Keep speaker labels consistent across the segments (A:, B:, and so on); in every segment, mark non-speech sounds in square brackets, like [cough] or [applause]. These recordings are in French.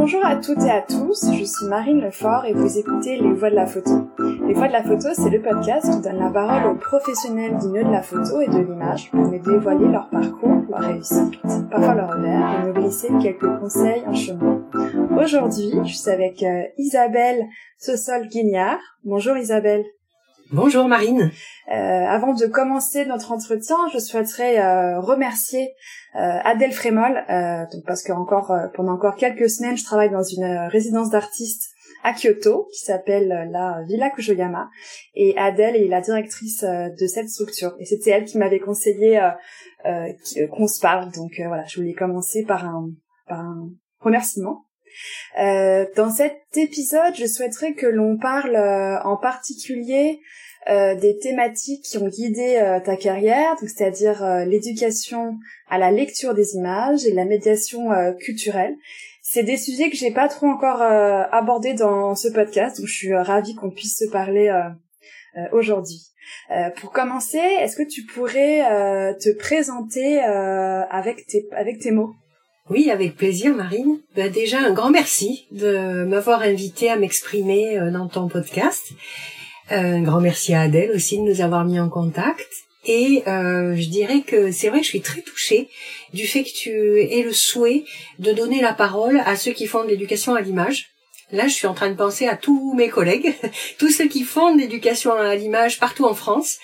A: Bonjour à toutes et à tous, je suis Marine Lefort et vous écoutez Les Voix de la Photo. Les Voix de la Photo, c'est le podcast qui donne la parole aux professionnels du milieu de la photo et de l'image pour nous dévoiler leur parcours, leur réussite, parfois leur revers et nous glisser quelques conseils en chemin. Aujourd'hui, je suis avec euh, Isabelle Sossol-Guignard. Bonjour Isabelle.
B: Bonjour Marine.
A: Euh, avant de commencer notre entretien, je souhaiterais euh, remercier euh, Adèle Frémol, donc parce que encore pendant encore quelques semaines, je travaille dans une résidence d'artistes à Kyoto qui s'appelle la Villa Kujoyama. Et Adèle est la directrice de cette structure. Et c'était elle qui m'avait conseillé qu'on se parle. Donc voilà je voulais commencer par un remerciement euh, dans cet épisode, je souhaiterais que l'on parle euh, en particulier euh, des thématiques qui ont guidé ta carrière, donc c'est-à-dire l'éducation à la lecture des images et la médiation culturelle. C'est des sujets que j'ai pas trop encore abordés dans ce podcast, donc je suis ravie qu'on puisse se parler aujourd'hui. pour commencer, est-ce que tu pourrais te présenter avec tes avec tes mots?
B: Oui, avec plaisir, Marine. Ben déjà, un grand merci de m'avoir invité à m'exprimer euh, dans ton podcast. Euh, un grand merci à Adèle aussi de nous avoir mis en contact. Et euh, je dirais que c'est vrai je suis très touchée du fait que tu aies le souhait de donner la parole à ceux qui font de l'éducation à l'image. Là, je suis en train de penser à tous mes collègues, [laughs] tous ceux qui font de l'éducation à l'image partout en France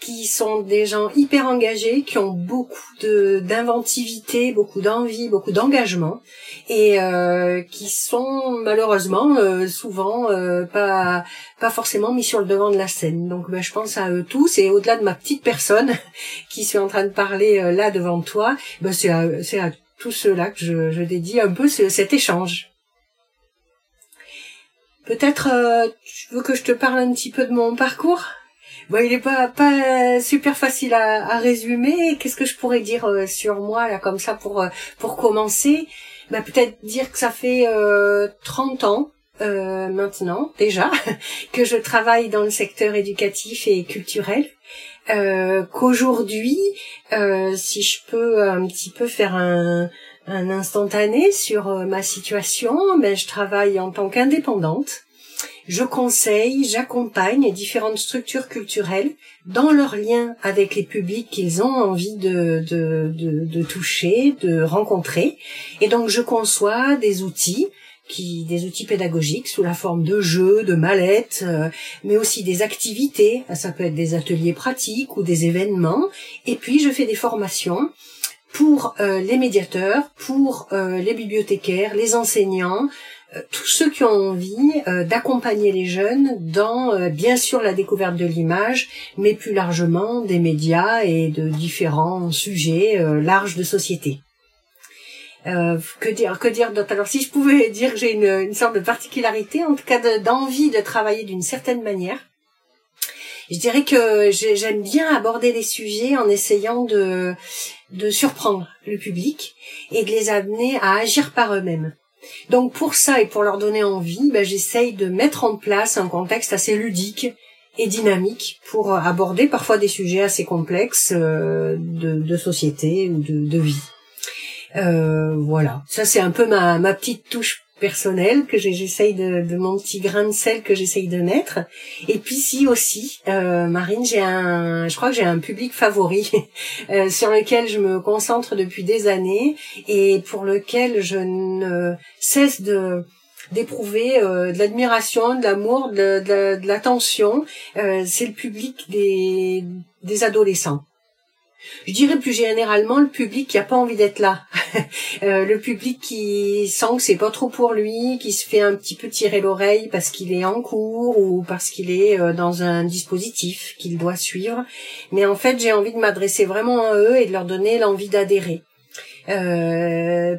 B: qui sont des gens hyper engagés, qui ont beaucoup d'inventivité, beaucoup d'envie, beaucoup d'engagement, et euh, qui sont malheureusement euh, souvent euh, pas pas forcément mis sur le devant de la scène. Donc ben, je pense à eux tous, et au-delà de ma petite personne [laughs] qui suis en train de parler là devant toi, ben, c'est à, à tous ceux-là que je, je dédie un peu cet échange. Peut-être tu veux que je te parle un petit peu de mon parcours? Bon, il est pas pas super facile à, à résumer. Qu'est-ce que je pourrais dire euh, sur moi là comme ça pour euh, pour commencer? Bah, peut-être dire que ça fait euh, 30 ans euh, maintenant déjà [laughs] que je travaille dans le secteur éducatif et culturel. Euh, qu'aujourd'hui, euh, si je peux un petit peu faire un, un instantané sur ma situation, ben je travaille en tant qu'indépendante je conseille, j'accompagne différentes structures culturelles dans leur lien avec les publics qu'ils ont envie de, de, de, toucher, de rencontrer. Et donc je conçois des outils qui des outils pédagogiques sous la forme de jeux, de mallettes, euh, mais aussi des activités. Ça peut être des ateliers pratiques ou des événements. Et puis je fais des formations pour euh, les médiateurs, pour euh, les bibliothécaires, les enseignants, tous ceux qui ont envie euh, d'accompagner les jeunes dans, euh, bien sûr, la découverte de l'image, mais plus largement des médias et de différents sujets larges de société. que dire, que dire d'autre? Alors, si je pouvais [laughs] dire que j'ai une, une, sorte de particularité, en tout cas d'envie de, travailler d'une certaine manière, je dirais que j'aime bien aborder les sujets en essayant de, de surprendre le public et de les amener à agir par eux-mêmes. Donc pour ça et pour leur donner envie, ben, j'essaye de mettre en place un contexte assez ludique et dynamique pour aborder parfois des sujets assez complexes euh, de, société ou de, vie. Euh, voilà, ça c'est un peu ma petite touche personnel que j'essaye de, mon petit grain de sel que j'essaye de mettre. Et puis si aussi, euh, Marine, j'ai un, je crois que j'ai un public favori [laughs] euh, sur lequel je me concentre depuis des années et pour lequel je ne cesse de d'éprouver euh, de l'admiration, de l'amour, de, de, l'attention. C'est le public des, des adolescents. Je dirais plus généralement le public qui a pas envie d'être là, [laughs] euh, le public qui sent que c'est pas trop pour lui, qui se fait un petit peu tirer l'oreille parce qu'il est en cours ou parce qu'il est euh, dans un dispositif qu'il doit suivre. Mais en fait, j'ai envie de m'adresser vraiment à eux et de leur donner l'envie d'adhérer. Euh,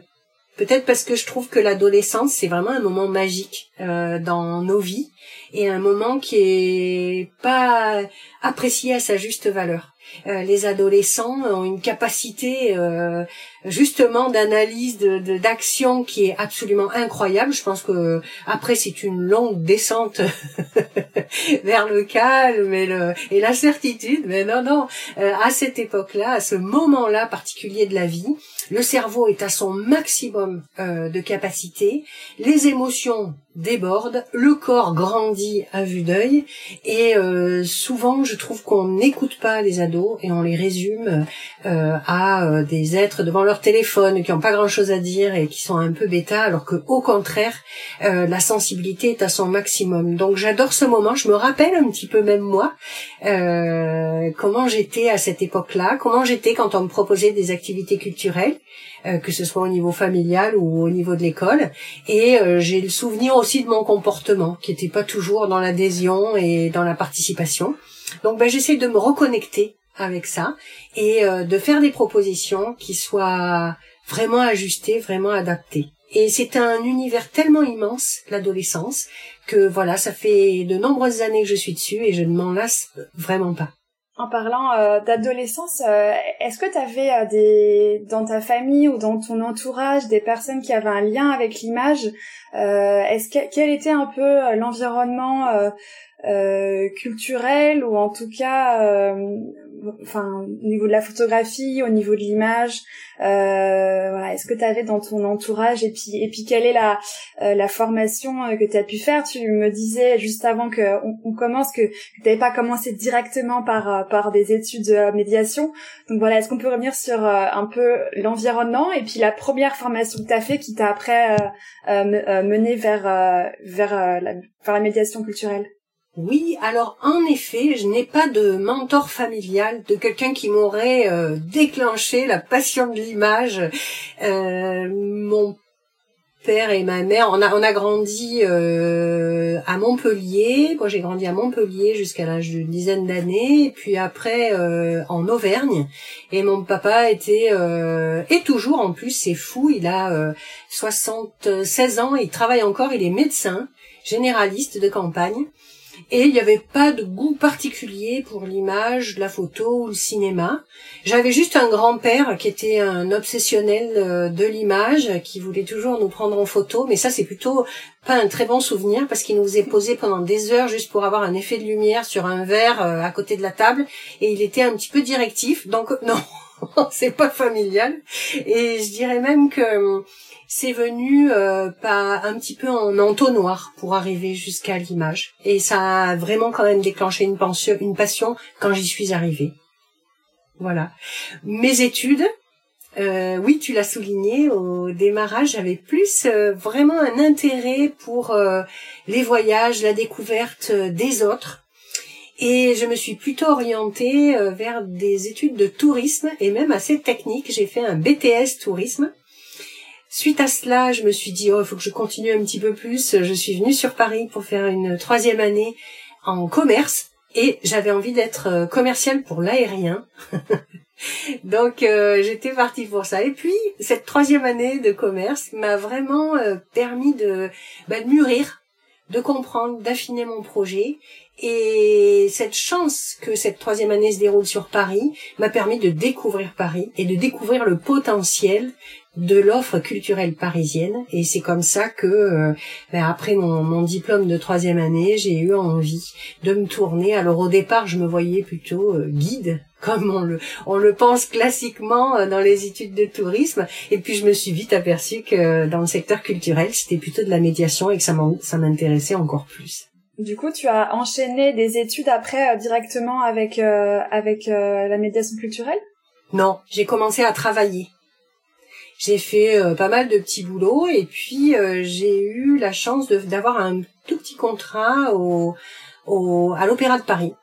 B: Peut-être parce que je trouve que l'adolescence, c'est vraiment un moment magique dans nos vies et un moment qui est pas apprécié à sa juste valeur. Euh, les adolescents ont une capacité euh, justement d'analyse de d'action qui est absolument incroyable. Je pense que après c'est une longue descente [laughs] vers le calme et et la certitude. Mais non non, euh, à cette époque-là, à ce moment-là particulier de la vie, le cerveau est à son maximum de capacité, les émotions débordent, le corps grandit à vue d'œil et souvent je trouve qu'on n'écoute pas les ados et on les résume euh, à euh, des êtres devant leur téléphone qui n'ont pas grand chose à dire et qui sont un peu bêta alors que au contraire euh, la sensibilité est à son maximum. Donc j'adore ce moment. Je me rappelle un petit peu même moi comment j'étais à cette époque là comment j'étais quand on me proposait des activités culturelles que ce soit au niveau familial ou au niveau de l'école. Et j'ai le souvenir aussi de mon comportement qui n'était pas toujours dans l'adhésion et dans la participation. Donc ben, j'essaie de me reconnecter avec ça et euh, de faire des propositions qui soient vraiment ajustées, vraiment adaptées. Et c'est un univers tellement immense, l'adolescence, que voilà, ça fait de nombreuses années que je suis dessus et je ne m'en lasse vraiment pas.
A: En parlant euh, d'adolescence, euh, est-ce que tu avais des dans ta famille ou dans ton entourage des personnes qui avaient un lien avec l'image Est-ce que quel était un peu l'environnement culturel ou en tout cas enfin au niveau de la photographie, au niveau de l'image, euh, voilà, est-ce que tu avais dans ton entourage et puis et puis quelle est la euh, la formation euh, que tu as pu faire? Tu me disais juste avant que on, commence que, tu n'avais pas commencé directement par par des études de médiation. Donc voilà, est-ce qu'on peut revenir sur un peu l'environnement et puis la première formation que tu as fait qui t'a après mené vers vers la, vers la médiation culturelle?
B: Oui, alors en effet, je n'ai pas de mentor familial, de quelqu'un qui m'aurait euh, déclenché la passion de l'image. Euh, mon père et ma mère, on a, on a grandi euh, à Montpellier. Moi, j'ai grandi à Montpellier jusqu'à l'âge d'une dizaine d'années, puis après en Auvergne. Et mon papa était et toujours en plus, c'est fou. Il a 76 ans, il travaille encore, il est médecin généraliste de campagne. Et il n'y avait pas de goût particulier pour l'image, la photo ou le cinéma. J'avais juste un grand-père qui était un obsessionnel euh, de l'image, qui voulait toujours nous prendre en photo, mais ça c'est plutôt pas un très bon souvenir parce qu'il nous faisait poser pendant des heures juste pour avoir un effet de lumière sur un verre euh, à côté de la table et il était un petit peu directif, donc [laughs] non, [laughs] c'est pas familial. Et je dirais même que c'est venu euh, pas un petit peu en entonnoir pour arriver jusqu'à l'image. Et ça a vraiment quand même déclenché une, passion quand j'y suis arrivée. Voilà. Mes études, euh, oui, tu l'as souligné, au démarrage, j'avais plus euh, vraiment un intérêt pour euh, les voyages, la découverte des autres. Et je me suis plutôt orientée vers des études de tourisme et même assez techniques. J'ai fait un BTS tourisme Suite à cela, je me suis dit, oh, il faut que je continue un petit peu plus. Je suis venue sur Paris pour faire une troisième année en commerce et j'avais envie d'être euh, commerciale pour l'aérien. [laughs] Donc euh, j'étais partie pour ça. Et puis cette troisième année de commerce m'a vraiment euh, permis de, bah, de mûrir, de comprendre, d'affiner mon projet. Et cette chance que cette troisième année se déroule sur Paris m'a permis de découvrir Paris et de découvrir le potentiel de l'offre culturelle parisienne. Et c'est comme ça que euh, ben, après mon, diplôme de troisième année j'ai eu envie de me tourner. Alors au départ je me voyais plutôt euh, guide [laughs] comme on le on le pense classiquement euh, dans les études de tourisme. Et puis je me suis vite aperçu que dans le secteur culturel c'était plutôt de la médiation et que ça ça m'intéressait encore plus.
A: Du coup, tu as enchaîné des études après directement avec avec la médiation culturelle?
B: Non, j'ai commencé à travailler j'ai fait euh, pas mal de petits boulots et puis euh, j'ai eu la chance d'avoir un tout petit contrat au, au à l'Opéra de Paris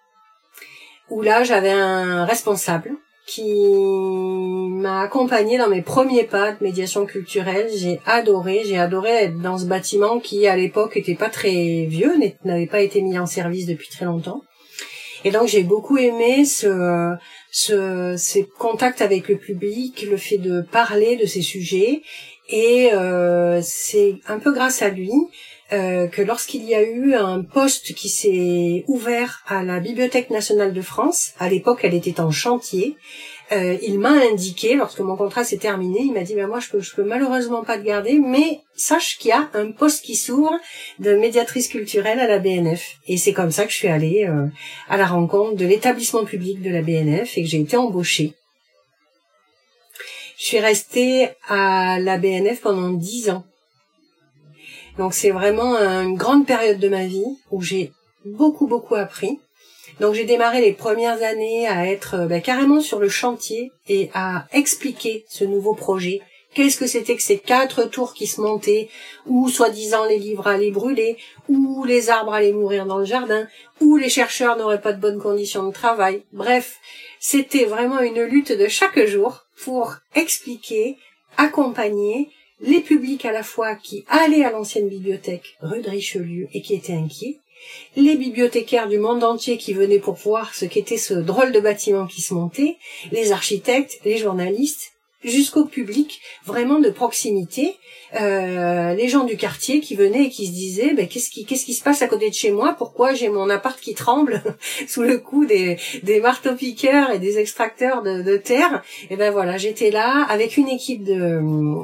B: où là j'avais un responsable qui m'a accompagné dans mes premiers pas de médiation culturelle. J'ai adoré, j'ai adoré être dans ce bâtiment qui à l'époque était pas très vieux, n'avait pas été mis en service depuis très longtemps. Et donc j'ai beaucoup aimé ce, ce, ces contacts avec le public, le fait de parler de ces sujets. Et euh, c'est un peu grâce à lui euh, que lorsqu'il y a eu un poste qui s'est ouvert à la Bibliothèque nationale de France, à l'époque elle était en chantier, euh, il m'a indiqué, lorsque mon contrat s'est terminé, il m'a dit, ben moi je peux, peux malheureusement pas te garder, mais sache qu'il y a un poste qui s'ouvre de médiatrice culturelle à la BNF. Et c'est comme ça que je suis allée euh, à la rencontre de l'établissement public de la BNF et que j'ai été embauchée. Je suis restée à la BNF pendant dix ans. Donc c'est vraiment une grande période de ma vie où j'ai beaucoup beaucoup appris. Donc j'ai démarré les premières années à être euh, ben, carrément sur le chantier et à expliquer ce nouveau projet. Qu'est-ce que c'était que ces quatre tours qui se montaient, où soi-disant les livres allaient brûler, où les arbres allaient mourir dans le jardin, où les chercheurs n'auraient pas de bonnes conditions de travail. Bref, c'était vraiment une lutte de chaque jour pour expliquer, accompagner les publics à la fois qui allaient à l'ancienne bibliothèque rue de Richelieu et qui étaient inquiets, les bibliothécaires du monde entier qui venaient pour voir ce qu'était ce drôle de bâtiment qui se montait, les architectes, les journalistes, jusqu'au public vraiment de proximité, euh, les gens du quartier qui venaient et qui se disaient ben, qu'est-ce qui qu'est-ce qui se passe à côté de chez moi? Pourquoi j'ai mon appart qui tremble [laughs] sous le coup des, des marteaux piqueurs et des extracteurs de, de terre? Et ben voilà, j'étais là avec une équipe de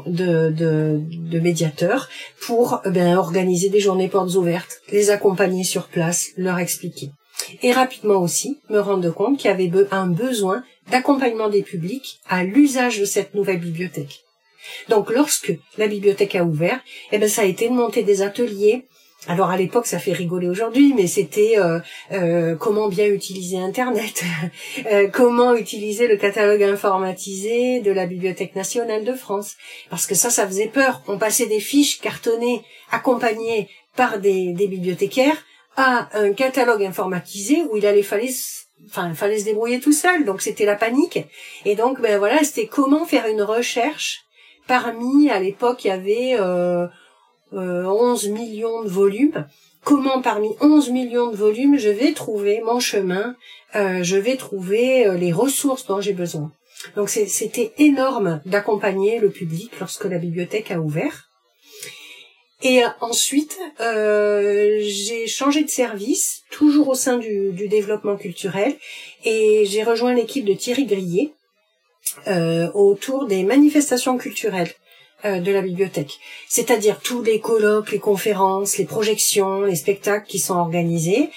B: de, de, de médiateurs pour ben, organiser des journées portes ouvertes, les accompagner sur place, leur expliquer. Et rapidement aussi me rendre compte qu'il y avait un besoin d'accompagnement des publics à l'usage de cette nouvelle bibliothèque. Donc lorsque la bibliothèque a ouvert, eh ben ça a été de monter des ateliers. Alors à l'époque ça fait rigoler aujourd'hui, mais c'était euh, euh, comment bien utiliser Internet, [laughs] euh, comment utiliser le catalogue informatisé de la Bibliothèque nationale de France, parce que ça ça faisait peur. On passait des fiches cartonnées accompagnées par des, des bibliothécaires à un catalogue informatisé où il allait falloir enfin il fallait se débrouiller tout seul donc c'était la panique. Et donc ben voilà c'était comment faire une recherche. Parmi à l'époque il y avait euh, 11 euh, millions de volumes. Comment parmi 11 millions de volumes je vais trouver mon chemin euh, je vais trouver euh, les ressources dont j'ai besoin. Donc c'était énorme d'accompagner le public lorsque la bibliothèque a ouvert et ensuite, euh, j'ai changé de service, toujours au sein du, développement culturel, et j'ai rejoint l'équipe de Thierry Grillet euh, autour des manifestations culturelles euh, de la bibliothèque. C'est-à-dire tous les colloques, les conférences, les projections, les spectacles qui sont organisés.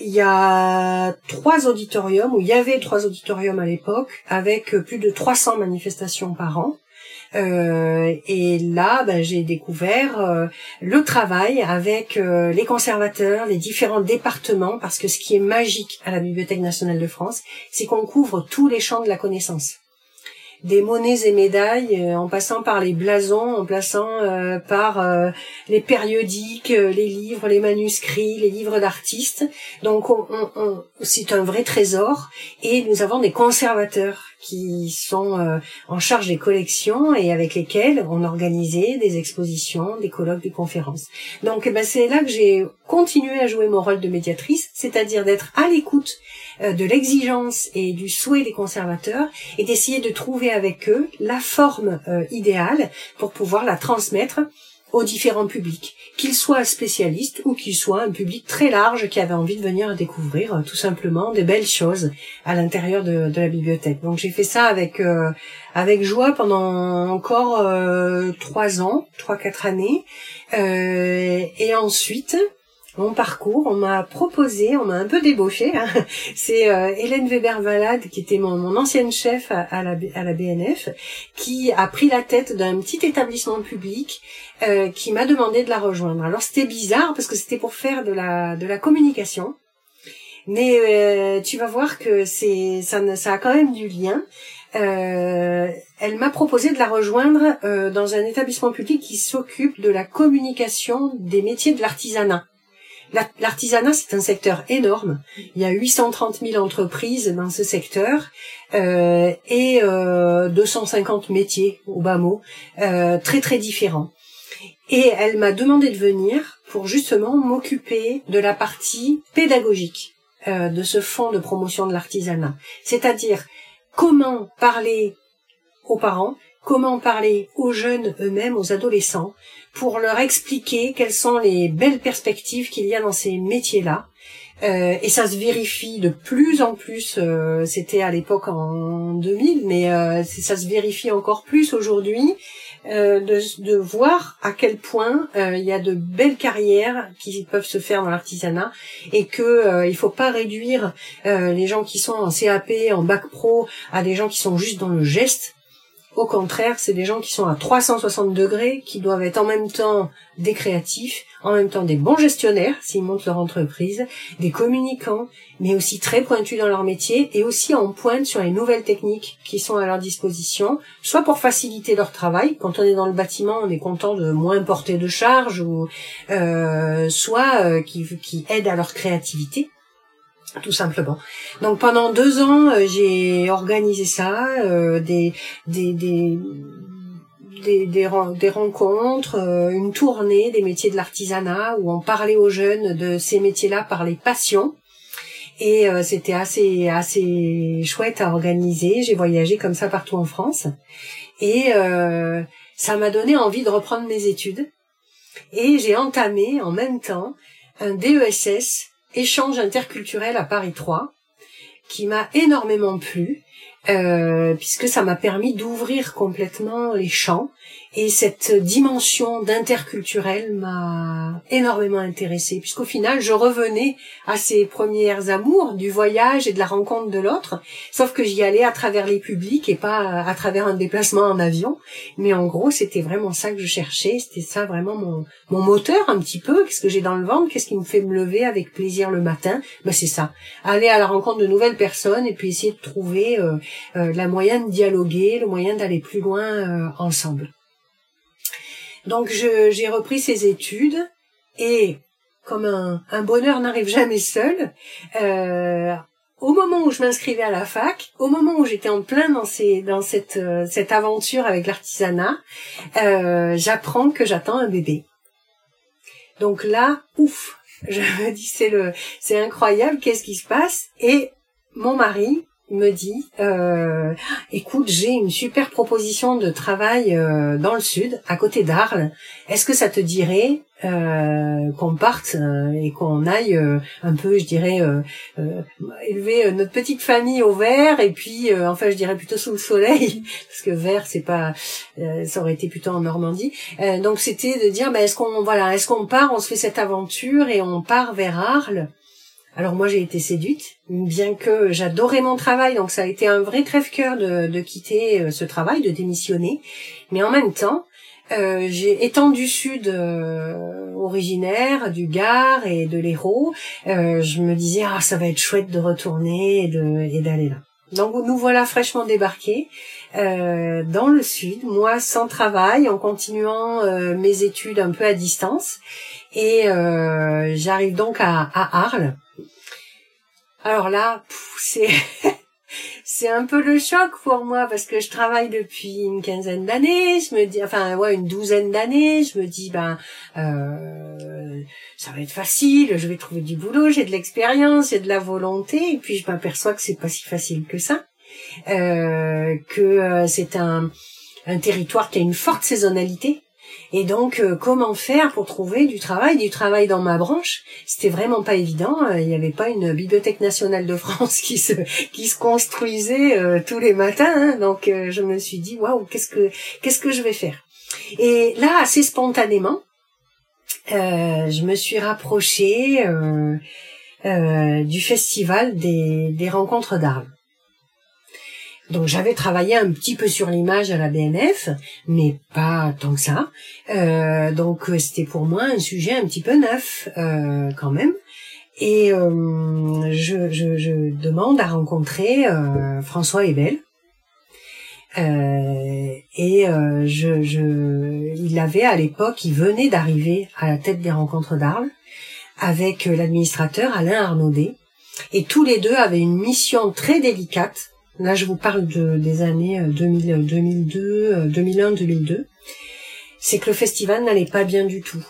B: Il y a trois auditoriums, ou il y avait trois auditoriums à l'époque, avec plus de 300 manifestations par an. Euh, et là, ben, j'ai découvert euh, le travail avec euh, les conservateurs, les différents départements, parce que ce qui est magique à la Bibliothèque nationale de France, c'est qu'on couvre tous les champs de la connaissance des monnaies et médailles, euh, en passant par les blasons, en passant euh, par euh, les périodiques, les livres, les manuscrits, les livres d'artistes. Donc on, on, c'est un vrai trésor et nous avons des conservateurs qui sont en charge des collections et avec lesquels on organisait des expositions, des colloques, des conférences. Donc eh ben, c'est là que j'ai continué à jouer mon rôle de médiatrice, c'est-à-dire d'être à l'écoute euh, de l'exigence et du souhait des conservateurs et d'essayer de trouver avec eux la forme euh, idéale pour pouvoir la transmettre aux différents publics, qu'ils soient spécialistes ou qu'ils soient un public très large qui avait envie de venir découvrir euh, tout simplement des belles choses à l'intérieur de, la bibliothèque. Donc j'ai fait ça avec avec joie pendant encore trois ans, trois quatre années, et ensuite mon parcours, on m'a proposé, on m'a un peu débauché. Hein. [laughs] C'est euh, Hélène Weber-Valade, qui était mon, ancienne chef à, la, BNF, qui a pris la tête d'un petit établissement public euh, qui m'a demandé de la rejoindre. Alors c'était bizarre parce que c'était pour faire de la, communication. Mais euh, tu vas voir que c'est ça, ça a quand même du lien. Elle m'a proposé de la rejoindre dans un établissement public qui s'occupe de la communication des métiers de l'artisanat. L'artisanat, c'est un secteur énorme. Il y a 830 000 entreprises dans ce secteur euh, et euh, 250 métiers, au bas mot, euh, très très différents. Et elle m'a demandé de venir pour justement m'occuper de la partie pédagogique de ce fonds de promotion de l'artisanat. C'est-à-dire comment parler aux parents, comment parler aux jeunes eux-mêmes, aux adolescents, pour leur expliquer quelles sont les belles perspectives qu'il y a dans ces métiers-là. Euh, et ça se vérifie de plus en plus. Euh, C'était à l'époque en 2000, mais euh, ça se vérifie encore plus aujourd'hui. Euh, de, voir à quel point il y a de belles carrières qui peuvent se faire dans l'artisanat et que il faut pas réduire les gens qui sont en CAP, en bac pro à des gens qui sont juste dans le geste au contraire, c'est des gens qui sont à 360 degrés, qui doivent être en même temps des créatifs, en même temps des bons gestionnaires, s'ils montent leur entreprise, des communicants, mais aussi très pointus dans leur métier, et aussi en pointe sur les nouvelles techniques qui sont à leur disposition, soit pour faciliter leur travail. Quand on est dans le bâtiment, on est content de moins porter de charges, ou euh, soit euh, qui, qui aident à leur créativité tout simplement. Donc pendant deux ans, euh, j'ai organisé ça, euh, des, des, des, des, rencontres, euh, une tournée des métiers de l'artisanat où on parlait aux jeunes de ces métiers-là par les passions. Et c'était assez assez chouette à organiser. J'ai voyagé comme ça partout en France et ça m'a donné envie de reprendre mes études. Et j'ai entamé en même temps un DESS échange interculturel à Paris 3 qui m'a énormément plu euh, puisque ça m'a permis d'ouvrir complètement les champs et cette dimension d'interculturel m'a énormément intéressée, puisqu'au final, je revenais à ces premières amours du voyage et de la rencontre de l'autre, sauf que j'y allais à travers les publics et pas à travers un déplacement en avion. Mais en gros, c'était vraiment ça que je cherchais, c'était ça vraiment mon, mon moteur un petit peu, qu'est-ce que j'ai dans le ventre, qu'est-ce qui me fait me lever avec plaisir le matin? Ben, c'est ça, aller à la rencontre de nouvelles personnes et puis essayer de trouver euh, euh, la moyen de dialoguer, le moyen d'aller plus loin euh, ensemble. Donc j'ai repris ces études et comme un, bonheur n'arrive jamais seul, euh, au moment où je m'inscrivais à la fac, au moment où j'étais en plein dans, ces, dans cette, euh, cette aventure avec l'artisanat, euh, j'apprends que j'attends un bébé. Donc là, ouf, je me dis c'est le, c'est incroyable, qu'est-ce qui se passe? Et mon mari me dit euh, écoute j'ai une super proposition de travail euh, dans le sud à côté d'Arles. Est-ce que ça te dirait euh, qu'on parte euh, et qu'on aille un peu je dirais élever notre petite famille au vert et puis enfin je dirais plutôt sous le soleil [laughs] parce que vert c'est pas ça aurait été plutôt en Normandie. Donc c'était de dire bah, est-ce qu'on voilà est-ce qu'on part on se fait cette aventure et on part vers Arles alors moi j'ai été séduite, bien que j'adorais mon travail, donc ça a été un vrai crève-cœur de, quitter euh, ce travail, de démissionner. Mais en même temps, euh, j'ai étant du sud euh, originaire, du Gard et de l'Hérault, je me disais ah ça va être chouette de retourner et d'aller là. Donc nous voilà fraîchement débarqués dans le sud, moi sans travail, en continuant mes études un peu à distance, et j'arrive donc à Arles alors là, c'est [laughs] c'est un peu le choc pour moi parce que je travaille depuis une quinzaine d'années. Je me dis, enfin ouais, une douzaine d'années. Je me dis ben euh, ça va être facile. Je vais trouver du boulot. J'ai de l'expérience, j'ai de la volonté. Et puis je m'aperçois que c'est pas si facile que ça. Euh, que euh, c'est un un territoire qui a une forte saisonnalité. Et donc, euh, comment faire pour trouver du travail, du travail dans ma branche? C'était vraiment pas évident. Euh, il n'y avait pas une bibliothèque nationale de France [laughs] qui se qui se construisait euh, tous les matins. Hein. Donc, je me suis dit waouh, qu'est-ce que qu'est-ce que je vais faire? Et là, assez spontanément, je me suis rapprochée du festival des, des rencontres d'armes. Donc j'avais travaillé un petit peu sur l'image à la BNF, mais pas tant que ça. Euh, donc euh, c'était pour moi un sujet un petit peu neuf euh, quand même. Et je, demande à rencontrer François Ebel. et je, je, il avait à l'époque, il venait d'arriver à la tête des rencontres d'Arles avec l'administrateur Alain Arnaudet. Et tous les deux avaient une mission très délicate Là, je vous parle de, des années 2000, 2002, 2001, 2002. C'est que le festival n'allait pas bien du tout.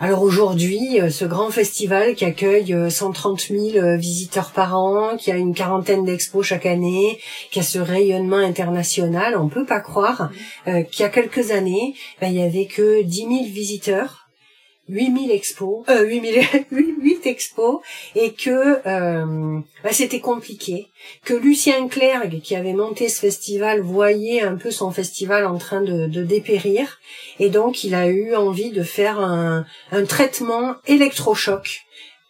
B: alors aujourd'hui, euh, ce grand festival qui accueille 130 000 visiteurs par an, qui a une quarantaine d'expos chaque année, qui a ce rayonnement international, on peut pas croire qu'il y a quelques années, ben, il y avait que 10 000 visiteurs 8000 expos, euh, 8000, 8 [laughs] expos, et que euh, bah, c'était compliqué, que Lucien Clergue, qui avait monté ce festival, voyait un peu son festival en train de, de dépérir, et donc il a eu envie de faire un, un traitement électrochoc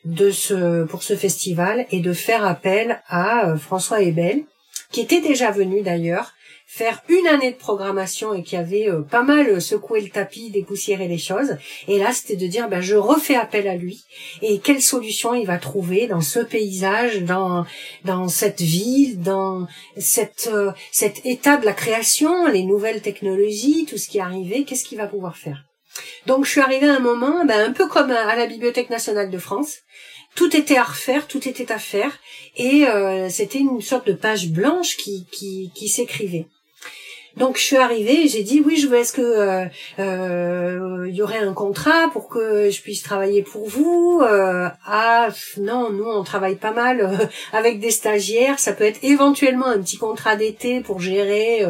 B: de ce pour ce festival et de faire appel à euh, François Ebel, qui était déjà venu d'ailleurs, faire une année de programmation et qui avait euh, pas mal euh, secoué le tapis, dépoussiéré les choses. Et là, c'était de dire, ben, je refais appel à lui. Et quelle solution il va trouver dans ce paysage, dans dans cette ville, dans cette euh, cet état de la création, les nouvelles technologies, tout ce qui est arrivé, qu'est-ce qu'il va pouvoir faire? Donc, je suis arrivée à un moment, ben, un peu comme à la Bibliothèque nationale de France tout était à refaire, tout était à faire, et c'était une sorte de page blanche qui, qui, qui s'écrivait. Donc je suis arrivée j'ai dit oui, je veux est-ce que euh, euh, il y aurait un contrat pour que je puisse travailler pour vous euh, Ah non, nous on travaille pas mal euh, avec des stagiaires. Ça peut être éventuellement un petit contrat d'été pour gérer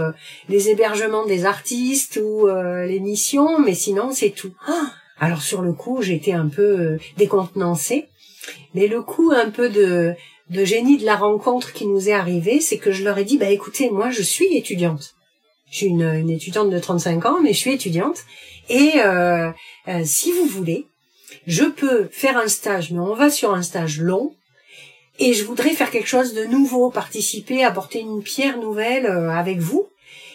B: les hébergements des artistes ou les missions, mais sinon c'est tout. Ah Alors sur le coup, j'étais un peu décontenancée, mais le coup un peu de de génie de la rencontre qui nous est arrivé, c'est que je leur ai dit bah écoutez, moi je suis étudiante. Je suis une, étudiante de 35 ans, mais je suis étudiante. Et euh, euh, si vous voulez, je peux faire un stage, mais on va sur un stage long. Et je voudrais faire quelque chose de nouveau, participer, apporter une pierre nouvelle euh, avec vous.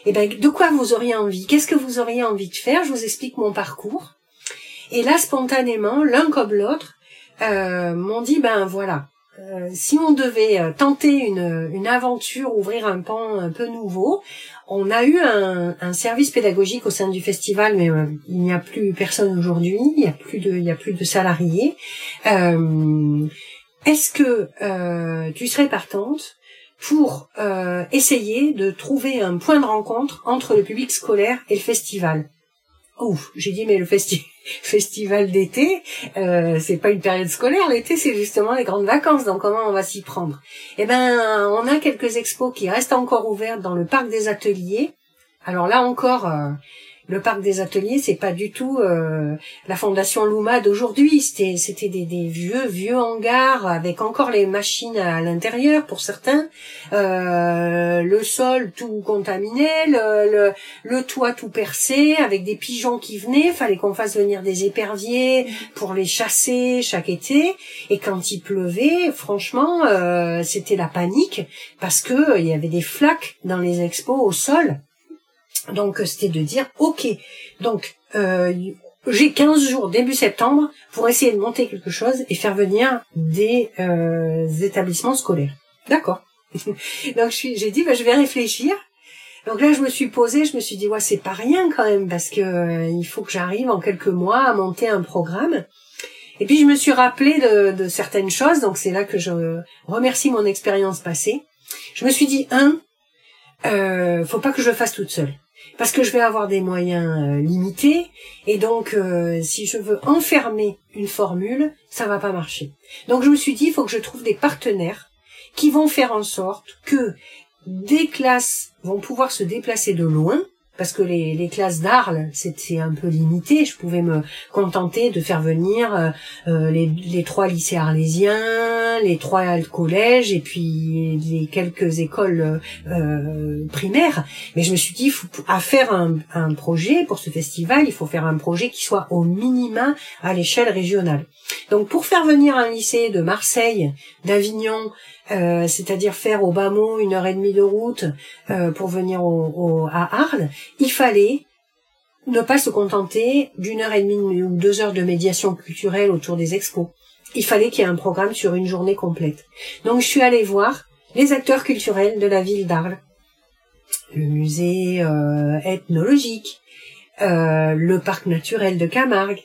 B: Et ben, de quoi vous auriez envie? Qu'est-ce que vous auriez envie de faire? Je vous explique mon parcours. Et là, spontanément, l'un comme l'autre euh, m'ont dit, ben voilà, euh, si on devait euh, tenter une, une, aventure, ouvrir un pan un peu nouveau, on a eu un, service pédagogique au sein du festival, mais euh, il n'y a plus personne aujourd'hui, il n'y a il y a plus de salariés. Est-ce que tu serais partante pour essayer de trouver un point de rencontre entre le public scolaire et le festival? Ouf, j'ai dit mais le [laughs] festival d'été, euh, c'est pas une période scolaire. L'été, c'est justement les grandes vacances. Donc, comment on va s'y prendre? Eh ben, on a quelques expos qui restent encore ouvertes dans le parc des ateliers. Alors là encore, euh, le parc des ateliers, c'est pas du tout euh, la fondation Luma d'aujourd'hui. C'était, c'était des, des, vieux, vieux hangars avec encore les machines à l'intérieur pour certains, euh, le sol tout contaminé, le, toit tout percé, avec des pigeons qui venaient. Fallait qu'on fasse venir des éperviers pour les chasser chaque été. Et quand il pleuvait, franchement, euh, c'était la panique parce que il y avait des flaques dans les expos au sol. Donc c'était de dire, ok, donc euh, j'ai 15 jours début septembre pour essayer de monter quelque chose et faire venir des euh, établissements scolaires. D'accord. [laughs] donc j'ai dit, bah, je vais réfléchir. Donc là, je me suis posée, je me suis dit, ouais, c'est pas rien quand même, parce que euh, il faut que j'arrive en quelques mois à monter un programme. Et puis je me suis rappelé de, de certaines choses, donc c'est là que je remercie mon expérience passée. Je me suis dit, un, euh, faut pas que je le fasse toute seule parce que je vais avoir des moyens euh, limités et donc euh, si je veux enfermer une formule, ça va pas marcher. Donc je me suis dit il faut que je trouve des partenaires qui vont faire en sorte que des classes vont pouvoir se déplacer de loin parce que les, les classes d'Arles, c'était un peu limité. Je pouvais me contenter de faire venir euh, euh, les, les, trois lycées arlésiens, les trois collèges et puis les quelques écoles euh, primaires. Mais je me suis dit, à faire un, un projet pour ce festival, il faut faire un projet qui soit au minima à l'échelle régionale. Donc pour faire venir un lycée de Marseille, d'Avignon, euh, c'est-à-dire faire au bas mot une heure et demie de route euh, pour venir au, à Arles, il fallait ne pas se contenter d'une heure et demie ou deux heures de médiation culturelle autour des expos. Il fallait qu'il y ait un programme sur une journée complète. Donc je suis allée voir les acteurs culturels de la ville d'Arles, le musée euh, ethnologique, le parc naturel de Camargue,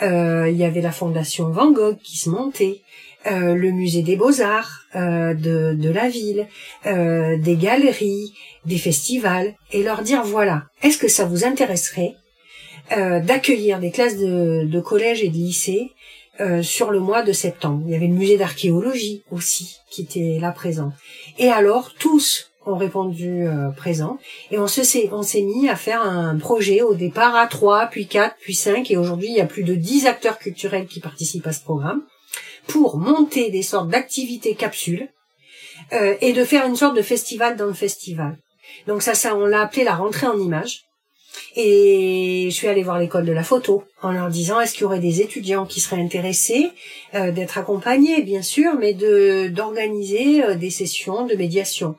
B: il y avait la fondation Van Gogh qui se montait, euh, le musée des beaux-arts euh, de, de, la ville, euh, des galeries, des festivals, et leur dire voilà, est-ce que ça vous intéresserait d'accueillir des classes de, de collège et de lycée sur le mois de septembre? Il y avait le musée d'archéologie aussi qui était là présent. Et alors tous ont répondu euh, présent et on se s'est on s'est mis à faire un projet au départ à 3 puis 4 puis 5 et aujourd'hui il y a plus de 10 acteurs culturels qui participent à ce programme pour monter des sortes d'activités capsules euh, et de faire une sorte de festival dans le festival. Donc ça ça on l'a appelé la rentrée en images. Et je suis allée voir l'école de la photo en leur disant est-ce qu'il y aurait des étudiants qui seraient intéressés euh, d'être accompagnés bien sûr, mais de d'organiser des sessions de médiation.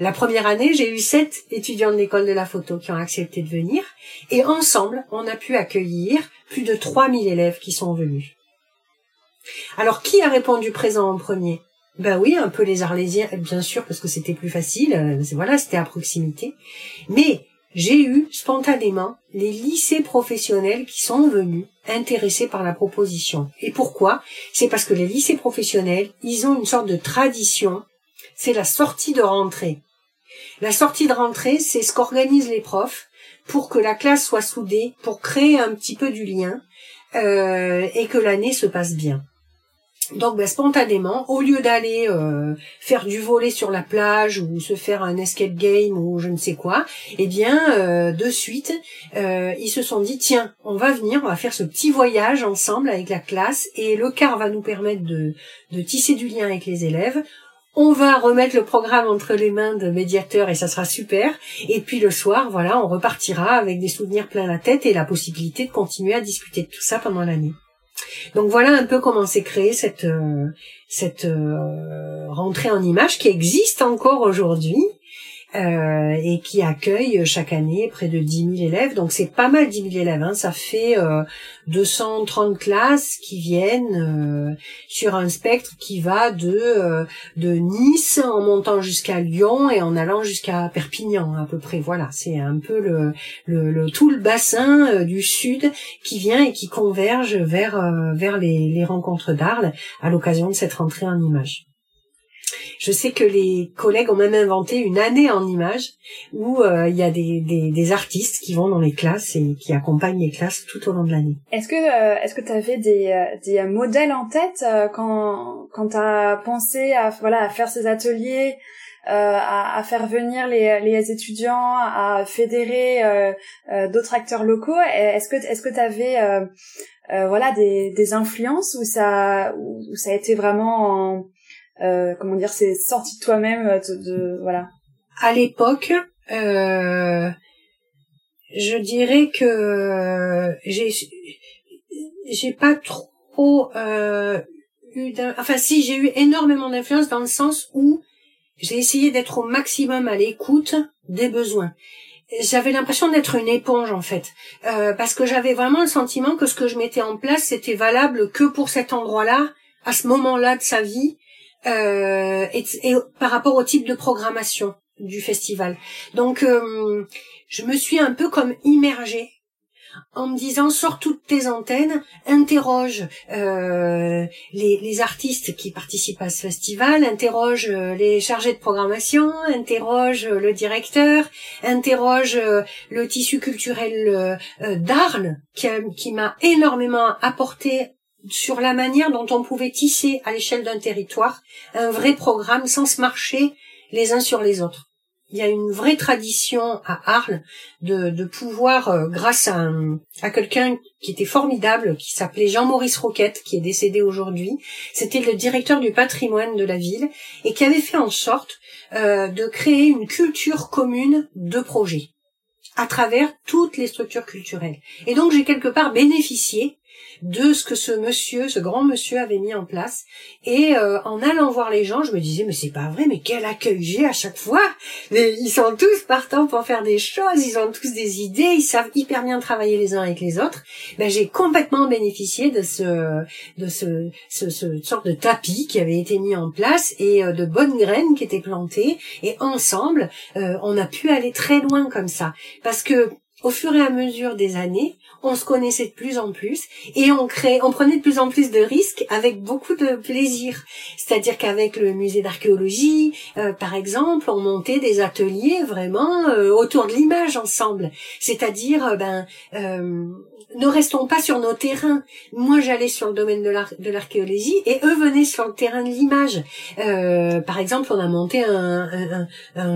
B: La première année, j'ai eu sept étudiants de l'école de la photo qui ont accepté de venir et ensemble, on a pu accueillir plus de 3000 élèves qui sont venus. Alors, qui a répondu présent en premier? Ben oui, un peu les Arlésiens, bien sûr, parce que c'était plus facile, euh, voilà, c'était à proximité. Mais j'ai eu spontanément les lycées professionnels qui sont venus intéressés par la proposition. Et pourquoi? C'est parce que les lycées professionnels, ils ont une sorte de tradition, c'est la sortie de rentrée. La sortie de rentrée, c'est ce qu'organisent les profs pour que la classe soit soudée, pour créer un petit peu du lien euh, et que l'année se passe bien. Donc ben, spontanément, au lieu d'aller euh, faire du volet sur la plage ou se faire un escape game ou je ne sais quoi, eh bien euh, de suite, ils se sont dit tiens, on va venir, on va faire ce petit voyage ensemble avec la classe et le car va nous permettre de, tisser du lien avec les élèves on va remettre le programme entre les mains de médiateurs et ça sera super. Et puis le soir, voilà, on repartira avec des souvenirs plein la tête et la possibilité de continuer à discuter de tout ça pendant l'année. Donc voilà un peu comment s'est créée cette euh, cette euh, rentrée en images qui existe encore aujourd'hui euh, et qui accueille chaque année près de 10 000 élèves. Donc c'est pas mal 10 000 élèves, hein. ça fait euh, 230 classes qui viennent euh, sur un spectre qui va de euh, de Nice en montant jusqu'à Lyon et en allant jusqu'à Perpignan à peu près. Voilà, c'est un peu le, tout le bassin euh, du sud qui vient et qui converge vers vers les, les rencontres d'Arles à l'occasion de cette rentrée en images. Je sais que les collègues ont même inventé une année en images où euh, il y a des, des, des, artistes qui vont dans les classes et qui accompagnent les classes tout au long de l'année.
A: Est-ce que euh, est-ce que tu avais des, euh, des modèles en tête quand quand tu as pensé à voilà à faire ces ateliers à, à, faire venir les, les étudiants, à fédérer d'autres acteurs locaux? Est-ce que est-ce que tu avais voilà des, des influences ou ça ou ça a été vraiment en, euh, comment dire, c'est sorti de toi-même, euh, de, voilà.
B: À l'époque, euh, je dirais que j'ai j'ai pas trop euh, eu enfin si j'ai eu énormément d'influence dans le sens où j'ai essayé d'être au maximum à l'écoute des besoins j'avais l'impression d'être une éponge en fait, euh, parce que j'avais vraiment le sentiment que ce que je mettais en place c'était valable que pour cet endroit-là, à ce moment-là de sa vie, euh, et, par rapport au type de programmation du festival. Donc, euh, je me suis un peu comme immergée en me disant sors toutes tes antennes, interroge euh, les, artistes qui participent à ce festival, interroge euh, les chargés de programmation, interroge le directeur, interroge le tissu culturel d'Arles qui m'a énormément apporté sur la manière dont on pouvait tisser à l'échelle d'un territoire un vrai programme sans se marcher les uns sur les autres. Il y a une vraie tradition à Arles de, de pouvoir, euh, grâce à, à quelqu'un qui était formidable, qui s'appelait Jean-Maurice Roquette, qui est décédé aujourd'hui, c'était le directeur du patrimoine de la ville, et qui avait fait en sorte euh, de créer une culture commune de projets à travers toutes les structures culturelles. Et donc j'ai quelque part bénéficié de ce que ce monsieur, ce grand monsieur avait mis en place. Et euh, en allant voir les gens, je me disais mais c'est pas vrai, mais quel accueil j'ai à chaque fois. Mais ils sont tous partants pour faire des choses, ils ont tous des idées, ils savent hyper bien travailler les uns avec les autres. Ben j'ai complètement bénéficié de ce de ce, ce, ce sorte de tapis qui avait été mis en place et euh, de bonnes graines qui étaient plantées et ensemble euh, on a pu aller très loin comme ça parce que au fur et à mesure des années, on se connaissait de plus en plus et on créait, on prenait de plus en plus de risques avec beaucoup de plaisir. C'est-à-dire qu'avec le musée d'archéologie, euh, par exemple, on montait des ateliers vraiment euh, autour de l'image ensemble. C'est-à-dire, euh, ben, ne restons pas sur nos terrains. Moi, j'allais sur le domaine de l'archéologie et eux venaient sur le terrain de l'image. par exemple, on a monté un,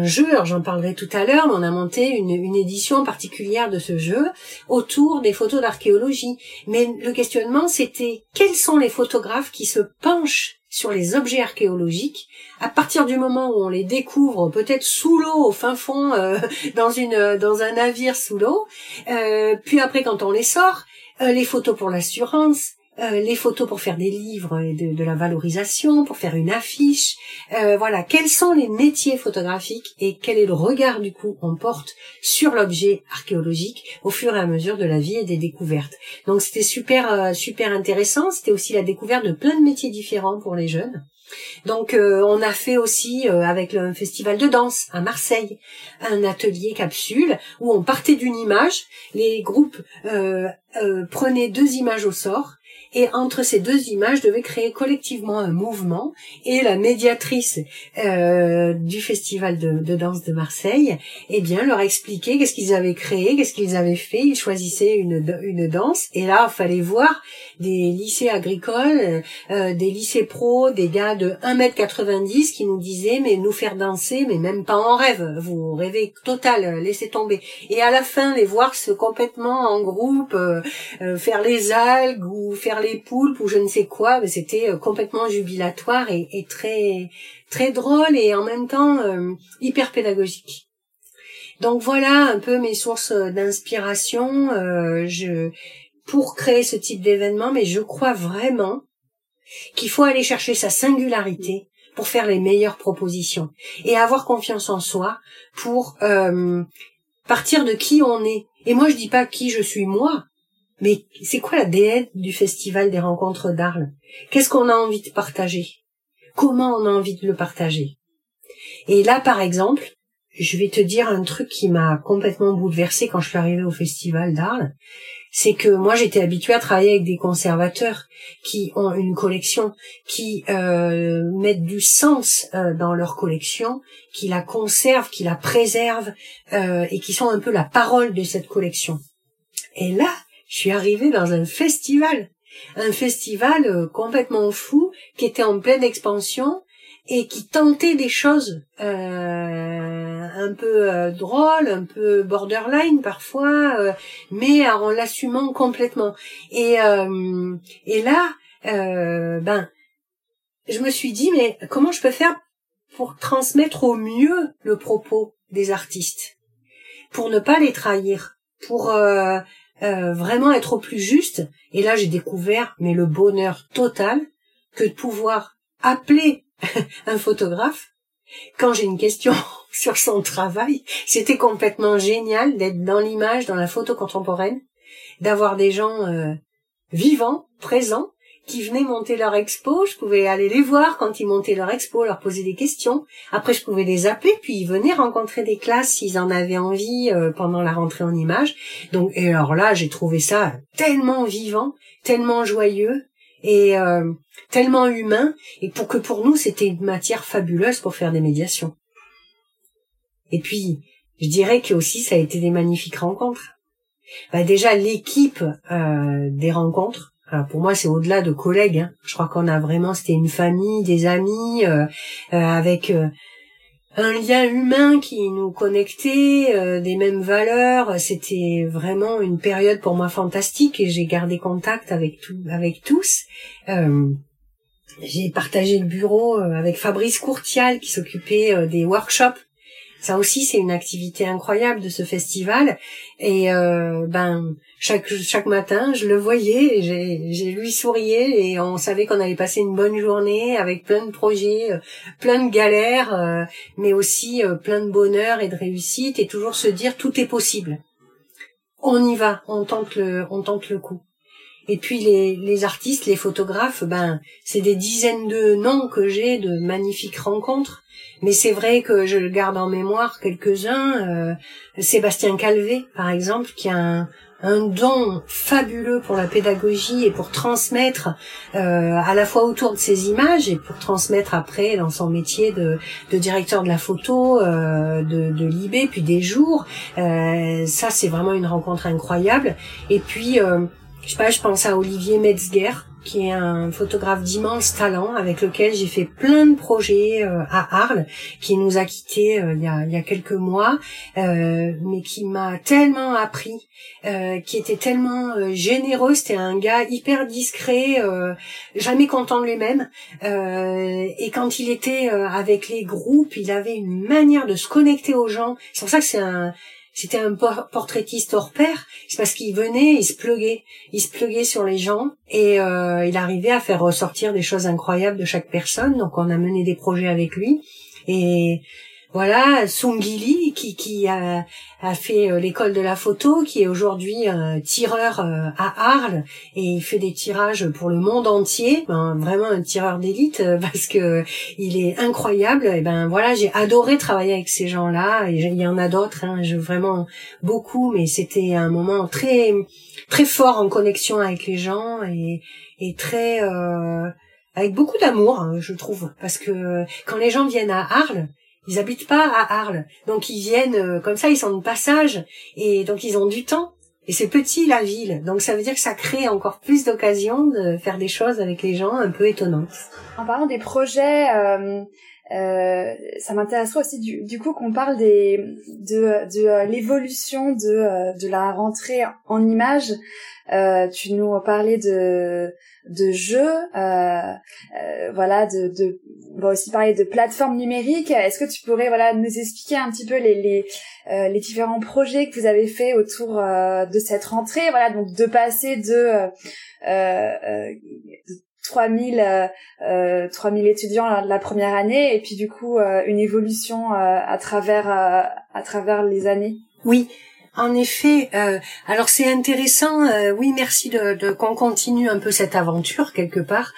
B: jeu, alors j'en parlerai tout à l'heure, mais on a monté une édition particulière de ce jeu autour des photos d'archéologie. Mais le questionnement, c'était quels sont les photographes qui se penchent sur les objets archéologiques à partir du moment où on les découvre peut-être sous l'eau au fin fond euh, [laughs] dans une dans un navire sous l'eau euh, puis après quand on les sort euh, les photos pour l'assurance euh, les photos pour faire des livres et de, la valorisation, pour faire une affiche. Euh, voilà, quels sont les métiers photographiques et quel est le regard du coup on porte sur l'objet archéologique au fur et à mesure de la vie et des découvertes? Donc c'était super euh, super intéressant. C'était aussi la découverte de plein de métiers différents pour les jeunes. Donc on a fait aussi avec le festival de danse à Marseille un atelier capsule où on partait d'une image, les groupes prenaient deux images au sort et entre ces deux images devait créer collectivement un mouvement et la médiatrice euh, du festival de, danse de Marseille eh bien leur expliquait qu'est-ce qu'ils avaient créé qu'est-ce qu'ils avaient fait. Ils choisissaient une, une danse. Et là fallait voir des lycées agricoles euh, des lycées pro des gars de 1m90 qui nous disaient mais nous faire danser mais même pas en rêve. Vous rêvez total laissez tomber. Et à la fin les voir se complètement en groupe euh, euh, faire les algues ou faire les poulpes ou je ne sais quoi, mais c'était euh, complètement jubilatoire et, très très drôle et en même temps euh, hyper pédagogique. Donc voilà un peu mes sources d'inspiration euh, je pour créer ce type d'événement, mais je crois vraiment qu'il faut aller chercher sa singularité pour faire les meilleures propositions et avoir confiance en soi pour partir de qui on est. Et moi je dis pas qui je suis moi, mais c'est quoi la l'ADN du festival des rencontres d'Arles? Qu'est-ce qu'on a envie de partager? Comment on a envie de le partager? Et là, par exemple, je vais te dire un truc qui m'a complètement bouleversé quand je suis arrivée au festival d'Arles. C'est que moi j'étais habituée à travailler avec des conservateurs qui ont une collection, qui euh, mettent du sens euh, dans leur collection, qui la conservent, qui la préservent euh, et qui sont un peu la parole de cette collection. Et là, je suis arrivée dans un festival, un festival euh, complètement fou qui était en pleine expansion et qui tentait des choses euh, un peu euh, drôles, un peu borderline parfois, mais en l'assumant complètement. Et et là, ben, je me suis dit mais comment je peux faire pour transmettre au mieux le propos des artistes, pour ne pas les trahir, pour euh, vraiment être au plus juste. Et là, j'ai découvert, mais le bonheur total, que de pouvoir appeler [laughs] un photographe quand j'ai une question [laughs] sur son travail. C'était complètement génial d'être dans l'image, dans la photo contemporaine, d'avoir des gens euh, vivants, présents, qui venaient monter leur expo, je pouvais aller les voir quand ils montaient leur expo, leur poser des questions. Après, je pouvais les appeler, puis ils venaient rencontrer des classes s'ils en avaient envie euh, pendant la rentrée en images. Donc, et alors là, j'ai trouvé ça tellement vivant, tellement joyeux et euh, tellement humain, et pour que pour nous, c'était une matière fabuleuse pour faire des médiations. Et puis, je dirais que aussi, ça a été des magnifiques rencontres. Bah déjà, l'équipe euh, des rencontres, pour moi, c'est au-delà de collègues. Hein. Je crois qu'on a vraiment, c'était une famille, des amis, euh, euh, avec euh, un lien humain qui nous connectait, des mêmes valeurs. C'était vraiment une période pour moi fantastique et j'ai gardé contact avec tout, avec tous. j'ai partagé le bureau avec Fabrice Courtial qui s'occupait des workshops ça aussi, c'est une activité incroyable de ce festival. Et euh, ben chaque chaque matin, je le voyais, j'ai j'ai lui souriais et on savait qu'on allait passer une bonne journée avec plein de projets, euh, plein de galères, euh, mais aussi plein de bonheur et de réussite et toujours se dire tout est possible. On y va, on tente le on tente le coup. Et puis les, les artistes, les photographes, ben c'est des dizaines de noms que j'ai de magnifiques rencontres. Mais c'est vrai que je garde en mémoire quelques-uns. Euh, Sébastien Calvé, par exemple, qui a un, un don fabuleux pour la pédagogie et pour transmettre euh, à la fois autour de ses images et pour transmettre après dans son métier de, de directeur de la photo, euh, de, de l'IB, puis des jours. Euh, ça, c'est vraiment une rencontre incroyable. Et puis, euh, je sais pas, je pense à Olivier Metzger, qui est un photographe d'immense talent avec lequel j'ai fait plein de projets euh, à Arles, qui nous a quittés euh, il, y a, il y a quelques mois, euh, mais qui m'a tellement appris, qui était tellement généreux. C'était un gars hyper discret, jamais content de lui-même. et quand il était avec les groupes, il avait une manière de se connecter aux gens. C'est pour ça que c'est un c'était un portraitiste hors pair. C'est parce qu'il venait, il se pluguait, il se pluguait sur les gens et euh, il arrivait à faire ressortir des choses incroyables de chaque personne. Donc on a mené des projets avec lui et voilà, Sungili qui, qui a, a fait euh, l'école de la photo, qui est aujourd'hui un tireur euh, à Arles et il fait des tirages pour le monde entier, ben, vraiment un tireur d'élite euh, [laughs] parce que il est incroyable. Et ben voilà, j'ai adoré travailler avec ces gens-là. Et il y en a d'autres, hein, je vraiment beaucoup, mais c'était un moment très très fort en connexion avec les gens et, et très avec beaucoup d'amour, hein, je trouve, parce que quand les gens viennent à Arles ils habitent pas à Arles, donc ils viennent euh, comme ça, ils sont de passage et donc ils ont du temps. Et c'est petit la ville, donc ça veut dire que ça crée encore plus d'occasions de faire des choses avec les gens un peu étonnantes.
A: En parlant des projets, euh, euh, ça m'intéresse aussi du, du coup qu'on parle des de, de euh, l'évolution de euh, de la rentrée en images. tu nous parlais de de jeux, voilà, de, de on va aussi parler de plateformes numériques. Est-ce que tu pourrais voilà nous expliquer un petit peu les les, euh, différents projets que vous avez fait autour euh, de cette rentrée? Voilà, donc de passer de euh, 3000 euh, 3000 étudiants la, première année et puis du coup une évolution à travers à travers les années.
B: Oui. En effet, alors c'est intéressant. oui, merci de, de qu'on continue un peu cette aventure quelque part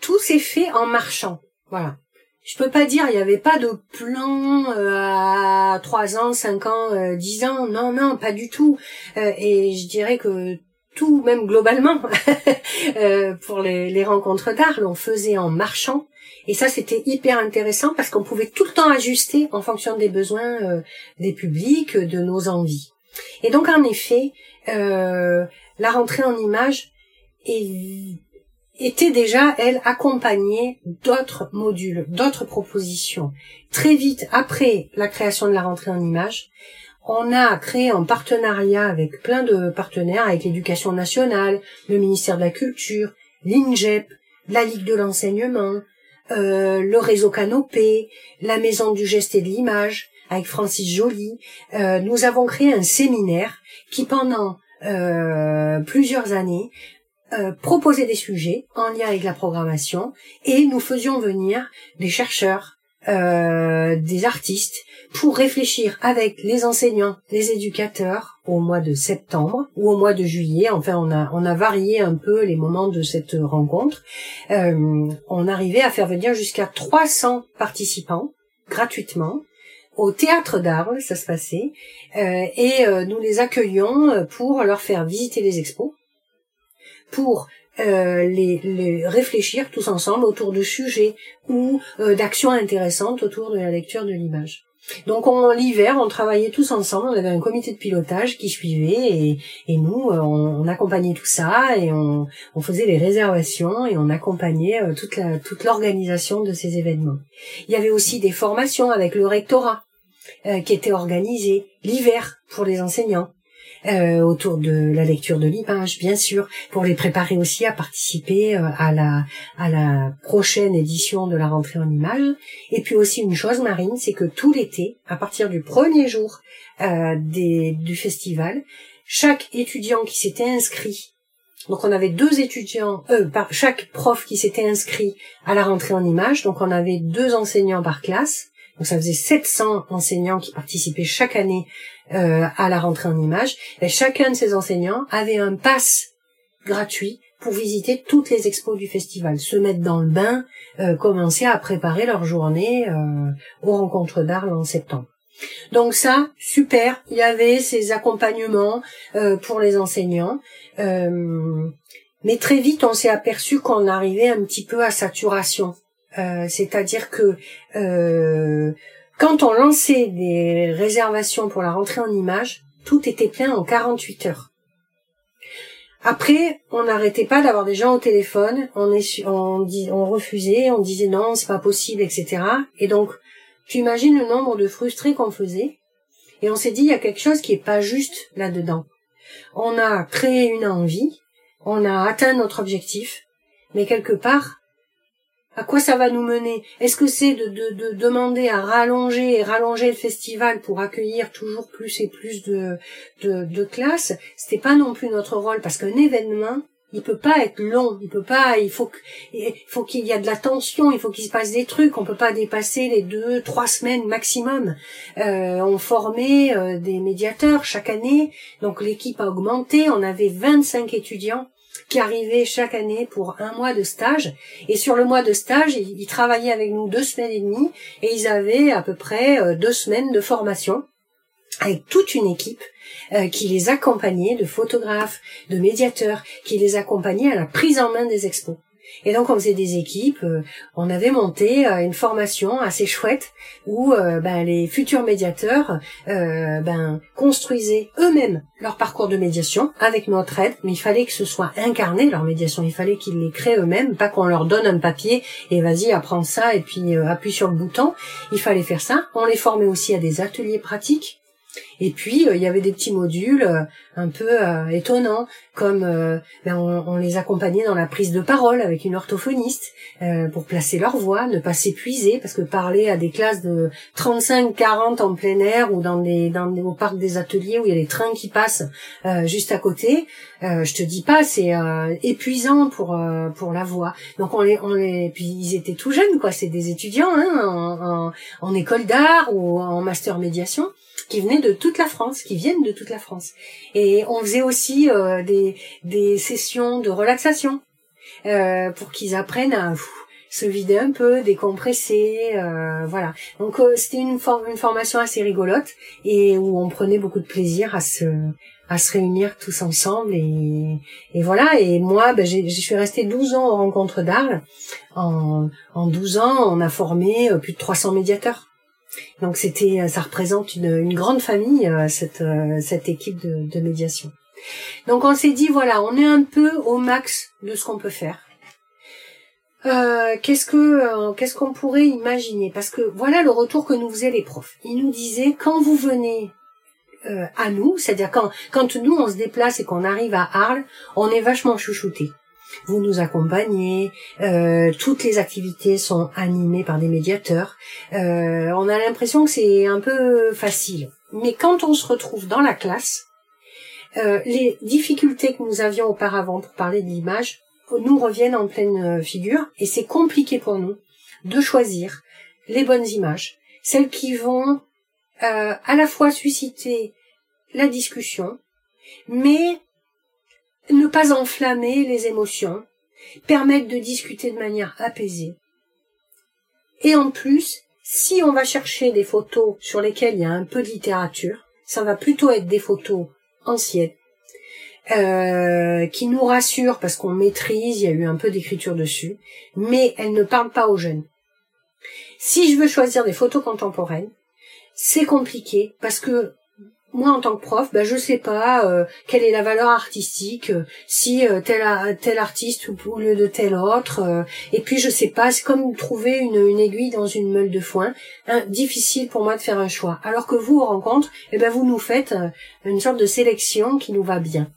B: tout s'est fait en marchant. Voilà. Je peux pas dire il n'y avait pas de plan euh, à trois ans, cinq ans, euh, dix ans. Non, non, pas du tout. Euh, et je dirais que tout, même globalement, [laughs] pour les, les rencontres d'art, l'on faisait en marchant. Et ça, c'était hyper intéressant parce qu'on pouvait tout le temps ajuster en fonction des besoins des publics, de nos envies. Et donc, en effet, la rentrée en images était déjà, elle, accompagnée d'autres modules, d'autres propositions. Très vite après la création de la rentrée en images, on a créé en partenariat avec plein de partenaires, avec l'éducation nationale, le ministère de la Culture, l'INGEP, la Ligue de l'enseignement, euh, le réseau Canopé, la Maison du geste et de l'image, avec Francis Joly. Euh, nous avons créé un séminaire qui, pendant euh, plusieurs années, proposer des sujets en lien avec la programmation et nous faisions venir des chercheurs, des artistes pour réfléchir avec les enseignants, les éducateurs au mois de septembre ou au mois de juillet. Enfin, on a on a varié un peu les moments de cette rencontre. Euh, on arrivait à faire venir jusqu'à 300 participants gratuitement au théâtre d'Arles, ça se passait, et nous les accueillions pour leur faire visiter les expos pour euh, les, réfléchir tous ensemble autour de sujets ou euh, d'actions intéressantes autour de la lecture de l'image. Donc en l'hiver, on travaillait tous ensemble, on avait un comité de pilotage qui suivait et, nous, euh, on, accompagnait tout ça et on, on, faisait les réservations et on accompagnait euh, toute l'organisation de ces événements. Il y avait aussi des formations avec le rectorat euh, qui étaient organisées l'hiver pour les enseignants. Euh, autour de la lecture de l'image, bien sûr, pour les préparer aussi à participer euh, à la à la prochaine édition de la rentrée en images. Et puis aussi une chose, Marine, c'est que tout l'été, à partir du premier jour euh, des, du festival, chaque étudiant qui s'était inscrit donc on avait deux étudiants, euh, par chaque prof qui s'était inscrit à la rentrée en images. Donc on avait deux enseignants par classe. Donc ça faisait 700 enseignants qui participaient chaque année euh, à la rentrée en images, et chacun de ces enseignants avait un pass gratuit pour visiter toutes les expos du festival, se mettre dans le bain, euh, commencer à préparer leur journée euh, aux rencontres d'Arles en septembre. Donc ça, super, il y avait ces accompagnements euh, pour les enseignants. mais très vite, on s'est aperçu qu'on arrivait un petit peu à saturation. C'est-à-dire que quand on lançait des réservations pour la rentrée en images, tout était plein en 48 heures. Après, on n'arrêtait pas d'avoir des gens au téléphone, on, refusait, on disait non, c'est pas possible, etc. Et donc, tu imagines le nombre de frustrés qu'on faisait. Et on s'est dit, il y a quelque chose qui est pas juste là-dedans. On a créé une envie, on a atteint notre objectif, mais quelque part, à quoi ça va nous mener? Est-ce que c'est de, de, demander à rallonger et rallonger le festival pour accueillir toujours plus et plus de, de, de classes? C'était pas non plus notre rôle parce qu'un événement, il peut pas être long, il peut pas, il faut il faut qu'il y a de la tension, il faut qu'il se passe des trucs, on peut pas dépasser les deux, trois semaines maximum. Euh, on formait euh, des médiateurs chaque année, donc l'équipe a augmenté, on avait 25 étudiants qui arrivaient chaque année pour un mois de stage. Et sur le mois de stage, ils, travaillaient avec nous deux semaines et demie et ils avaient à peu près euh, deux semaines de formation avec toute une équipe euh, qui les accompagnait, de photographes, de médiateurs, qui les accompagnait à la prise en main des expos. Et donc on faisait des équipes, euh, on avait monté euh, une formation assez chouette où euh, ben, les futurs médiateurs ben, construisaient eux-mêmes leur parcours de médiation avec notre aide, mais il fallait que ce soit incarné leur médiation, il fallait qu'ils les créent eux-mêmes, pas qu'on leur donne un papier et vas-y apprends ça et puis appuie sur le bouton. Il fallait faire ça. On les formait aussi à des ateliers pratiques et puis euh, il y avait des petits modules euh, un peu euh, étonnants, comme ben, on, les accompagnait dans la prise de parole avec une orthophoniste pour placer leur voix, ne pas s'épuiser, parce que parler à des classes de 35-40 en plein air ou dans des dans au parc des ateliers où il y a les trains qui passent juste à côté, je te dis pas, c'est épuisant pour pour la voix. Donc on les on les puis ils étaient tout jeunes quoi, c'est des étudiants hein, en, en école d'art ou en master médiation qui venaient de toute la France, qui viennent de toute la France. Et on faisait aussi euh, des, des sessions de relaxation euh, pour qu'ils apprennent à se vider un peu, décompresser, euh, voilà. Donc euh, c'était une, une formation assez rigolote et où on prenait beaucoup de plaisir à se à se réunir tous ensemble et, et voilà et moi ben, je suis restée 12 ans aux rencontres d'Arles en, en 12 ans on a formé plus de 300 médiateurs donc c'était, euh, ça représente une, grande famille euh, cette euh, cette équipe de, médiation. Donc on s'est dit voilà, on est un peu au max de ce qu'on peut faire. Qu'est-ce que qu'est-ce qu'on pourrait imaginer? Parce que voilà le retour que nous faisaient les profs. Ils nous disaient quand vous venez à nous, c'est-à-dire quand quand nous on se déplace et qu'on arrive à Arles, on est vachement chouchouté vous nous accompagnez, euh, toutes les activités sont animées par des médiateurs. Euh, on a l'impression que c'est un peu facile. Mais quand on se retrouve dans la classe, euh, les difficultés que nous avions auparavant pour parler de l'image nous reviennent en pleine figure et c'est compliqué pour nous de choisir les bonnes images, celles qui vont à la fois susciter la discussion, mais ne pas enflammer les émotions, permettre de discuter de manière apaisée. Et en plus, si on va chercher des photos sur lesquelles il y a un peu de littérature, ça va plutôt être des photos anciennes, euh, qui nous rassurent parce qu'on maîtrise, il y a eu un peu d'écriture dessus, mais elles ne parlent pas aux jeunes. Si je veux choisir des photos contemporaines, c'est compliqué parce que moi en tant que prof, ben je sais pas euh, quelle est la valeur artistique, euh, si euh, tel tel artiste ou au lieu de tel autre, et puis je sais pas, c'est comme trouver une, une aiguille dans une meule de foin, hein, difficile pour moi de faire un choix. Alors que vous, aux rencontres, eh ben vous nous faites une sorte de sélection qui nous va bien.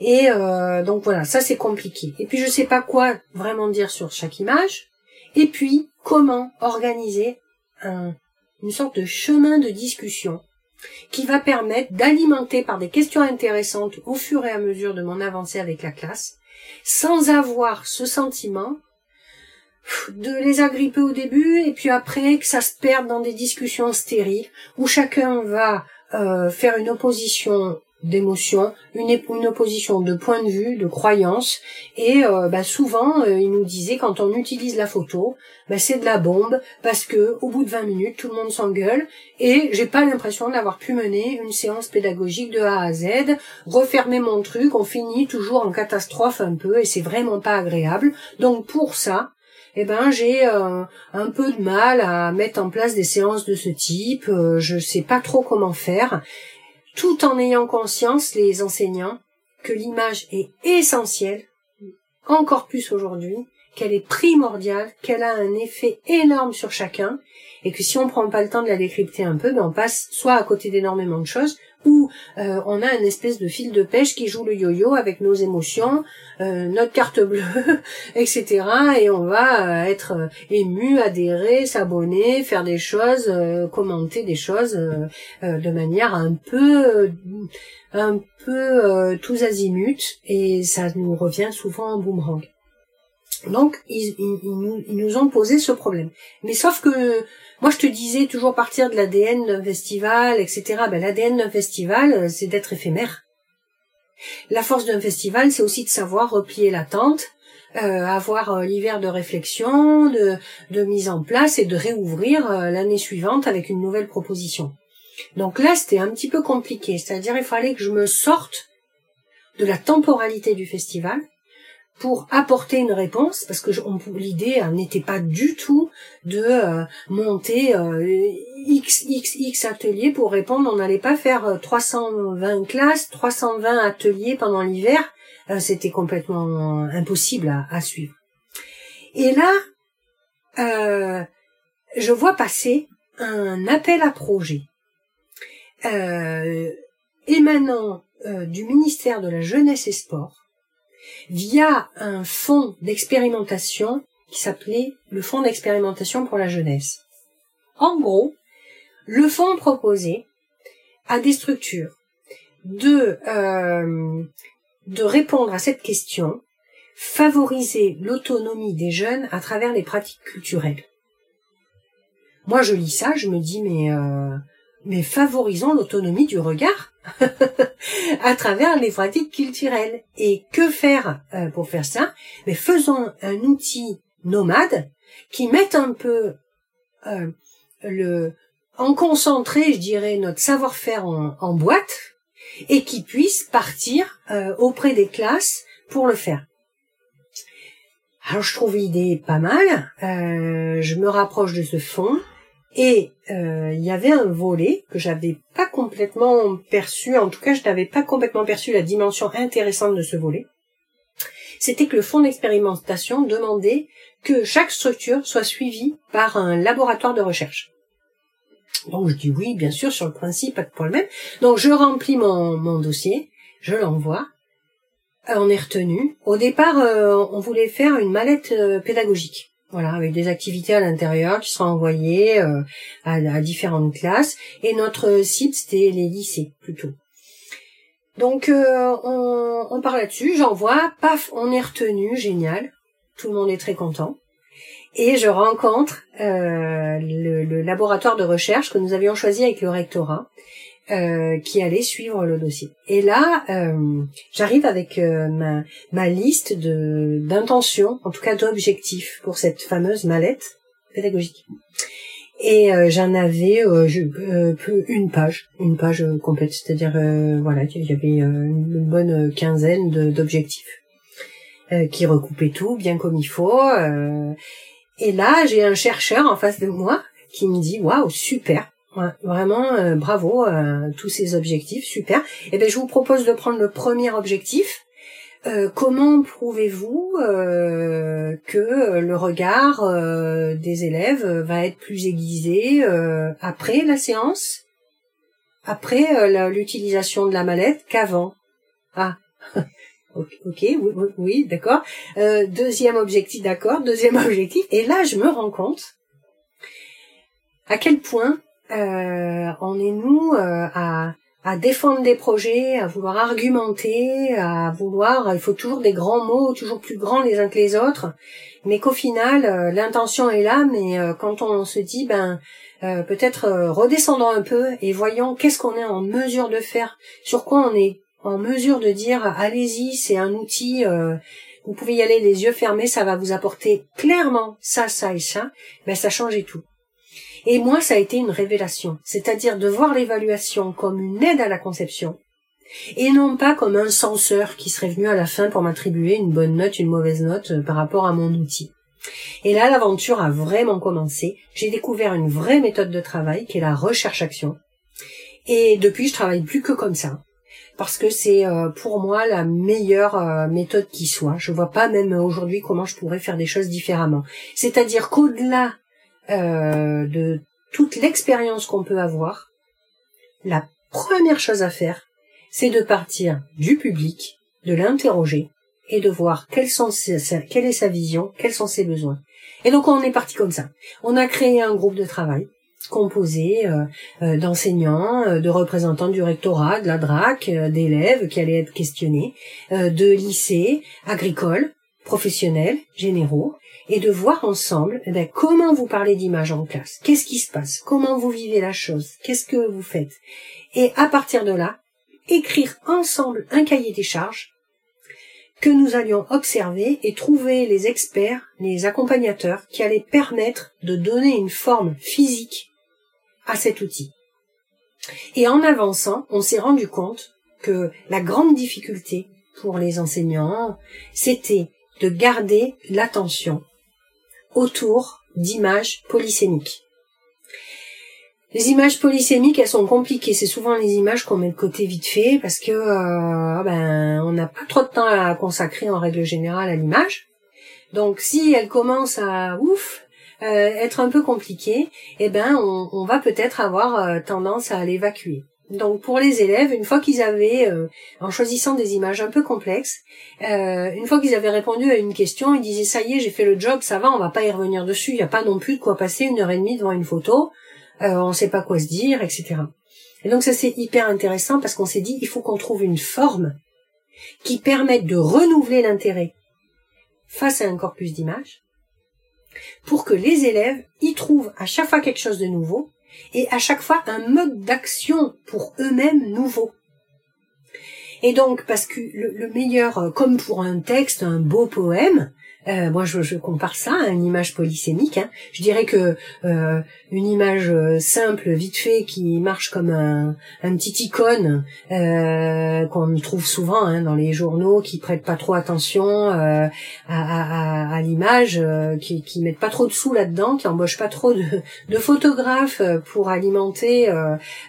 B: Et donc voilà, ça c'est compliqué. Et puis je sais pas quoi vraiment dire sur chaque image. Et puis comment organiser un, une sorte de chemin de discussion qui va permettre d'alimenter par des questions intéressantes au fur et à mesure de mon avancée avec la classe, sans avoir ce sentiment de les agripper au début et puis après que ça se perde dans des discussions stériles où chacun va euh, faire une opposition d'émotions, une, opposition de point de vue, de croyance. Et euh, bah, souvent, euh, il nous disait quand on utilise la photo, bah, c'est de la bombe parce que au bout de 20 minutes, tout le monde s'engueule et j'ai pas l'impression d'avoir pu mener une séance pédagogique de A à Z, refermer mon truc, on finit toujours en catastrophe un peu et c'est vraiment pas agréable. Donc pour ça, eh ben j'ai euh, un peu de mal à mettre en place des séances de ce type. je sais pas trop comment faire tout en ayant conscience, les enseignants, que l'image est essentielle, encore plus aujourd'hui, qu'elle est primordiale, qu'elle a un effet énorme sur chacun, et que si on prend pas le temps de la décrypter un peu, ben on passe soit à côté d'énormément de choses, ou euh, on a une espèce de fil de pêche qui joue le yo-yo avec nos émotions, euh, notre carte bleue, [laughs] etc. Et on va euh, être ému, adhérer, s'abonner, faire des choses, commenter des choses de manière un peu un peu tous azimuts et ça nous revient souvent en boomerang. Donc, ils, nous, ont posé ce problème. Mais sauf que, moi, je te disais toujours partir de l'ADN d'un festival, etc. Ben, l'ADN d'un festival, euh, c'est d'être éphémère. La force d'un festival, c'est aussi de savoir replier la tente, euh, avoir euh, l'hiver de réflexion, de, de, mise en place et de réouvrir l'année suivante avec une nouvelle proposition. Donc là, c'était un petit peu compliqué. C'est-à-dire, il fallait que je me sorte de la temporalité du festival pour apporter une réponse, parce que l'idée n'était pas du tout de euh, monter euh, x x x ateliers pour répondre. On n'allait pas faire 320 euh, classes, 320 ateliers pendant l'hiver. C'était complètement impossible à, suivre. Et là, je vois passer un appel à projet émanant du ministère de la Jeunesse et Sport via un fonds d'expérimentation qui s'appelait le fonds d'expérimentation pour la jeunesse. En gros, le fonds proposait à des structures de, euh, de répondre à cette question, favoriser l'autonomie des jeunes à travers les pratiques culturelles. Moi, je lis ça, je me dis, mais, euh, mais favorisons l'autonomie du regard. [laughs] à travers les pratiques culturelles. Et que faire euh, pour faire ça? Mais faisons un outil nomade qui mette un peu euh, le en concentré, je dirais, notre savoir-faire en, boîte et qui puisse partir euh, auprès des classes pour le faire. Alors je trouve l'idée pas mal. je me rapproche de ce fond. Et euh, il y avait un volet que j'avais pas complètement perçu, en tout cas je n'avais pas complètement perçu la dimension intéressante de ce volet. C'était que le fonds d'expérimentation demandait que chaque structure soit suivie par un laboratoire de recherche. Donc je dis oui, bien sûr, sur le principe, pas de problème. Donc je remplis mon, mon dossier, je l'envoie, on est retenu. Au départ, euh, on voulait faire une mallette euh, pédagogique. Voilà, avec des activités à l'intérieur qui seront envoyées euh, à, différentes classes. Et notre site, c'était les lycées plutôt. Donc euh, on, on part là-dessus, j'envoie, paf, on est retenu, génial. Tout le monde est très content. Et je rencontre euh, le, le, laboratoire de recherche que nous avions choisi avec le rectorat euh, qui allait suivre le dossier. Et là, euh, j'arrive avec euh, ma, ma liste de d'intentions, en tout cas d'objectifs pour cette fameuse mallette pédagogique. Et j'en avais une page, une page complète, c'est-à-dire voilà, il y avait une bonne quinzaine d'objectifs qui recoupaient tout bien comme il faut. et là, j'ai un chercheur en face de moi qui me dit waouh super Vraiment, euh, bravo, euh, tous ces objectifs, super. Eh ben, je vous propose de prendre le premier objectif. Euh, comment prouvez-vous que le regard des élèves va être plus aiguisé après la séance, après l'utilisation de la mallette qu'avant? Ah, [laughs] ok, oui d'accord. deuxième objectif, d'accord. Deuxième [laughs] objectif. Et là, je me rends compte à quel point euh, on est nous euh, à, défendre des projets, à vouloir argumenter, à vouloir, il faut toujours des grands mots, toujours plus grands les uns que les autres, mais qu'au final, euh, l'intention est là, mais quand on se dit, ben, peut-être redescendons un peu et voyons qu'est-ce qu'on est en mesure de faire, sur quoi on est en mesure de dire allez-y, c'est un outil, vous pouvez y aller les yeux fermés, ça va vous apporter clairement ça, ça et ça, ben ça change tout. Et moi, ça a été une révélation, c'est-à-dire de voir l'évaluation comme une aide à la conception, et non pas comme un censeur qui serait venu à la fin pour m'attribuer une bonne note, une mauvaise note euh, par rapport à mon outil. Et là, l'aventure a vraiment commencé. J'ai découvert une vraie méthode de travail qui est la recherche-action. Et depuis, je travaille plus que comme ça. Parce que c'est euh, pour moi la meilleure euh, méthode qui soit. Je vois pas même aujourd'hui comment je pourrais faire des choses différemment. C'est-à-dire qu'au-delà de toute l'expérience qu'on peut avoir, la première chose à faire, c'est de partir du public, de l'interroger et de voir quelle est sa vision, quels sont ses besoins. Et donc on est parti comme ça. On a créé un groupe de travail composé euh, euh, d'enseignants, euh, de représentants du rectorat, de la DRAC, d'élèves qui allaient être questionnés, de lycées, agricoles, professionnels, généraux, et de voir ensemble eh ben, comment vous parlez d'image en classe, qu'est-ce qui se passe, comment vous vivez la chose, qu'est-ce que vous faites? Et à partir de là, écrire ensemble un cahier des charges que nous allions observer et trouver les experts, les accompagnateurs qui allaient permettre de donner une forme physique à cet outil. Et en avançant, on s'est rendu compte que la grande difficulté pour les enseignants, c'était de garder l'attention autour d'images polysémiques. Les images polysémiques, elles sont compliquées. C'est souvent les images qu'on met de côté vite fait parce que euh, ben on n'a pas trop de temps à consacrer en règle générale à l'image. Donc si elle commence à ouf euh, être un peu compliquée, eh ben on, on va peut-être avoir euh, tendance à l'évacuer. Donc pour les élèves, une fois qu'ils avaient, en choisissant des images un peu complexes, une fois qu'ils avaient répondu à une question, ils disaient ça y est, j'ai fait le job, ça va, on va pas y revenir dessus. Il n'y a pas non plus de quoi passer une heure et demie devant une photo euh, on ne sait pas quoi se dire, etc. Et donc ça c'est hyper intéressant parce qu'on s'est dit il faut qu'on trouve une forme qui permette de renouveler l'intérêt face à un corpus d'images pour que les élèves y trouvent à chaque fois quelque chose de nouveau et à chaque fois un mode d'action pour eux-mêmes nouveau. Et donc, parce que le, meilleur, euh, comme pour un texte, un beau poème, euh, moi, je, je, compare ça à une image polysémique. Hein. Je dirais que euh, une image euh, simple, vite fait, qui marche comme un, un petit icône euh, qu'on trouve souvent hein, dans les journaux, qui prêtent pas trop attention à, à, à l'image, qui, qui mettent pas trop de sous là-dedans, qui embauchent pas trop de, de photographes pour alimenter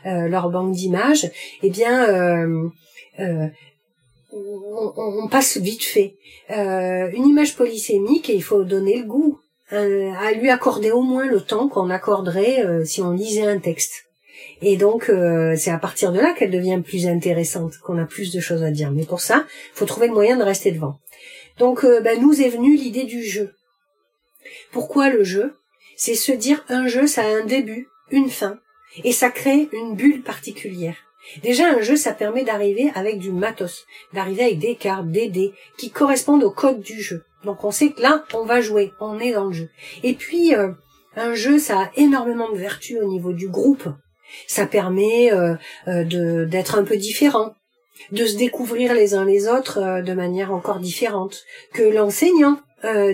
B: leur banque d'images. Eh bien euh, on, passe vite fait. Euh, une image polysémique, et il faut donner le goût, euh, à lui accorder au moins le temps qu'on accorderait si on lisait un texte. Et donc, c'est à partir de là qu'elle devient plus intéressante, qu'on a plus de choses à dire. Mais pour ça, il faut trouver le moyen de rester devant. Donc, ben, nous est venue l'idée du jeu. Pourquoi le jeu? C'est se dire un jeu, ça a un début, une fin, et ça crée une bulle particulière. Déjà, un jeu, ça permet d'arriver avec du matos, d'arriver avec des cartes, des dés, qui correspondent au code du jeu. Donc on sait que là, on va jouer, on est dans le jeu. Et puis, euh, un jeu, ça a énormément de vertus au niveau du groupe. Ça permet euh, euh, d'être un peu différent, de se découvrir les uns les autres de manière encore différente, que l'enseignant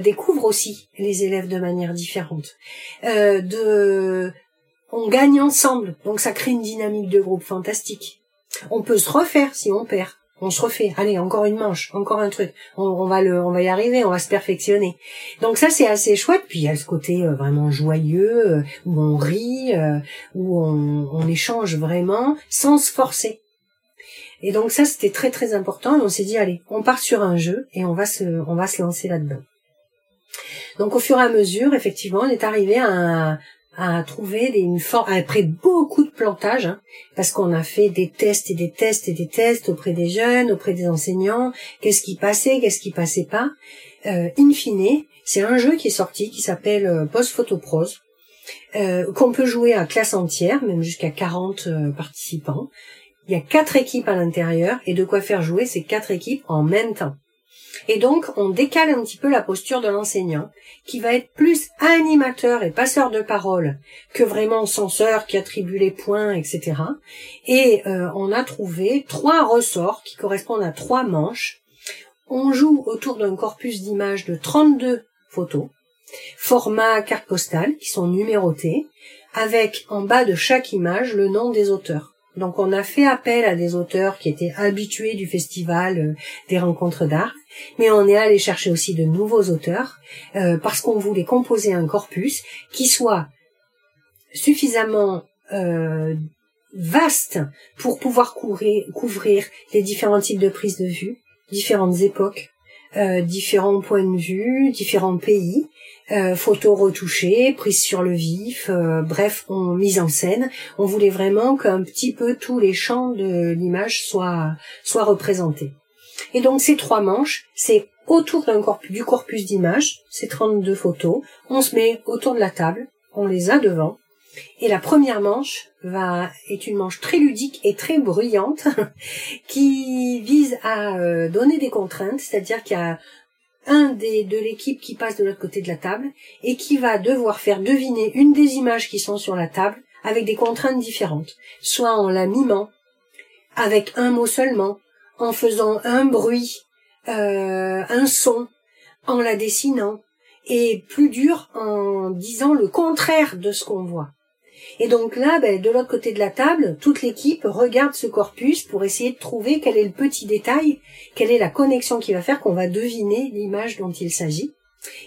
B: découvre aussi les élèves de manière différente, de on gagne ensemble, donc ça crée une dynamique de groupe fantastique. On peut se refaire si on perd. On se refait. Allez, encore une manche, encore un truc. On, va le, on va y arriver, on va se perfectionner. Donc ça, c'est assez chouette. Puis il y a ce côté euh, vraiment joyeux, euh, où on rit, euh, où on, on, échange vraiment, sans se forcer. Et donc ça, c'était très très important. On s'est dit, allez, on part sur un jeu et on va se, on va se lancer là-dedans. Donc au fur et à mesure, effectivement, on est arrivé à un, à trouver une forme après beaucoup de plantage hein, parce qu'on a fait des tests et des tests et des tests auprès des jeunes auprès des enseignants. Qu'est-ce qui passait qu'est-ce qui passait pas? Euh, in fine c'est un jeu qui est sorti qui s'appelle euh, Post Photo Pros euh, qu'on peut jouer à classe entière même jusqu'à 40 euh, participants. Il y a quatre équipes à l'intérieur et de quoi faire jouer ces quatre équipes en même temps Et donc, on décale un petit peu la posture de l'enseignant, qui va être plus animateur et passeur de parole que vraiment censeur qui attribue les points, etc. Et euh, on a trouvé trois ressorts qui correspondent à trois manches. On joue autour d'un corpus d'images de 32 photos, format carte postale, qui sont numérotées, avec en bas de chaque image le nom des auteurs. Donc on a fait appel à des auteurs qui étaient habitués du festival euh, des rencontres d'art, mais on est allé chercher aussi de nouveaux auteurs euh, parce qu'on voulait composer un corpus qui soit suffisamment euh, vaste pour pouvoir couvrir, couvrir les différents types de prises de vue, différentes époques, différents points de vue, différents pays, euh, photos retouchées, prises sur le vif, euh, bref, on mise en scène. On voulait vraiment qu'un petit peu tous les champs de l'image soient, soient représentés. Et donc ces trois manches, c'est autour d'un corpus, du corpus d'images, ces 32 photos, on se met autour de la table, on les a devant, et la première manche va est une manche très ludique et très bruyante [laughs] qui vise à euh, donner des contraintes, c'est-à-dire qu'il y a un des de l'équipe qui passe de l'autre côté de la table et qui va devoir faire deviner une des images qui sont sur la table avec des contraintes différentes, soit en la mimant, avec un mot seulement, en faisant un bruit, euh, un son, en la dessinant, et plus dur en disant le contraire de ce qu'on voit. Et donc là, ben, de l'autre côté de la table, toute l'équipe regarde ce corpus pour essayer de trouver quel est le petit détail, quelle est la connexion qui va faire qu'on va deviner l'image dont il s'agit.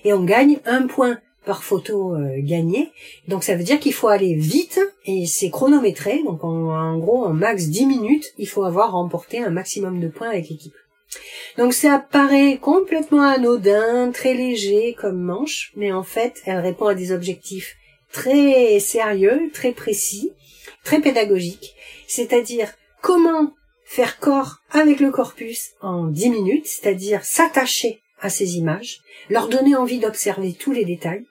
B: Et on gagne un point par photo euh, gagnée. Donc ça veut dire qu'il faut aller vite et c'est chronométré. Donc en, en, gros, en max 10 minutes, il faut avoir remporté un maximum de points avec l'équipe. Donc ça paraît complètement anodin, très léger comme manche, mais en fait, elle répond à des objectifs très sérieux, très précis, très pédagogique, c'est-à-dire comment faire corps avec le corpus en dix minutes, c'est-à-dire s'attacher à ces images, leur donner envie d'observer tous les détails,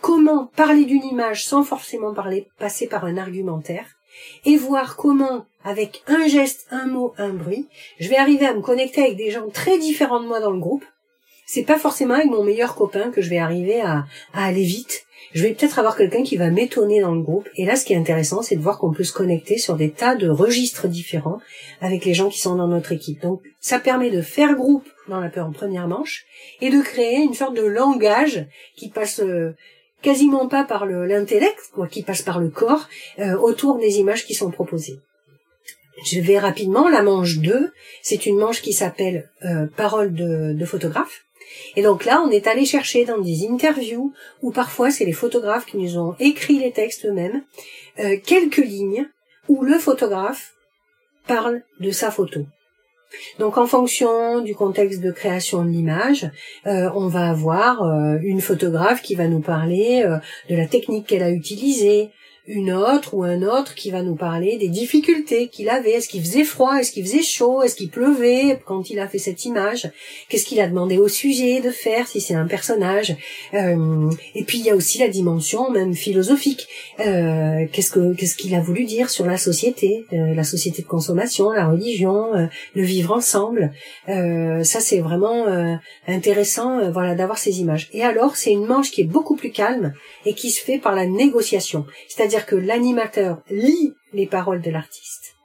B: comment parler d'une image sans forcément parler, passer par un argumentaire, et voir comment, avec un geste, un mot, un bruit, je vais arriver à me connecter avec des gens très différents de moi dans le groupe. C'est pas forcément avec mon meilleur copain que je vais arriver à, à aller vite, je vais peut-être avoir quelqu'un qui va m'étonner dans le groupe. Et là, ce qui est intéressant, c'est de voir qu'on peut se connecter sur des tas de registres différents avec les gens qui sont dans notre équipe. Donc, ça permet de faire groupe dans la en première manche et de créer une sorte de langage qui passe euh, quasiment pas par l'intellect, quoi, qui passe par le corps, euh, autour des images qui sont proposées. Je vais rapidement, la manche 2, c'est une manche qui s'appelle euh, Parole de photographe. Et donc là, on est allé chercher dans des interviews, ou parfois c'est les photographes qui nous ont écrit les textes eux-mêmes, euh, quelques lignes où le photographe parle de sa photo. Donc en fonction du contexte de création de l'image, euh, on va avoir euh, une photographe qui va nous parler de la technique qu'elle a utilisée, une autre ou un autre qui va nous parler des difficultés qu'il avait. Est-ce qu'il faisait froid? Est-ce qu'il faisait chaud? Est-ce qu'il pleuvait quand il a fait cette image? Qu'est-ce qu'il a demandé au sujet de faire si c'est un personnage? Euh, Et puis il y a aussi la dimension même philosophique. Euh, qu'est-ce que qu'est-ce qu'il a voulu dire sur la société, euh, la société de consommation, la religion, le vivre ensemble. ça c'est vraiment intéressant, voilà, d'avoir ces images. Et alors c'est une manche qui est beaucoup plus calme et qui se fait par la négociation, c'est-à-dire que l'animateur lit les paroles de l'artiste.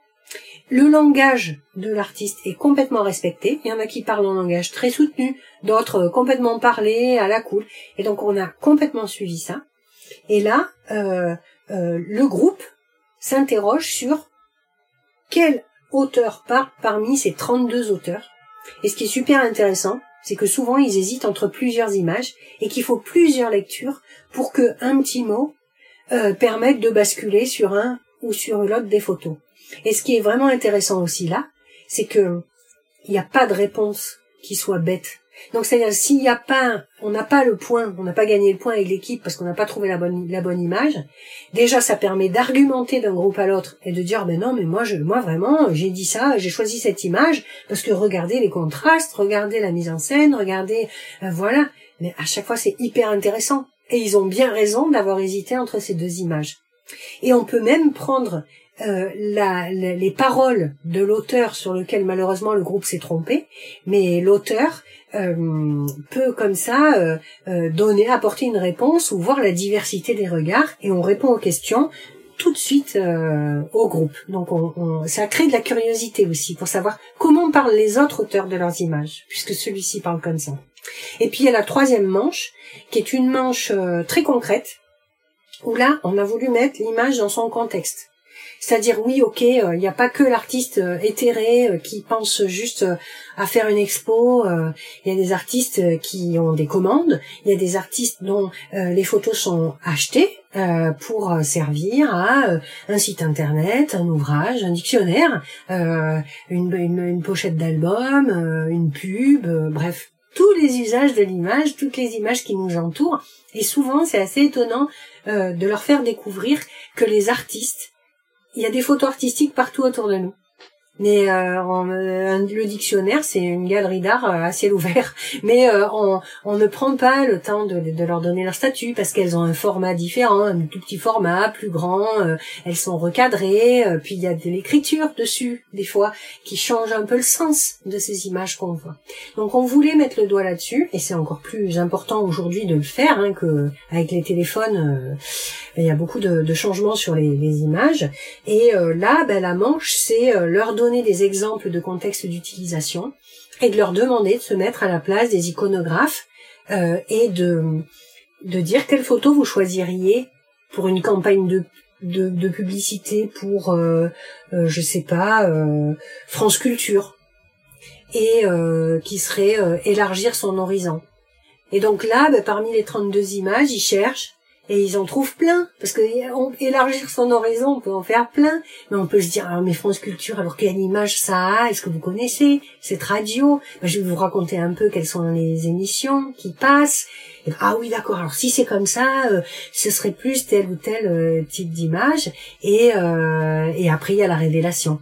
B: Le langage de l'artiste est complètement respecté. Il y en a qui parlent en langage très soutenu, d'autres complètement parlés à la cool. Et donc on a complètement suivi ça. Et là, euh, euh, le groupe s'interroge sur quel auteur part parmi ces 32 auteurs. Et ce qui est super intéressant, c'est que souvent ils hésitent entre plusieurs images et qu'il faut plusieurs lectures pour que un petit mot euh, permettent de basculer sur un ou sur l'autre des photos. Et ce qui est vraiment intéressant aussi là, c'est que il n'y a pas de réponse qui soit bête. Donc c'est-à-dire s'il n'y a pas, on n'a pas le point, on n'a pas gagné le point avec l'équipe parce qu'on n'a pas trouvé la bonne la bonne image. Déjà, ça permet d'argumenter d'un groupe à l'autre et de dire, mais non, mais moi, je, moi vraiment, j'ai dit ça, j'ai choisi cette image parce que regardez les contrastes, regardez la mise en scène, regardez, euh, voilà. Mais à chaque fois, c'est hyper intéressant. Et ils ont bien raison d'avoir hésité entre ces deux images. Et on peut même prendre euh, les paroles de l'auteur sur lequel malheureusement le groupe s'est trompé, mais l'auteur euh, peut comme ça euh, donner, apporter une réponse ou voir la diversité des regards et on répond aux questions tout de suite au groupe. Donc on, on, ça crée de la curiosité aussi pour savoir comment parlent les autres auteurs de leurs images, puisque celui-ci parle comme ça. Et puis il y a la troisième manche, qui est une manche très concrète, où là on a voulu mettre l'image dans son contexte. C'est-à-dire oui, ok, il n'y a pas que l'artiste éthéré qui pense juste à faire une expo. Il y a des artistes qui ont des commandes. Il y a des artistes dont les photos sont achetées pour servir à un site internet, un ouvrage, un dictionnaire, une, une, une, pochette d'album, une pub, bref, tous les usages de l'image, toutes les images qui nous entourent. Et souvent, c'est assez étonnant de leur faire découvrir que les artistes il y a des photos artistiques partout autour de nous. Mais euh, euh, le dictionnaire, c'est une galerie d'art euh, à ciel ouvert. [laughs] Mais on, on, ne prend pas le temps de, de leur donner leur statut parce qu'elles ont un format différent, un tout petit format, plus grand. elles sont recadrées. puis il y a de l'écriture dessus, des fois, qui change un peu le sens de ces images qu'on voit. Donc on voulait mettre le doigt là-dessus, et c'est encore plus important aujourd'hui de le faire hein, que avec les téléphones. il y a beaucoup de, de changements sur les, les images. Et là, ben, la manche, c'est leur donner des exemples de contexte d'utilisation et de leur demander de se mettre à la place des iconographes euh, et de, de dire quelle photo vous choisiriez pour une campagne de, de, publicité pour, euh, euh, je sais pas, euh, France Culture et qui serait élargir son horizon. Et donc là, ben, parmi les 32 images, ils cherchent et ils en trouvent plein parce que élargir son horizon on peut en faire plein. Mais on peut se dire ah mais France Culture alors quelle image ça a est-ce que vous connaissez cette radio? Ben, je vais vous raconter un peu quelles sont les émissions qui passent. Ah oui d'accord alors si c'est comme ça euh, ce serait plus tel ou tel euh, type d'image. Et euh, et après il y a la révélation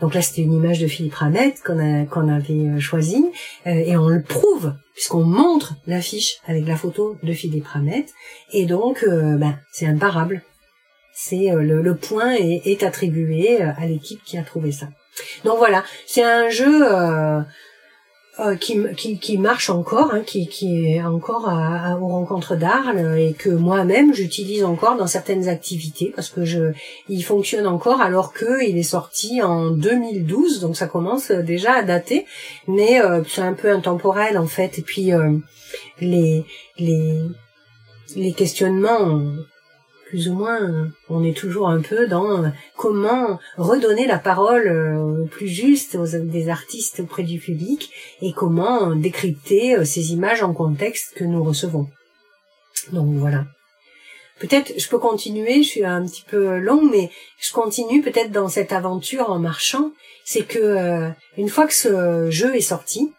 B: donc là, c'était une image de Philippe Ramette qu'on qu'on avait euh, choisie, euh, et on le prouve puisqu'on montre l'affiche avec la photo de Philippe Ramette, et donc euh, ben, c'est imparable. C'est le, point est, est attribué à l'équipe qui a trouvé ça. Donc voilà, c'est un jeu euh, qui, qui, qui, marche encore, hein, qui, qui est encore à, aux rencontres d'Arles et que moi-même j'utilise encore dans certaines activités parce que je, il fonctionne encore alors que il est sorti en 2012, donc ça commence déjà à dater, mais euh, c'est un peu intemporel en fait. Et puis euh, les, les, les questionnements plus ou moins, on est toujours un peu dans comment redonner la parole euh, plus juste aux des artistes auprès du public et comment décrypter euh, ces images en contexte que nous recevons. Donc voilà. Peut-être je peux continuer, je suis un petit peu long, mais je continue peut-être dans cette aventure en marchant. C'est que euh, une fois que ce jeu est sorti,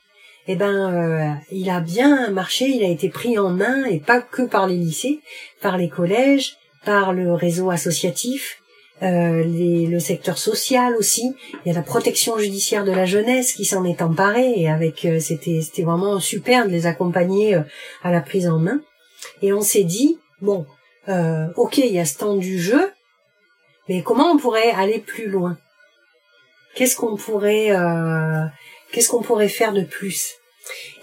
B: eh ben, il a bien marché, il a été pris en main et pas que par les lycées, par les collèges, par le réseau associatif, euh, les, le secteur social aussi. Il y a la protection judiciaire de la jeunesse qui s'en est emparée et avec euh, c'était c'était vraiment super de les accompagner euh, à la prise en main. Et on s'est dit bon, euh, ok, il y a ce temps du jeu, mais comment on pourrait aller plus loin? Qu'est-ce qu'on pourrait qu'est-ce qu'on pourrait faire de plus?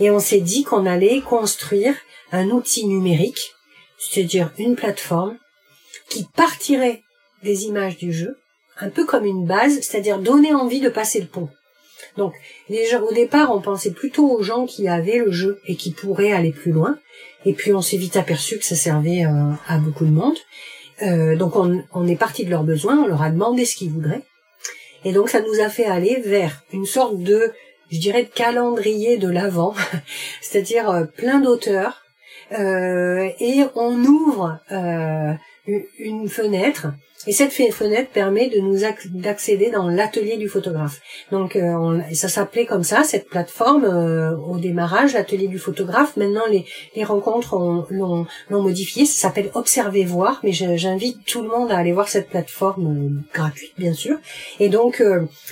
B: Et on s'est dit qu'on allait construire un outil numérique, c'est-à-dire une plateforme qui partirait des images du jeu, un peu comme une base, c'est-à-dire donner envie de passer le pont. Donc, déjà, au départ, on pensait plutôt aux gens qui avaient le jeu et qui pourraient aller plus loin. Et puis, on s'est vite aperçu que ça servait euh, à beaucoup de monde. Euh, donc, on, on est parti de leurs besoins, on leur a demandé ce qu'ils voudraient. Et donc, ça nous a fait aller vers une sorte de, je dirais, de calendrier de l'avant, [laughs] c'est-à-dire euh, plein d'auteurs. et on ouvre une fenêtre et cette fenêtre permet de nous d'accéder dans l'atelier du photographe. Donc euh, ça s'appelait comme ça cette plateforme euh, au démarrage l'atelier du photographe. Maintenant les, les rencontres l'ont modifié. Ça s'appelle Observer voir, mais j'invite tout le monde à aller voir cette plateforme euh, gratuite bien sûr. Et donc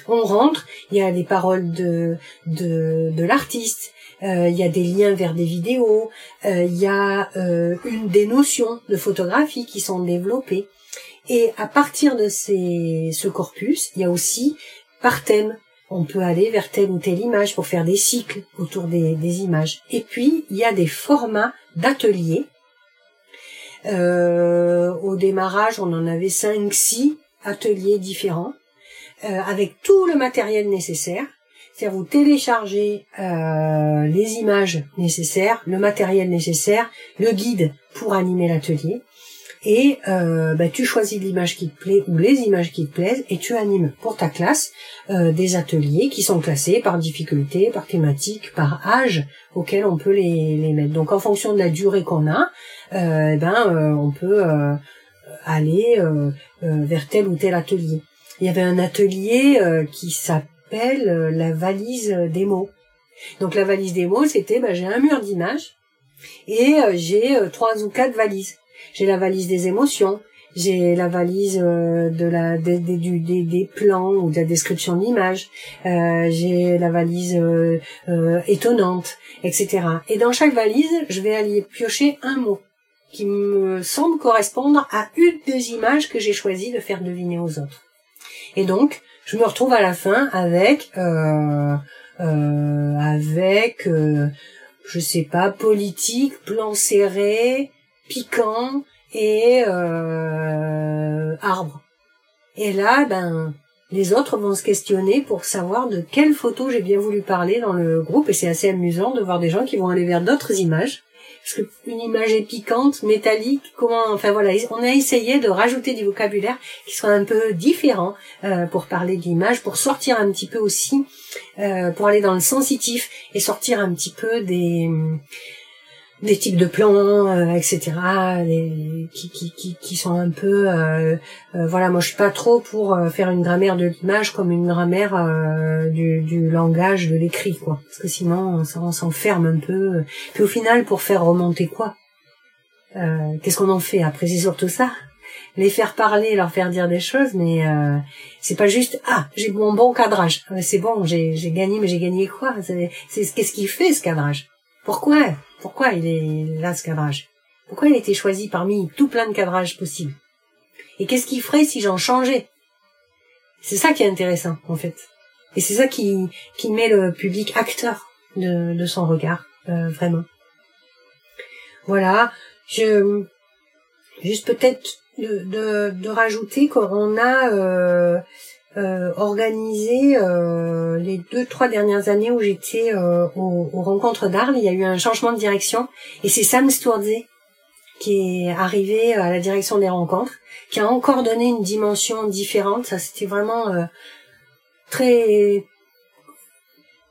B: on rentre, il y a les paroles de de, de l'artiste, il y a des liens vers des vidéos, euh, il y a euh, une des notions de photographie qui sont développées. Et à partir de ces, ce corpus, il y a aussi par thème. On peut aller vers telle ou telle image pour faire des cycles autour des, des images. Et puis, il y a des formats d'ateliers. Euh, au démarrage, on en avait cinq, six ateliers différents, euh, avec tout le matériel nécessaire. C'est-à-dire vous téléchargez euh, les images nécessaires, le matériel nécessaire, le guide pour animer l'atelier, et euh, bah, tu choisis l'image qui te plaît ou les images qui te plaisent et tu animes pour ta classe euh, des ateliers qui sont classés par difficulté, par thématique, par âge auquel on peut les, les mettre. Donc en fonction de la durée qu'on a, eh ben on peut aller vers tel ou tel atelier. Il y avait un atelier qui s'appelle euh, la valise des mots. Donc la valise des mots, c'était bah, j'ai un mur d'images et euh, j'ai euh, trois ou quatre valises. J'ai la valise des émotions, j'ai la valise de la des, des, des, plans ou de la description d'image, j'ai la valise étonnante, etc. Et dans chaque valise, je vais aller piocher un mot qui me semble correspondre à une des images que j'ai choisi de faire deviner aux autres. Et donc, je me retrouve à la fin avec euh, euh, avec euh, je sais pas politique, plan serré, piquant et euh, arbre. Et là, ben les autres vont se questionner pour savoir de quelle photo j'ai bien voulu parler dans le groupe et c'est assez amusant de voir des gens qui vont aller vers d'autres images parce qu'une image est piquante, métallique, comment, enfin voilà, on a essayé de rajouter du vocabulaire qui soit un peu différent euh, pour parler d'image, pour sortir un petit peu aussi, euh, pour aller dans le sensitif et sortir un petit peu des des types de plans, euh, etc. qui, qui, qui, qui, sont un peu, euh, euh, voilà, moi je suis pas trop pour faire une grammaire de l'image comme une grammaire du, du langage de l'écrit, quoi. Parce que sinon on, s'enferme un peu. Puis au final, pour faire remonter quoi Qu'est-ce qu'on en fait après? C'est surtout ça. Les faire parler, leur faire dire des choses, mais c'est pas juste ah j'ai mon bon cadrage, c'est bon, j'ai gagné, mais j'ai gagné quoi C'est qu'est-ce qu'il fait ce cadrage Pourquoi? Pourquoi il est là ce cadrage? Pourquoi il a été choisi parmi tout plein de cadrages possibles? Et qu'est-ce qu'il ferait si j'en changeais? C'est ça qui est intéressant en fait. Et c'est ça qui, met le public acteur de, son regard, euh, vraiment. Voilà, je juste peut-être de, rajouter qu'on a euh, euh, organisé euh, les deux trois dernières années où j'étais euh, aux, rencontres d'Arles, il y a eu un changement de direction et c'est Sam Stourdze qui est arrivé à la direction des rencontres, qui a encore donné une dimension différente. Ça c'était vraiment euh, très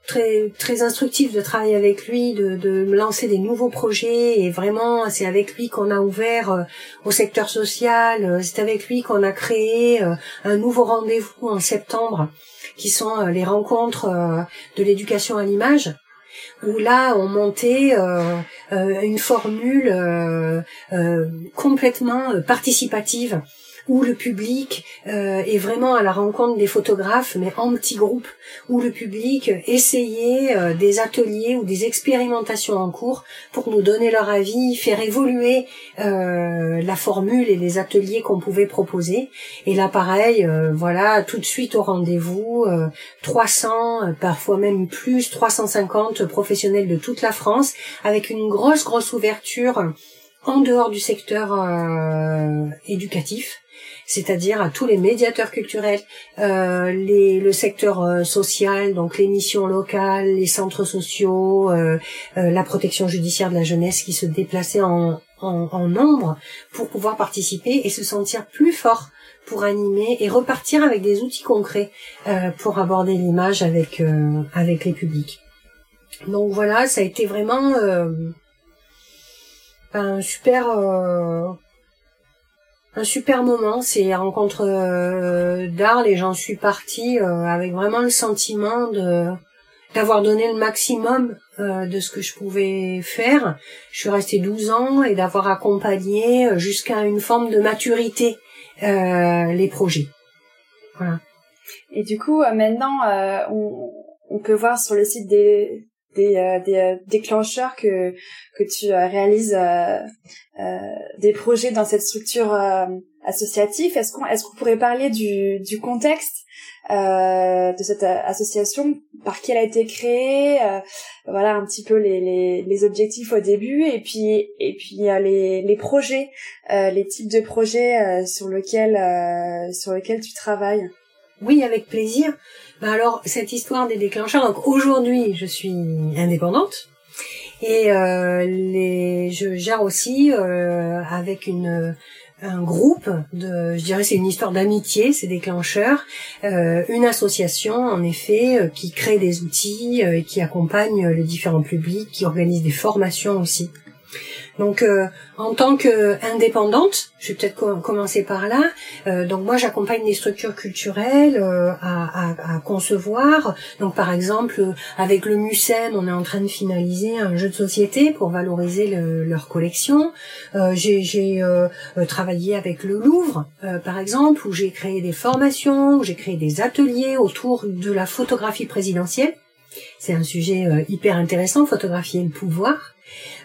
B: très très instructif de travailler avec lui, de, de lancer des nouveaux projets. Et vraiment c'est avec lui qu'on a ouvert euh, au secteur social, euh, c'est avec lui qu'on a créé euh, un nouveau rendez-vous en septembre qui sont les rencontres de l'éducation à l'image où là on montait une formule complètement participative où le public euh, est vraiment à la rencontre des photographes, mais en petits groupes, où le public essayait euh, des ateliers ou des expérimentations en cours pour nous donner leur avis, faire évoluer euh, la formule et les ateliers qu'on pouvait proposer. Et là, pareil, voilà, tout de suite au rendez-vous, 300, parfois même plus, 350 professionnels de toute la France, avec une grosse, grosse ouverture en dehors du secteur éducatif c'est-à-dire à tous les médiateurs culturels, euh, les, le secteur euh, social, donc les missions locales, les centres sociaux, euh, euh, la protection judiciaire de la jeunesse qui se déplaçaient en, en, en nombre pour pouvoir participer et se sentir plus fort pour animer et repartir avec des outils concrets euh, pour aborder l'image avec avec les publics. Donc voilà, ça a été vraiment un super un super moment, c'est la rencontre euh, d'Arles et j'en suis partie euh, avec vraiment le sentiment de d'avoir donné le maximum euh, de ce que je pouvais faire. Je suis restée 12 ans et d'avoir accompagné jusqu'à une forme de maturité les projets. Voilà.
A: Et du coup, maintenant, on, on, peut voir sur le site des, des, euh, des euh, déclencheurs que que tu euh, réalises des projets dans cette structure associatif. Est-ce qu'on est-ce qu'on pourrait parler du, du contexte euh, de cette association, par qui elle a été créée, euh, voilà un petit peu les, les, les, objectifs au début et puis et puis les, les projets, euh, les types de projets euh, sur lesquels sur lesquels tu travailles.
B: Oui, avec plaisir. Bah alors cette histoire des déclencheurs. Aujourd'hui, je suis indépendante. Et les, je gère aussi avec une un groupe de, je dirais c'est une histoire d'amitié, c'est déclencheur, euh, une association en effet euh, qui crée des outils euh, et qui accompagne les différents publics, qui organise des formations aussi. Donc, euh, en tant qu'indépendante, je vais peut-être commencer par là. Euh, donc, moi, j'accompagne les structures culturelles euh, à, à, à, concevoir. Donc, par exemple, avec le MUSEM, on est en train de finaliser un jeu de société pour valoriser le, leur collection. j'ai travaillé avec le Louvre, par exemple, où j'ai créé des formations, où j'ai créé des ateliers autour de la photographie présidentielle. C'est un sujet hyper intéressant, photographier le pouvoir.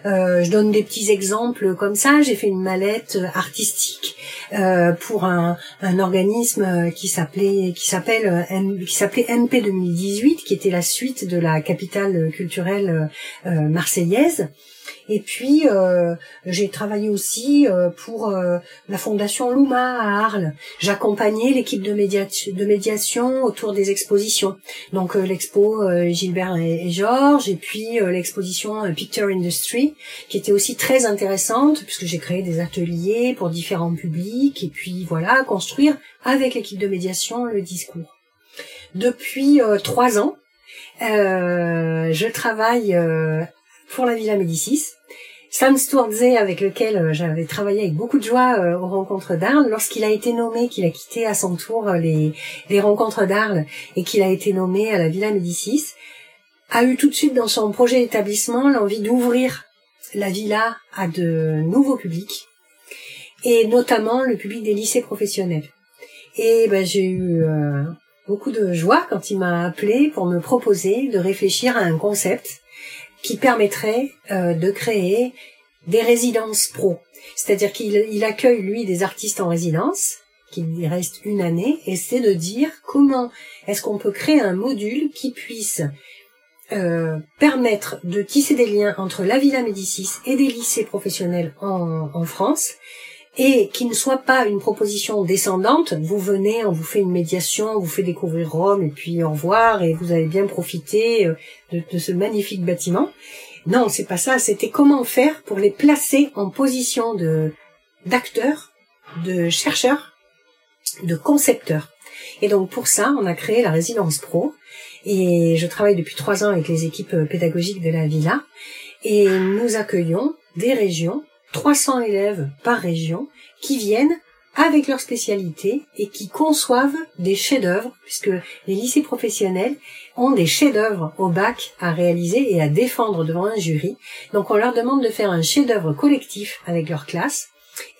B: Euh, je donne des petits exemples comme ça. J'ai fait une mallette artistique euh, pour un, un, organisme qui s'appelait qui s'appelle qui s'appelait MP 2018, qui était la suite de la capitale culturelle euh, marseillaise. Et puis, euh, j'ai travaillé aussi euh, pour euh, la Fondation Luma à Arles. J'accompagnais l'équipe de, de, médiation autour des expositions. Donc, l'expo Gilbert et, Georges, et puis l'exposition Picture Industry, qui était aussi très intéressante, puisque j'ai créé des ateliers pour différents publics, et puis voilà, construire avec l'équipe de médiation le discours. Depuis trois ans, je travaille pour la Villa Médicis. Sam Sturze, avec lequel euh, j'avais travaillé avec beaucoup de joie euh, aux rencontres d'Arles, lorsqu'il a été nommé, qu'il a quitté à son tour euh, les, les rencontres d'Arles et qu'il a été nommé à la Villa Médicis, a eu tout de suite dans son projet d'établissement l'envie d'ouvrir la villa à de nouveaux publics et notamment le public des lycées professionnels. Et ben, j'ai eu beaucoup de joie quand il m'a appelé pour me proposer de réfléchir à un concept qui permettrait euh, de créer des résidences pro. C'est-à-dire qu'il accueille, lui, des artistes en résidence, qu'il reste une année, et c'est de dire comment est-ce qu'on peut créer un module qui puisse euh, permettre de tisser des liens entre la Villa Médicis et des lycées professionnels en, en France, et qui ne soit pas une proposition descendante. Vous venez, on vous fait une médiation, on vous fait découvrir Rome et puis au revoir et vous avez bien profité euh, de, de ce magnifique bâtiment. Non, c'est pas ça. C'était comment faire pour les placer en position de d'acteurs, de chercheurs, de concepteurs. Et donc pour ça, on a créé la résidence pro. Et je travaille depuis trois ans avec les équipes pédagogiques de la villa. Et nous accueillons des régions 300 élèves par région qui viennent avec leur spécialité et qui conçoivent des chefs-d'œuvre, puisque les lycées professionnels ont des chefs-d'œuvre au bac à réaliser et à défendre devant un jury. Donc on leur demande de faire un chef-d'œuvre collectif avec leur classe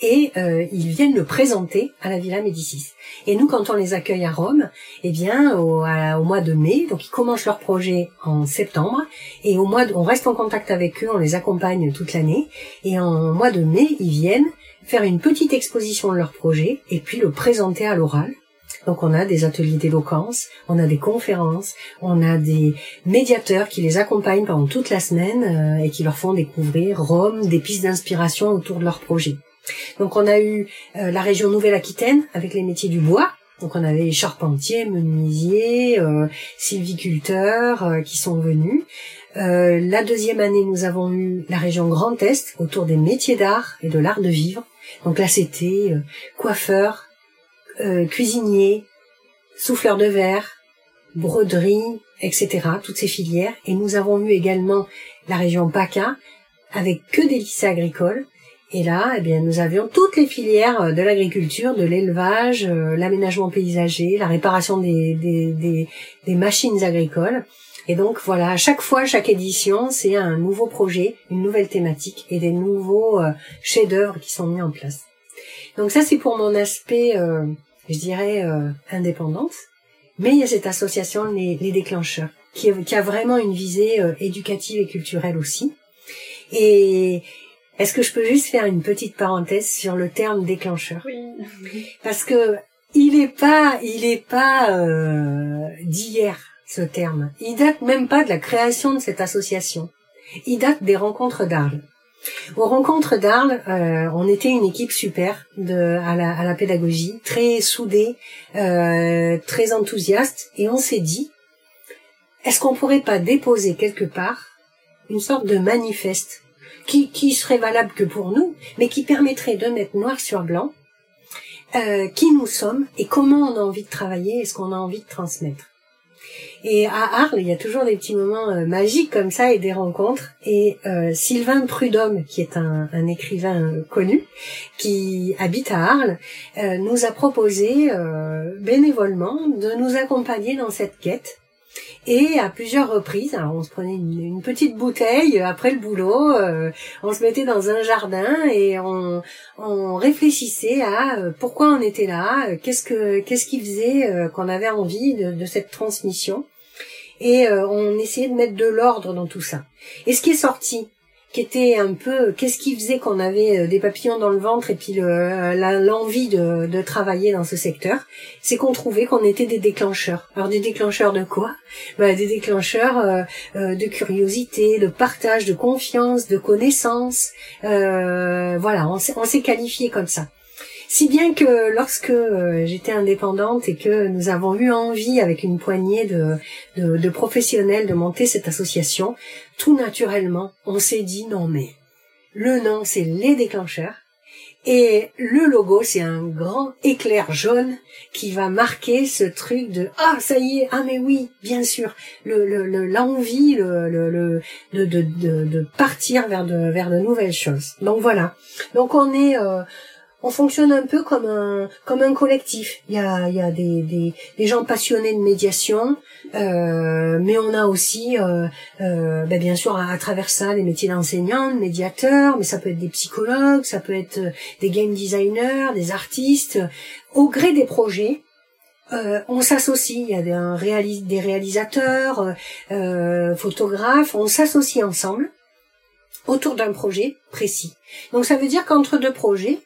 B: et euh, ils viennent le présenter à la Villa Médicis. Et nous, quand on les accueille à Rome, eh bien, au, mois de mai, donc ils commencent leur projet en septembre, et au mois, on reste en contact avec eux, on les accompagne toute l'année, et en mois de mai, ils viennent faire une petite exposition de leur projet, et puis le présenter à l'oral. Donc on a des ateliers d'éloquence, on a des conférences, on a des médiateurs qui les accompagnent pendant toute la semaine euh, et qui leur font découvrir Rome, des pistes d'inspiration autour de leur projet. Donc on a eu euh, la région Nouvelle-Aquitaine avec les métiers du bois. Donc on avait charpentiers, menuisiers, euh, sylviculteurs euh, qui sont venus. la deuxième année, nous avons eu la région Grand Est autour des métiers d'art et de l'art de vivre. Donc là, c'était coiffeur, cuisinier, souffleur de verre, broderie, etc. Toutes ces filières. Et nous avons eu également la région PACA avec que des lycées agricoles et là, eh bien, nous avions toutes les filières euh, de l'agriculture, de l'élevage, euh, l'aménagement paysager, la réparation des, des, des, machines agricoles. Et donc voilà, à chaque fois, chaque édition, c'est un nouveau projet, une nouvelle thématique et des nouveaux euh, chefs-d'œuvre qui sont mis en place. Donc ça, c'est pour mon aspect, je dirais, indépendante. Mais il y a cette association, les, les déclencheurs, qui, qui, a vraiment une visée éducative et culturelle aussi. Et, Est-ce que je peux juste faire une petite parenthèse sur le terme déclencheur?
A: Oui.
B: Parce que il est pas, il est pas euh, d'hier ce terme. Il date même pas de la création de cette association. Il date des rencontres d'Arles. Aux rencontres d'Arles, euh, on était une équipe super de, à, la, à la pédagogie, très soudée, euh, très enthousiaste, et on s'est dit, est-ce qu'on pourrait pas déposer quelque part une sorte de manifeste qui, serait valable que pour nous, mais qui permettrait de mettre noir sur blanc euh, qui nous sommes et comment on a envie de travailler et ce qu'on a envie de transmettre. Et à Arles, il y a toujours des petits moments euh, magiques comme ça et des rencontres. Et euh, Sylvain Prudhomme, qui est un, écrivain connu, qui habite à Arles, nous a proposé bénévolement de nous accompagner dans cette quête et à plusieurs reprises, alors on se prenait une, petite bouteille après le boulot, euh, on se mettait dans un jardin et on, on réfléchissait à euh, pourquoi on était là, euh, qu'est-ce que qu'est-ce qui faisait qu'on avait envie de, de, cette transmission. Et on essayait de mettre de l'ordre dans tout ça. Et ce qui est sorti, un peu qu'est-ce qui faisait qu'on avait euh, des papillons dans le ventre et puis l'envie de, travailler dans ce secteur, c'est qu'on trouvait qu'on était des déclencheurs. Alors des déclencheurs de quoi? Ben, Des déclencheurs euh, euh, de curiosité, de partage, de confiance, de connaissance. voilà, on s'est qualifié comme ça. Si bien que lorsque euh, j'étais indépendante et que nous avons eu envie avec une poignée de, professionnels de monter cette association, tout naturellement, on s'est dit non mais le nom c'est les déclencheurs. Et le logo c'est un grand éclair jaune qui va marquer ce truc de ah ça y est ah mais oui bien sûr le l'envie le, le, de, partir vers de vers de nouvelles choses. Donc voilà. Donc on est euh, on fonctionne un peu comme un comme un collectif. Il y a il y a des des, des gens passionnés de médiation, euh, mais on a aussi euh, euh, ben bien sûr à, travers ça les métiers d'enseignants, de médiateurs, mais ça peut être des psychologues, ça peut être des game designers, des artistes. Au gré des projets, euh, on s'associe, il y a des, des réalisateurs, euh, photographes, on s'associe ensemble autour d'un projet précis. Donc ça veut dire qu'entre deux projets,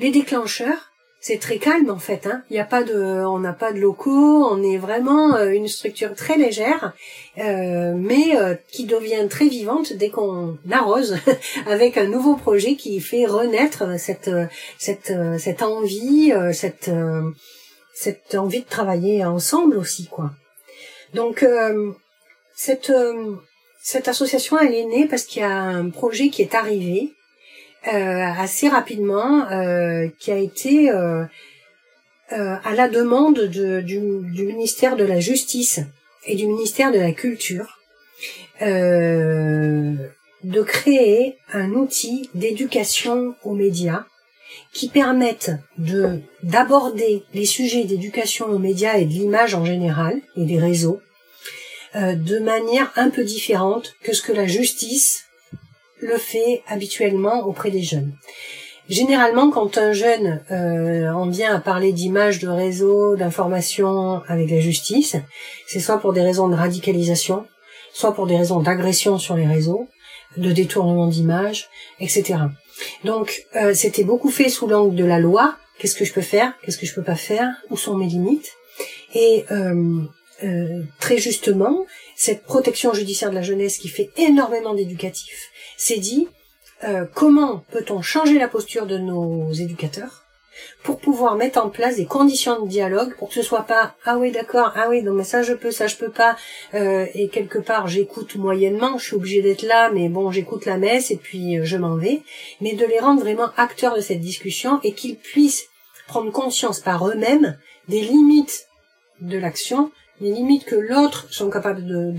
B: les déclencheurs, c'est très calme en fait. Hein. Il y a pas de, on n'a pas de locaux, on est vraiment euh, une structure très légère, euh, mais euh, qui devient très vivante dès qu'on arrose [laughs] avec un nouveau projet qui fait renaître cette cette cette envie, cette cette envie de travailler ensemble aussi quoi. Donc cette cette association elle est née parce qu'il y a un projet qui est arrivé assez rapidement, euh, qui a été euh, à la demande de, du, du, ministère de la Justice et du ministère de la Culture de créer un outil d'éducation aux médias qui permette de d'aborder les sujets d'éducation aux médias et de l'image en général et des réseaux de manière un peu différente que ce que la justice le fait habituellement auprès des jeunes. Généralement, quand un jeune euh, en vient à parler d'images de réseau, d'information avec la justice, c'est soit pour des raisons de radicalisation, soit pour des raisons d'agression sur les réseaux, de détournement d'images, etc. Donc, euh, c'était beaucoup fait sous l'angle de la loi. Qu'est-ce que je peux faire? Qu'est-ce que je peux pas faire? Où sont mes limites? Et euh, très justement, cette protection judiciaire de la jeunesse qui fait énormément d'éducatif, c'est dit euh, comment peut-on changer la posture de nos éducateurs pour pouvoir mettre en place des conditions de dialogue pour que ce soit pas ah oui d'accord ah oui non mais ça je peux ça je peux pas euh, et quelque part j'écoute moyennement je suis obligée d'être là mais bon j'écoute la messe et puis euh, je m'en vais. Mais de les rendre vraiment acteurs de cette discussion et qu'ils puissent prendre conscience par eux-mêmes des limites de l'action les limites que l'autre sont capables de,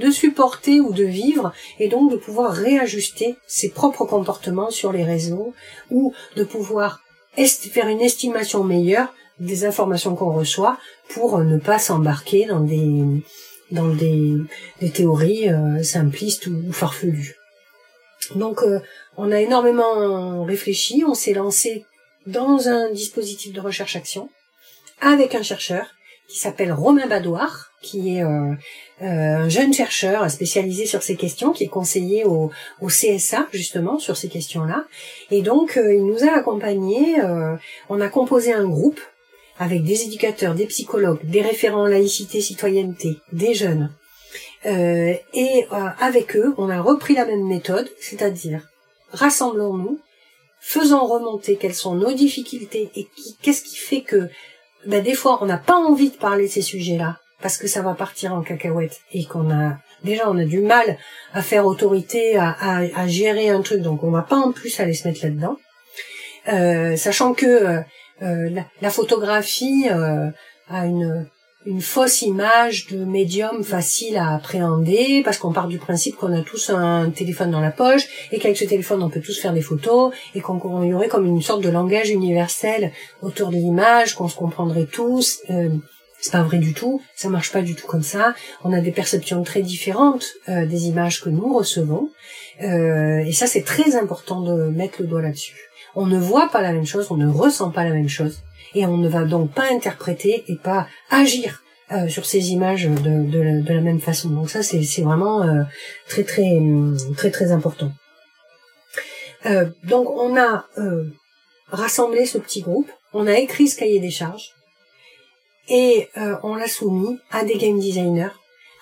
B: de, supporter ou de vivre, et donc de pouvoir réajuster ses propres comportements sur les réseaux, ou de pouvoir faire une estimation meilleure des informations qu'on reçoit pour ne pas s'embarquer dans des dans des, théories euh, simplistes ou, farfelues. Donc euh, on a énormément réfléchi, on s'est lancé dans un dispositif de recherche-action avec un chercheur qui s'appelle Romain Badoir, qui est euh, un jeune chercheur spécialisé sur ces questions qui est conseiller au, au CSA justement sur ces questions-là. Et donc il nous a accompagnés. on a composé un groupe avec des éducateurs, des psychologues, des référents laïcité, citoyenneté, des jeunes. Euh, et avec eux, on a repris la même méthode, c'est-à-dire rassemblons-nous, faisons remonter quelles sont nos difficultés et qu'est-ce qui fait que ben, des fois on n'a pas envie de parler de ces sujets-là parce que ça va partir en cacahuète et qu'on a déjà on a du mal à faire autorité, à, à, gérer un truc, donc on va pas en plus aller se mettre là-dedans. Euh, sachant que euh, euh, la, photographie euh, a une une fausse image de médium facile à appréhender parce qu'on part du principe qu'on a tous un téléphone dans la poche et qu'avec ce téléphone on peut tous faire des photos et qu'on y aurait comme une sorte de langage universel autour de l'image qu'on se comprendrait tous euh, c'est pas vrai du tout, ça marche pas du tout comme ça. On a des perceptions très différentes euh, des images que nous recevons, euh, et ça c'est très important de mettre le doigt là-dessus. On ne voit pas la même chose, on ne ressent pas la même chose, et on ne va donc pas interpréter et pas agir euh, sur ces images de, de, la même façon. Donc ça, c'est vraiment euh, très très très très important. Euh, donc on a rassemblé ce petit groupe, on a écrit ce cahier des charges et on l'a soumis à des game designers,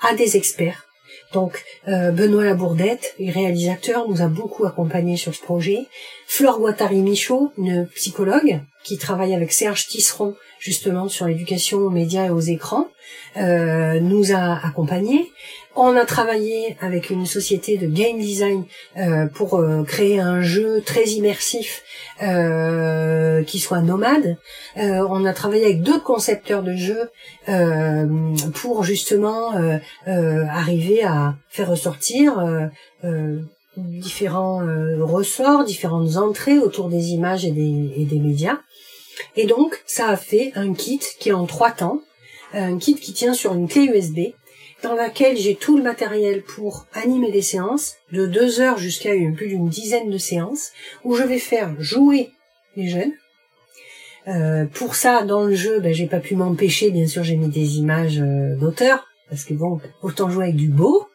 B: à des experts donc euh, Benoît Labourdette, réalisateur, nous a beaucoup accompagnés sur ce projet. Flore Guattari-Michaud, une psychologue qui travaille avec Serge Tisseron justement sur l'éducation aux médias et aux écrans, euh, nous a accompagnés. On a travaillé avec une société de game design euh, pour euh, créer un jeu très immersif euh, qui soit nomade. On a travaillé avec d'autres concepteurs de jeux pour justement arriver à faire ressortir différents ressorts, différentes entrées autour des images et et des médias. Et donc, ça a fait un kit qui est en trois temps, un kit qui tient sur une clé USB dans laquelle j'ai tout le matériel pour animer des séances, de deux heures jusqu'à plus d'une dizaine de séances, où je vais faire jouer les jeunes. Euh, pour ça, dans le jeu, ben, j'ai pas pu m'empêcher, bien sûr, j'ai mis des images euh, d'auteurs, parce que bon, autant jouer avec du beau.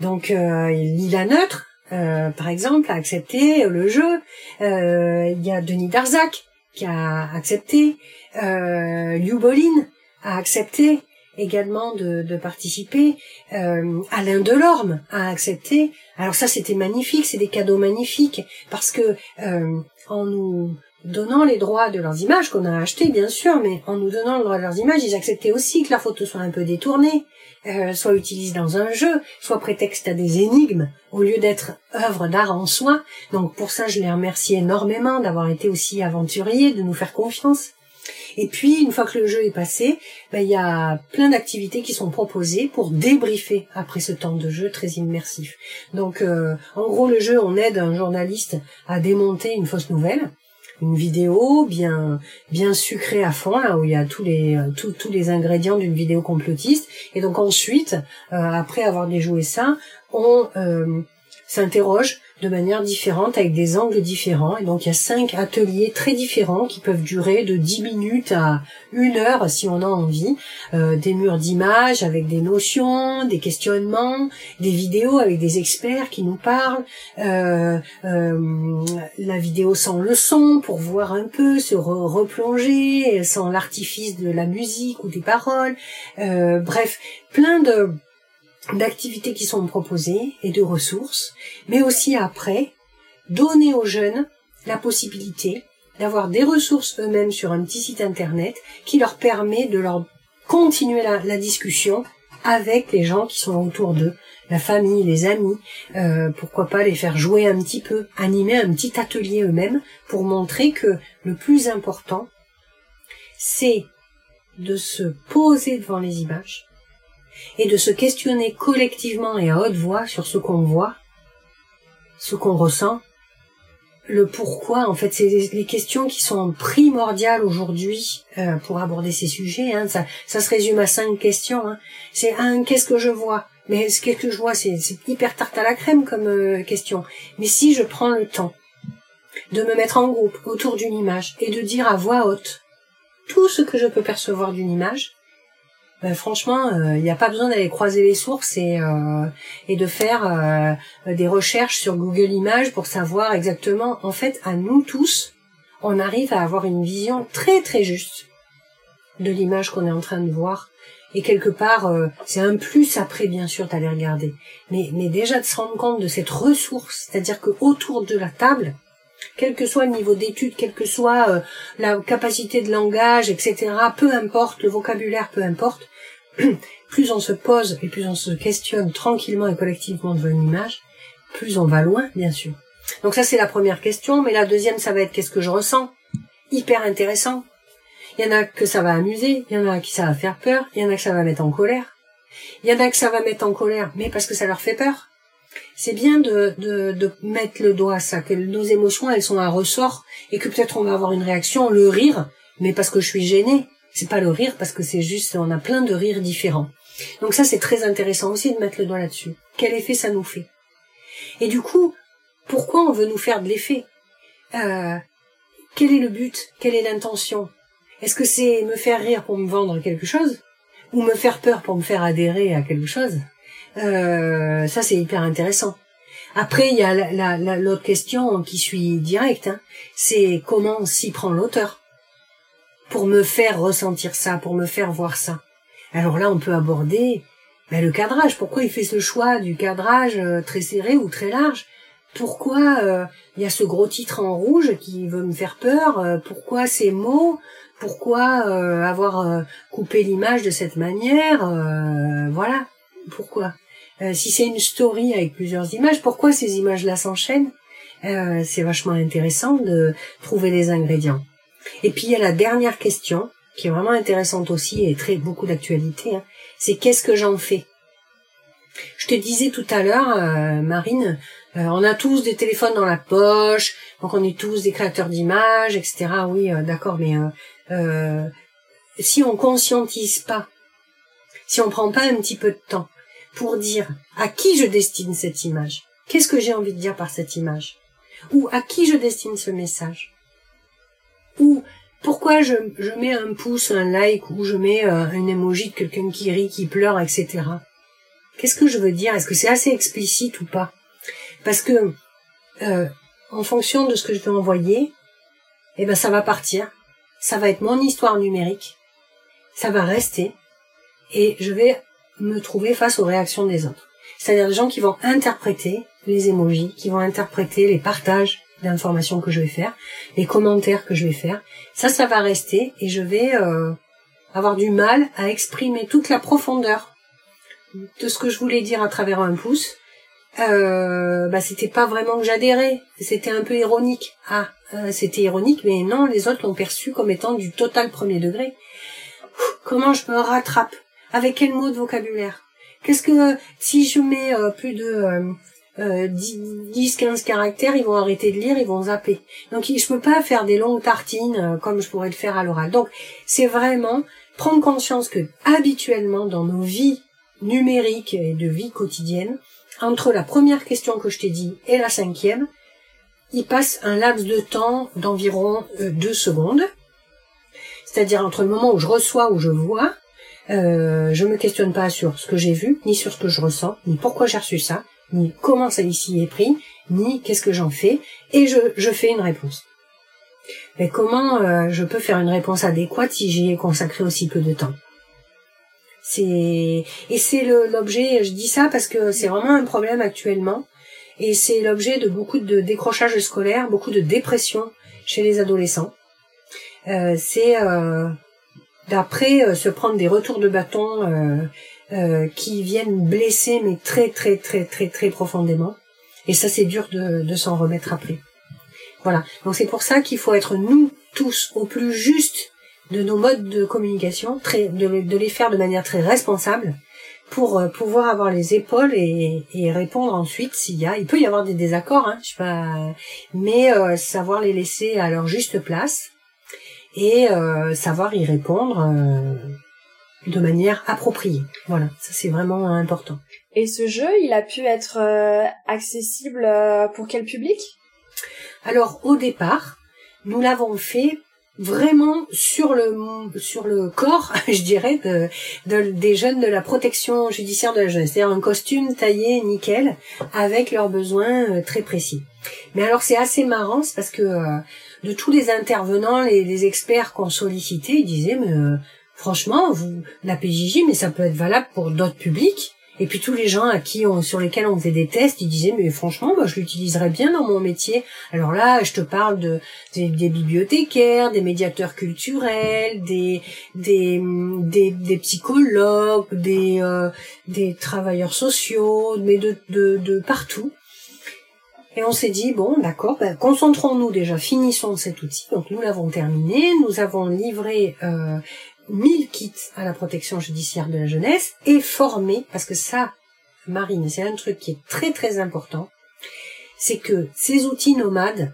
B: Donc, euh, Lila Neutre, euh, par exemple, a accepté le jeu. Il y a Denis Darzac qui a accepté. Euh, Liu Bolin a accepté également de, de participer. Euh, Alain Delorme a accepté. Alors ça, c'était magnifique, c'est des cadeaux magnifiques parce que euh, en nous donnant les droits de leurs images qu'on a achetés bien sûr, mais en nous donnant le droit de leurs images, ils acceptaient aussi que la photo soit un peu détournée, euh, soit utilisée dans un jeu, soit prétexte à des énigmes au lieu d'être œuvre d'art en soi. Donc pour ça, je les remercie énormément d'avoir été aussi aventuriers, de nous faire confiance. Et puis, une fois que le jeu est passé, ben, il y a plein d'activités qui sont proposées pour débriefer après ce temps de jeu très immersif. Donc, euh, en gros, le jeu, on aide un journaliste à démonter une fausse nouvelle une vidéo bien bien sucrée à fond là où il y a tous les euh, tous les ingrédients d'une vidéo complotiste. Et donc ensuite euh, après avoir déjoué ça on s'interroge de manière différente, avec des angles différents. Et donc il y a cinq ateliers très différents qui peuvent durer de 10 minutes à une heure si on a envie. Euh, des murs d'images avec des notions, des questionnements, des vidéos avec des experts qui nous parlent, euh, euh, la vidéo sans le son pour voir un peu, se replonger sans l'artifice de la musique ou des paroles. bref, plein de d'activités qui sont proposées et de ressources, mais aussi après, donner aux jeunes la possibilité d'avoir des ressources eux-mêmes sur un petit site internet qui leur permet de leur continuer la, discussion avec les gens qui sont autour d'eux, la famille, les amis, euh, pourquoi pas les faire jouer un petit peu, animer un petit atelier eux-mêmes pour montrer que le plus important, c'est de se poser devant les images, et de se questionner collectivement et à haute voix sur ce qu'on voit, ce qu'on ressent, le pourquoi. En fait, c'est les questions qui sont primordiales aujourd'hui euh, pour aborder ces sujets. Hein. Ça, ça se résume à cinq questions. Hein. C'est un, qu'est-ce que je vois? Mais ce que je vois, c'est hyper tarte à la crème comme euh, question. Mais si je prends le temps de me mettre en groupe autour d'une image et de dire à voix haute tout ce que je peux percevoir d'une image, ben, franchement, il n'y a pas besoin d'aller croiser les sources et, et de faire des recherches sur Google Images pour savoir exactement. En fait, à nous tous, on arrive à avoir une vision très très juste de l'image qu'on est en train de voir et quelque part, euh, c'est un plus après, bien sûr, d'aller regarder. Mais, déjà de se rendre compte de cette ressource, c'est-à-dire que autour de la table, quel que soit le niveau d'étude, quelle que soit euh, la capacité de langage, etc., peu importe, le vocabulaire, peu importe, [clears throat] plus on se pose et plus on se questionne tranquillement et collectivement devant une image, plus on va loin, bien sûr. Donc ça, c'est la première question, mais la deuxième, ça va être qu'est-ce que je ressens? Hyper intéressant. Il y en a que ça va amuser, il y en a qui ça va faire peur, il y en a que ça va mettre en colère. Il y en a que ça va mettre en colère, mais parce que ça leur fait peur. C'est bien de, mettre le doigt à ça, que nos émotions, elles sont un ressort, et que peut-être on va avoir une réaction, le rire, mais parce que je suis gênée. C'est pas le rire parce que c'est juste, on a plein de rires différents. Donc ça, c'est très intéressant aussi de mettre le doigt là-dessus. Quel effet ça nous fait? Et du coup, pourquoi on veut nous faire de l'effet? Euh, Quel est le but? Quelle est l'intention? Est-ce que c'est me faire rire pour me vendre quelque chose? Ou me faire peur pour me faire adhérer à quelque chose? Euh, Ça, c'est hyper intéressant. Après, il y a l'autre la, la, question qui suit directe, hein. c'est comment s'y prend l'auteur pour me faire ressentir ça, pour me faire voir ça. Alors là, on peut aborder ben, le cadrage. Pourquoi il fait ce choix du cadrage euh, très serré ou très large? Pourquoi euh, il y a ce gros titre en rouge qui veut me faire peur? Euh, Pourquoi ces mots? Pourquoi avoir coupé l'image de cette manière? Voilà, pourquoi? Si c'est une story avec plusieurs images, pourquoi ces images-là s'enchaînent? C'est vachement intéressant de trouver les ingrédients. Et puis il y a la dernière question, qui est vraiment intéressante aussi et très beaucoup d'actualité, hein, c'est qu'est-ce que j'en fais? Je te disais tout à l'heure, Marine, on a tous des téléphones dans la poche, donc on est tous des créateurs d'images, etc. Oui, d'accord, mais euh, si on conscientise pas, si on prend pas un petit peu de temps pour dire à qui je destine cette image, qu'est-ce que j'ai envie de dire par cette image, ou à qui je destine ce message, ou pourquoi je, mets un pouce, un like, ou je mets euh, un emoji de quelqu'un qui rit, qui pleure, etc. Qu'est-ce que je veux dire? Est-ce que c'est assez explicite ou pas? Parce que euh, en fonction de ce que je vais envoyer, eh ben ça va partir. Ça va être mon histoire numérique, ça va rester, et je vais me trouver face aux réactions des autres. C'est-à-dire des gens qui vont interpréter les émojis, qui vont interpréter les partages d'informations que je vais faire, les commentaires que je vais faire. Ça, ça va rester et je vais euh, avoir du mal à exprimer toute la profondeur de ce que je voulais dire à travers un pouce. Euh, bah, c'était pas vraiment que j'adhérais, c'était un peu ironique. Ah, euh, c'était ironique, mais non, les autres l'ont perçu comme étant du total premier degré. comment je me rattrape? Avec quel mot de vocabulaire? Qu'est-ce que si je mets euh, plus de euh, 10, 15 caractères, ils vont arrêter de lire, ils vont zapper. Donc je peux pas faire des longues tartines comme je pourrais le faire à l'oral. Donc c'est vraiment prendre conscience que habituellement dans nos vies numériques et de vie quotidienne, entre la première question que je t'ai dit et la cinquième, il passe un laps de temps d'environ euh, deux secondes, c'est-à-dire entre le moment où je reçois ou je vois, euh, je me questionne pas sur ce que j'ai vu, ni sur ce que je ressens, ni pourquoi j'ai reçu ça, ni comment ça ici est pris, ni qu'est-ce que j'en fais, et je, je fais une réponse. Mais comment euh, je peux faire une réponse adéquate si j'y ai consacré aussi peu de temps? C'est et c'est l'objet. Je dis ça parce que c'est vraiment un problème actuellement et c'est l'objet de beaucoup de décrochages scolaires, beaucoup de dépression chez les adolescents. Euh, c'est euh, d'après se prendre des retours de bâton qui viennent blesser mais très très très très très profondément. Et ça c'est dur de, de s'en remettre après. Voilà. Donc c'est pour ça qu'il faut être nous tous au plus juste de nos modes de communication, très, de, de les faire de manière très responsable pour euh, pouvoir avoir les épaules et, et répondre ensuite s'il y a. Il peut y avoir des désaccords, hein, je sais pas, mais euh, savoir les laisser à leur juste place et euh, savoir y répondre de manière appropriée. Voilà, ça c'est vraiment important.
A: Et ce jeu, il a pu être accessible pour quel public?
B: Alors au départ, nous l'avons fait vraiment sur le sur le corps, [laughs] je dirais, de, des jeunes de la protection judiciaire de la jeunesse. C'est-à-dire un costume taillé nickel avec leurs besoins euh, très précis. Mais alors c'est assez marrant, c'est parce que euh, de tous les intervenants, les, les experts qu'on sollicitait, ils disaient mais euh, franchement, vous la PJJ, mais ça peut être valable pour d'autres publics. Et puis tous les gens à qui on, sur lesquels on faisait des tests, ils disaient mais franchement moi je l'utiliserais bien dans mon métier. Alors là je te parle de des, bibliothécaires, des médiateurs culturels, des des des, psychologues, des euh, des travailleurs sociaux, mais de de, de partout. Et on s'est dit, bon, d'accord, ben, concentrons-nous déjà, finissons cet outil. Donc nous l'avons terminé, nous avons livré euh, 1000 kits à la protection judiciaire de la jeunesse et formés, parce que ça, Marine, c'est un truc qui est très très important, c'est que ces outils nomades,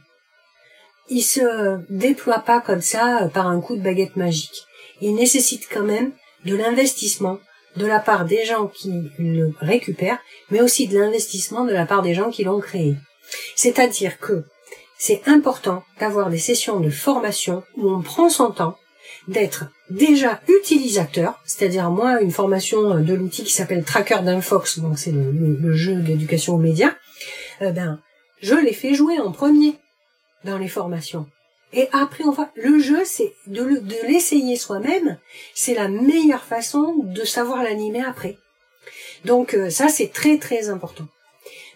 B: ils se déploient pas comme ça euh, par un coup de baguette magique. Ils nécessitent quand même de l'investissement de la part des gens qui le récupèrent, mais aussi de l'investissement de la part des gens qui l'ont créé. C'est-à-dire que c'est important d'avoir des sessions de formation où on prend son temps d'être déjà utilisateur, c'est-à-dire moi une formation de l'outil qui s'appelle Tracker d'Infox, donc c'est le, jeu d'éducation aux médias, euh, ben je l'ai fait jouer en premier dans les formations. Et après on le jeu c'est de, de l'essayer soi-même, c'est la meilleure façon de savoir l'animer après. Donc euh, ça c'est très très important.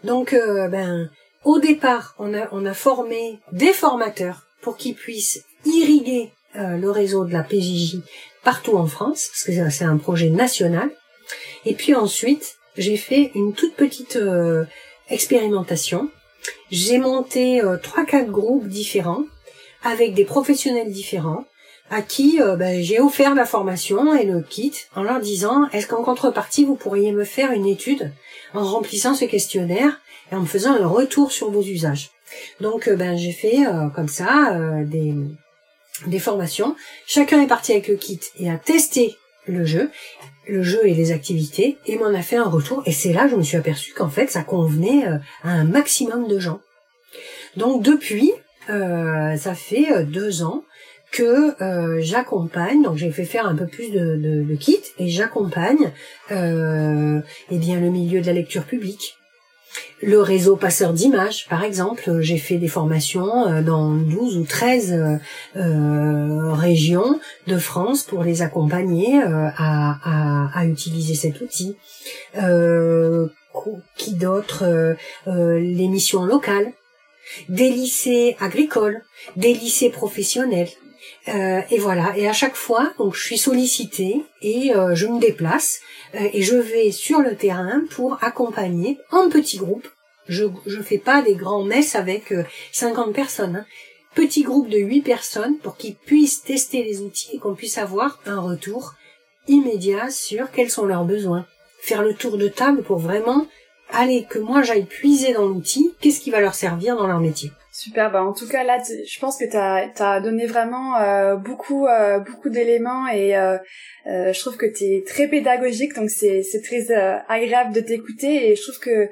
B: Donc euh, ben au départ on a on a formé des formateurs pour qu'ils puissent irriguer euh, le réseau de la PJJ partout en France, parce que c'est un projet national. Et puis ensuite, j'ai fait une toute petite euh, expérimentation. J'ai monté euh, trois, quatre groupes différents avec des professionnels différents à qui ben, j'ai offert la formation et le kit en leur disant est-ce qu'en contrepartie vous pourriez me faire une étude en remplissant ce questionnaire et en me faisant un retour sur vos usages? Donc ben j'ai fait comme ça des des formations. Chacun est parti avec le kit et a testé le jeu, le jeu et les activités, et m'en a fait un retour. Et c'est là que je me suis aperçu qu'en fait, ça convenait euh, à un maximum de gens. Donc depuis, euh, ça fait euh, deux ans que j'accompagne, donc j'ai fait faire un peu plus de, de, kits et j'accompagne euh, eh bien le milieu de la lecture publique, le réseau passeur d'images, par exemple, j'ai fait des formations euh, dans 12 ou 13 euh, euh, régions de France pour les accompagner à, à, utiliser cet outil. qui d'autres Les missions locales, des lycées agricoles, des lycées professionnels. Et voilà. Et à chaque fois, donc, je suis sollicitée et je me déplace euh, et je vais sur le terrain pour accompagner en petits groupes. Je je fais pas des grands messes avec 50 euh, personnes. Hein. Petit groupe de 8 personnes pour qu'ils puissent tester les outils et qu'on puisse avoir un retour immédiat sur quels sont leurs besoins. Faire le tour de table pour vraiment aller que moi j'aille puiser dans l'outil, qu'est-ce qui va leur servir dans leur métier.
A: Super, bah en tout cas là, je pense que tu as, donné vraiment euh, beaucoup euh, beaucoup d'éléments et euh, je trouve que tu es très pédagogique, donc c'est très agréable de t'écouter et je trouve que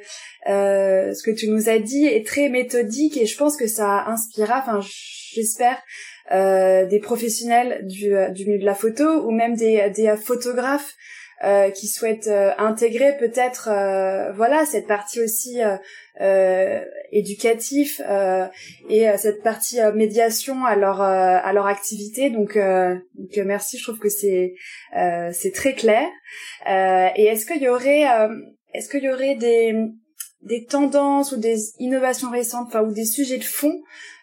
A: ce que tu nous as dit est très méthodique et je pense que ça inspirera, enfin j'espère, des professionnels du, du milieu de la photo ou même des, des photographes euh, qui souhaitent euh, intégrer peut-être euh, voilà cette partie aussi euh, éducatif et cette partie médiation à leur à leur activité. Donc, donc merci je trouve que c'est c'est très clair. Et est-ce qu'il y aurait est-ce qu'il y aurait des des tendances ou des innovations récentes enfin ou des sujets de fond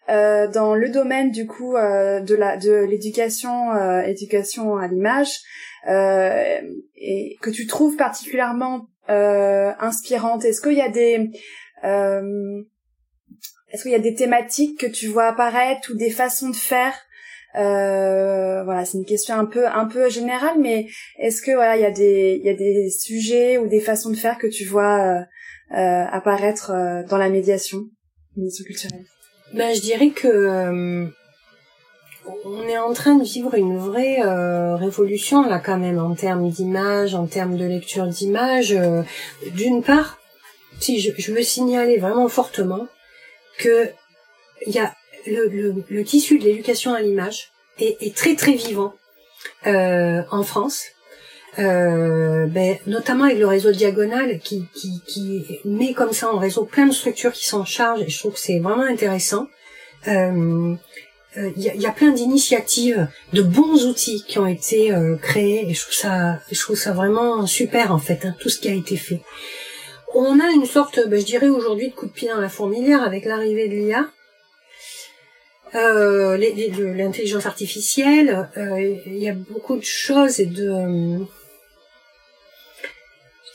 A: euh, dans le domaine du coup euh, de la de l'éducation euh, éducation à l'image et que tu trouves particulièrement inspirante est-ce qu'il y a des est-ce qu'il y a des thématiques que tu vois apparaître ou des façons de faire? Voilà, c'est une question un peu un peu générale, mais est-ce que voilà, il y a des il y a des sujets ou des façons de faire que tu vois apparaître dans la médiation, médiation culturelle?
B: Ben, je dirais que euh, on est en train de vivre une vraie euh, révolution là quand même en termes d'image, en termes de lecture d'image. Euh, d'une part, si je, je, veux signaler vraiment fortement que il y a le, le, le tissu de l'éducation à l'image est, très très vivant euh, en France. Euh, ben, notamment avec le réseau Diagonal qui, qui, qui met comme ça en réseau plein de structures qui s'en chargent et je trouve que c'est vraiment intéressant. Euh, il y, a, plein d'initiatives, de bons outils qui ont été créés et je trouve ça, je trouve ça vraiment super en fait, hein, tout ce qui a été fait. On a une sorte, ben, je dirais aujourd'hui, de coup de pied dans la fourmilière avec l'arrivée de l'IA. Euh, l'intelligence artificielle, euh, il y a beaucoup de choses et de,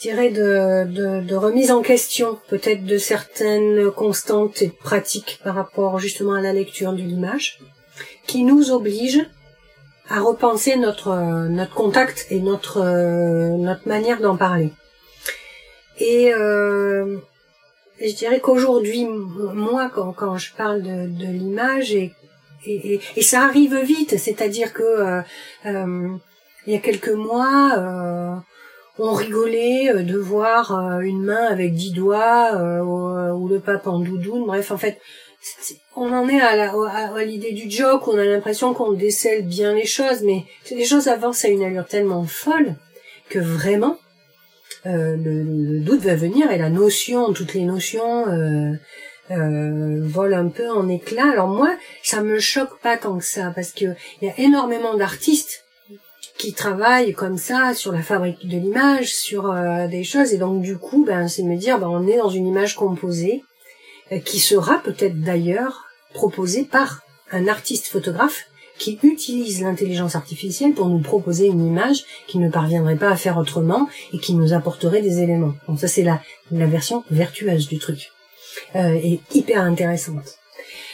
B: dirais, de, de, de remise en question, peut-être de certaines constantes et pratiques par rapport justement à la lecture de l'image, qui nous obligent à repenser notre notre contact et notre notre manière d'en parler. Et euh, je dirais qu'aujourd'hui, moi, quand, quand je parle de, de l'image, et, et, et, ça arrive vite, c'est-à-dire que euh, euh, il y a quelques mois, euh, on rigolait de voir une main avec dix doigts ou, le pape en doudoune. Bref, en fait, on en est à, l'idée du joke, on a l'impression qu'on décèle bien les choses, mais les choses avancent à une allure tellement folle que vraiment, euh, le, doute va venir et la notion, toutes les notions euh, euh, volent un peu en éclats. Alors moi, ça me choque pas tant que ça parce que il y a énormément d'artistes qui travaillent comme ça sur la fabrique de l'image, sur euh, des choses et donc du coup, ben c'est me dire, ben on est dans une image composée qui sera peut-être d'ailleurs proposée par un artiste photographe qui utilise l'intelligence artificielle pour nous proposer une image qui ne parviendrait pas à faire autrement et qui nous apporterait des éléments. Donc ça c'est la, la version vertueuse du truc. Euh, et hyper intéressante.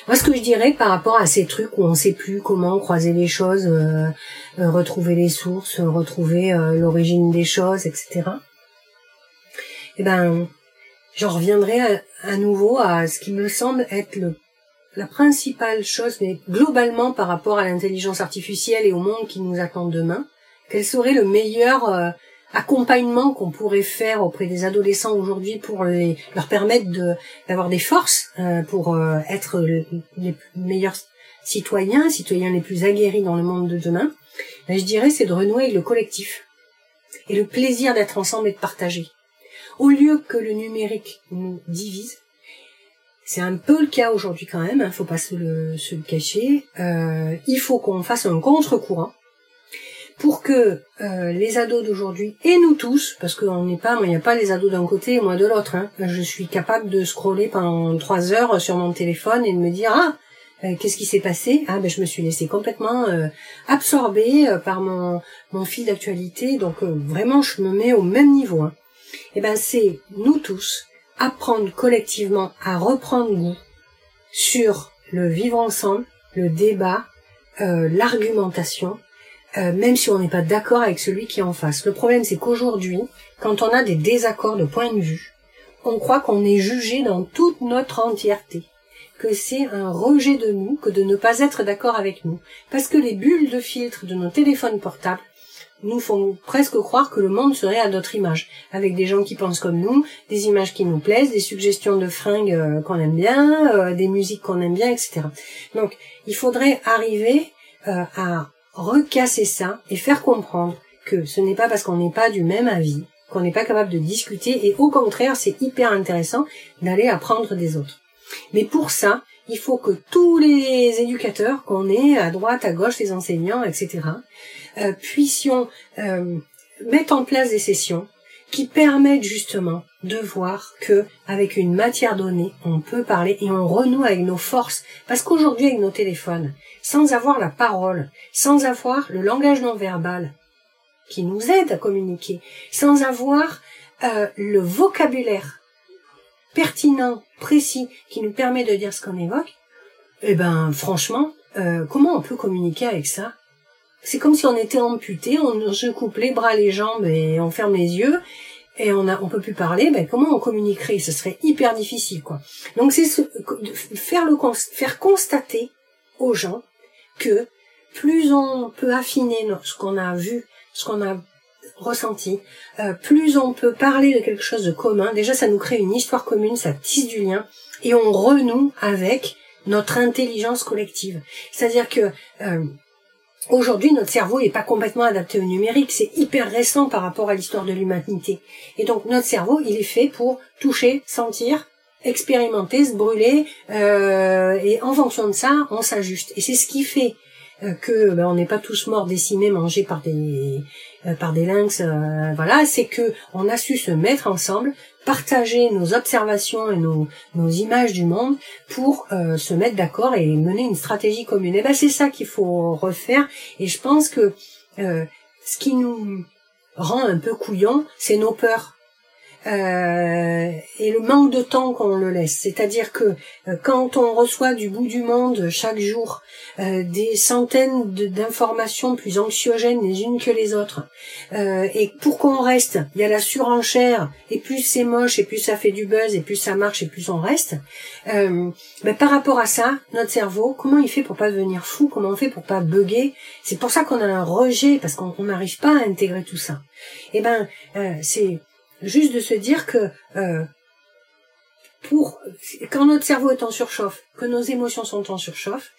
B: Moi ce que je dirais par rapport à ces trucs où on sait plus comment croiser les choses, euh, euh, retrouver les sources, retrouver euh, l'origine des choses, etc. Eh ben, j'en reviendrai à, nouveau à ce qui me semble être le la principale chose, mais globalement par rapport à l'intelligence artificielle et au monde qui nous attend demain, quel serait le meilleur accompagnement qu'on pourrait faire auprès des adolescents aujourd'hui pour leur permettre d'avoir des forces euh, pour euh, être les meilleurs citoyens, citoyens les plus aguerris dans le monde de demain, ben, je dirais c'est de renouer le collectif et le plaisir d'être ensemble et de partager. Au lieu que le numérique nous divise, c'est un peu le cas aujourd'hui quand même, hein, faut pas se le, se le cacher. Euh, il faut qu'on fasse un contre-courant pour que euh, les ados d'aujourd'hui et nous tous, parce qu'on n'est pas, il n'y a pas les ados d'un côté et moi de l'autre. Hein, je suis capable de scroller pendant trois heures sur mon téléphone et de me dire ah euh, qu'est-ce qui s'est passé? Ah ben je me suis laissé complètement euh, absorber par mon fil d'actualité. Donc vraiment je me mets au même niveau. Hein. Et eh ben c'est nous tous apprendre collectivement à reprendre goût sur le vivre ensemble, le débat, euh, l'argumentation, euh, même si on n'est pas d'accord avec celui qui est en face. Le problème, c'est qu'aujourd'hui, quand on a des désaccords de point de vue, on croit qu'on est jugé dans toute notre entièreté, que c'est un rejet de nous que de ne pas être d'accord avec nous, parce que les bulles de filtre de nos téléphones portables nous font presque croire que le monde serait à notre image, avec des gens qui pensent comme nous, des images qui nous plaisent, des suggestions de fringues euh, qu'on aime bien, euh, des musiques qu'on aime bien, etc. Donc, il faudrait arriver à recasser ça et faire comprendre que ce n'est pas parce qu'on n'est pas du même avis qu'on n'est pas capable de discuter et au contraire, c'est hyper intéressant d'aller apprendre des autres. Mais pour ça, il faut que tous les éducateurs qu'on est à droite, à gauche, les enseignants, etc., euh, puissions euh, mettre en place des sessions qui permettent justement de voir que avec une matière donnée, on peut parler et on renoue avec nos forces. Parce qu'aujourd'hui, avec nos téléphones, sans avoir la parole, sans avoir le langage non verbal qui nous aide à communiquer, sans avoir euh, le vocabulaire pertinent, précis, qui nous permet de dire ce qu'on évoque, eh ben franchement, comment on peut communiquer avec ça? C'est comme si on était amputé, on se coupe les bras, les jambes et on ferme les yeux et on a, on peut plus parler. Ben comment on communiquerait? Ce serait hyper difficile, quoi. Donc c'est faire le faire constater aux gens que plus on peut affiner ce qu'on a vu, ce qu'on a ressenti, euh, plus on peut parler de quelque chose de commun. Déjà, ça nous crée une histoire commune, ça tisse du lien et on renoue avec notre intelligence collective. C'est-à-dire que euh, Aujourd'hui, notre cerveau n'est pas complètement adapté au numérique, c'est hyper récent par rapport à l'histoire de l'humanité. Et donc notre cerveau, il est fait pour toucher, sentir, expérimenter, se brûler, euh, et en fonction de ça, on s'ajuste. Et c'est ce qui fait euh, que ben, on n'est pas tous morts décimés, mangés par des euh, par des lynx, euh, voilà, c'est que on a su se mettre ensemble, partager nos observations et nos, nos images du monde pour se mettre d'accord et mener une stratégie commune. Et ben c'est ça qu'il faut refaire. Et je pense que ce qui nous rend un peu couillons, c'est nos peurs euh, et le manque de temps qu'on le laisse. C'est-à-dire que euh, quand on reçoit du bout du monde chaque jour euh, des centaines d'informations plus anxiogènes les unes que les autres, et pour qu'on reste, il y a la surenchère, et plus c'est moche, et plus ça fait du buzz, et plus ça marche, et plus on reste. Ben, par rapport à ça, notre cerveau, comment il fait pour pas devenir fou Comment on fait pour pas bugger? C'est pour ça qu'on a un rejet, parce qu'on n'arrive pas à intégrer tout ça. Eh ben, c'est juste de se dire que euh, pour quand notre cerveau est en surchauffe, que nos émotions sont en surchauffe,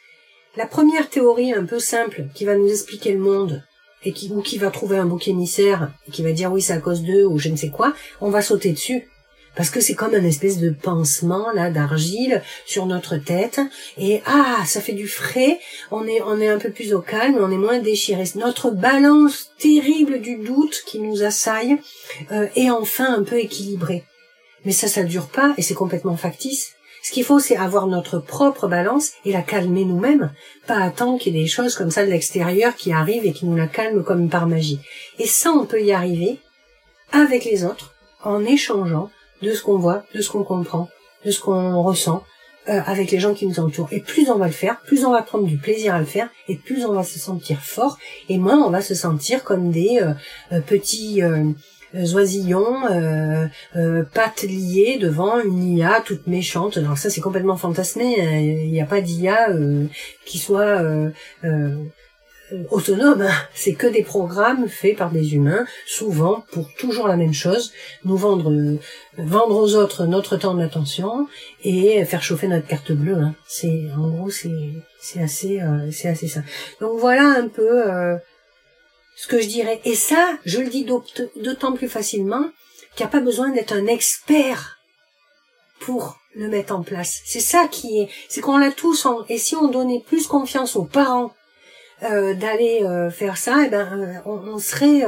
B: la première théorie un peu simple qui va nous expliquer le monde et qui ou qui va trouver un bouc émissaire et qui va dire oui c'est à cause d'eux ou je ne sais quoi, on va sauter dessus parce que c'est comme un espèce de pansement là d'argile sur notre tête. Et ah ça fait du frais. On est on est un peu plus au calme on est moins déchiré. Notre balance terrible du doute qui nous assaille euh, est enfin un peu équilibrée mais ça ça dure pas et c'est complètement factice. Ce qu'il faut, c'est avoir notre propre balance et la calmer nous-mêmes, pas attendre qu'il y ait des choses comme ça de l'extérieur qui arrivent et qui nous la calment comme par magie. Et ça, on peut y arriver avec les autres, en échangeant, de ce qu'on voit, de ce qu'on comprend, de ce qu'on ressent euh, avec les gens qui nous entourent. Et plus on va le faire, plus on va prendre du plaisir à le faire, et plus on va se sentir fort, et moins on va se sentir comme des euh, euh, petits oisillons, pattes liées devant une IA toute méchante. Alors ça c'est complètement fantasmé. Il n'y a pas d'IA qui soit euh, autonome, hein. c'est que des programmes faits par des humains, souvent pour toujours la même chose, nous vendre, euh, vendre aux autres notre temps d'attention et faire chauffer notre carte bleue. Hein. C'est en gros c'est c'est assez euh, c'est assez ça. Donc voilà un peu ce que je dirais. Et ça, je le dis d'autant plus facilement qu'il n'y a pas besoin d'être un expert pour le mettre en place. C'est ça qui est, c'est qu'on l'a tous en, et si on donnait plus confiance aux parents euh, d'aller euh, faire ça, et eh ben euh, on, serait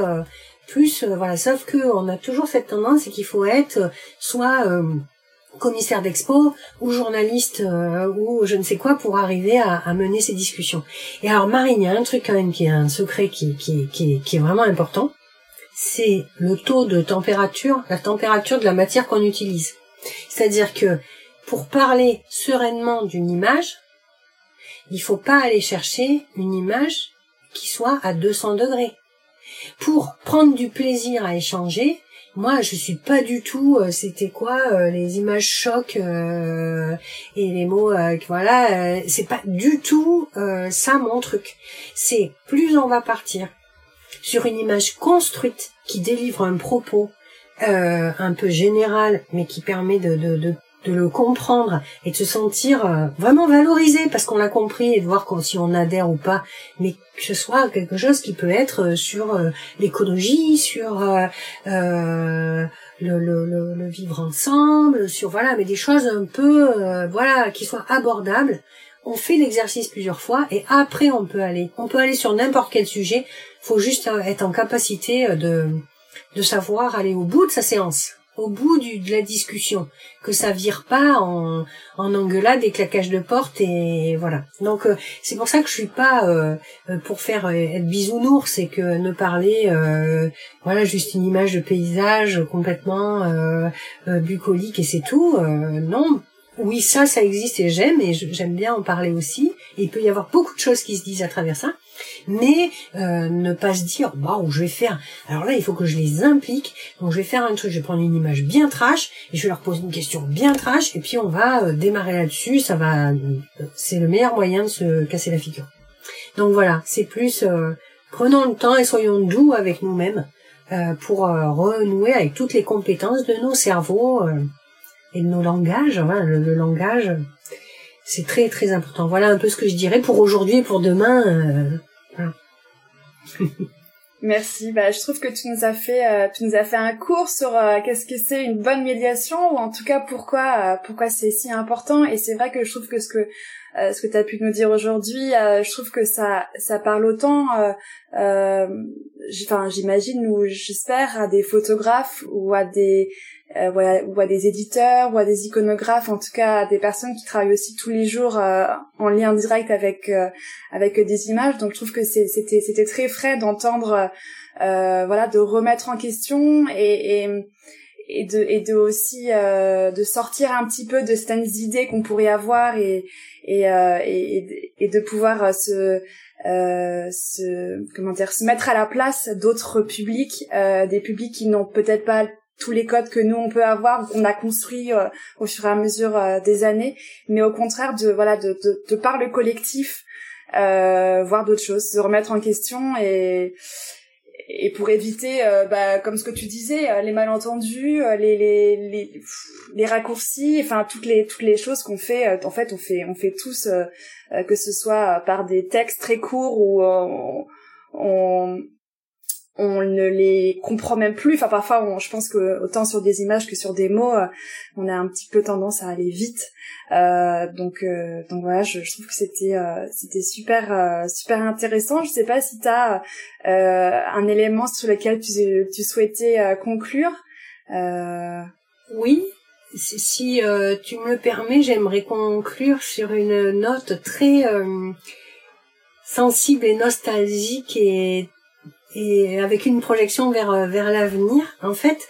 B: plus voilà. Sauf que on a toujours cette tendance, c'est qu'il faut être soit commissaire d'expo ou journaliste ou je ne sais quoi pour arriver à, à, mener ces discussions. Et alors Marine, il y a un truc quand même qui est un secret qui, qui, qui, qui est vraiment important, c'est le taux de température, la température de la matière qu'on utilise. C'est-à-dire que pour parler sereinement d'une image, il faut pas aller chercher une image qui soit à 200 degrés. Pour prendre du plaisir à échanger, moi je suis pas du tout euh, c'était quoi euh, les images chocs euh, et les mots voilà c'est pas du tout ça mon truc c'est plus on va partir sur une image construite qui délivre un propos un peu général mais qui permet de de le comprendre et de se sentir euh, vraiment valorisé parce qu'on l'a compris et de voir si on adhère ou pas, mais que ce soit quelque chose qui peut être euh, sur euh, l'écologie, sur le, vivre ensemble, sur voilà, mais des choses un peu voilà qui soient abordables. On fait l'exercice plusieurs fois et après on peut aller, on peut aller sur n'importe quel sujet. Faut juste être en capacité de de savoir aller au bout de sa séance au bout du, de la discussion, que ça vire pas en, en engueulade des claquages de porte et voilà. Donc euh, c'est pour ça que je suis pas euh, euh, pour faire être bisounours c'est que ne parler voilà juste une image de paysage complètement bucolique et c'est tout. non, oui ça ça existe et j'aime et j'aime bien en parler aussi. il peut y avoir beaucoup de choses qui se disent à travers ça mais euh, ne pas se dire waouh je vais faire alors là il faut que je les implique donc je vais faire un truc je vais prendre une image bien trash et je vais leur poser une question bien trash et puis on va euh, démarrer là-dessus ça va euh, c'est le meilleur moyen de se casser la figure donc voilà c'est plus prenons le temps et soyons doux avec nous-mêmes pour renouer avec toutes les compétences de nos cerveaux et de nos langages le langage c'est très très important. Voilà un peu ce que je dirais pour aujourd'hui et pour demain. Euh, [laughs]
A: Merci. Bah, je trouve que tu nous as fait, euh, tu nous as fait un cours sur euh, qu'est-ce que c'est une bonne médiation ou en tout cas pourquoi, euh, pourquoi c'est si important. Et c'est vrai que je trouve que ce que ce que tu as pu nous dire aujourd'hui, je trouve que ça, ça parle autant. Enfin, j'imagine ou j'espère à des photographes ou à des euh, voilà, ou à des éditeurs ou à des iconographes, en tout cas à des personnes qui travaillent aussi tous les jours euh, en lien direct avec euh, avec des images. Donc je trouve que c'était c'était très frais d'entendre euh, voilà de remettre en question et, et et de et de aussi de sortir un petit peu de certaines idées qu'on pourrait avoir et et, et et de pouvoir se euh, se comment dire se mettre à la place d'autres publics euh, des publics qui n'ont peut-être pas tous les codes que nous on peut avoir qu'on a construit euh, au fur et à mesure euh, des années. Mais au contraire de voilà de de, de par le collectif euh, voir d'autres choses se remettre en question et et pour éviter bah, comme ce que tu disais les malentendus les les les, les raccourcis enfin toutes les toutes les choses qu'on fait en fait on fait on fait tous que ce soit par des textes très courts ou on ne les comprend même plus. Enfin, parfois, on, je pense que autant sur des images que sur des mots, euh, on a un petit peu tendance à aller vite. Euh, donc, euh, donc voilà, je, trouve que c'était c'était super super intéressant. Je sais pas si tu as un élément sur lequel tu, tu souhaitais conclure.
B: Oui. Si, si tu me le permets, j'aimerais conclure sur une note très sensible et nostalgique et et avec une projection vers euh, vers l'avenir. En fait,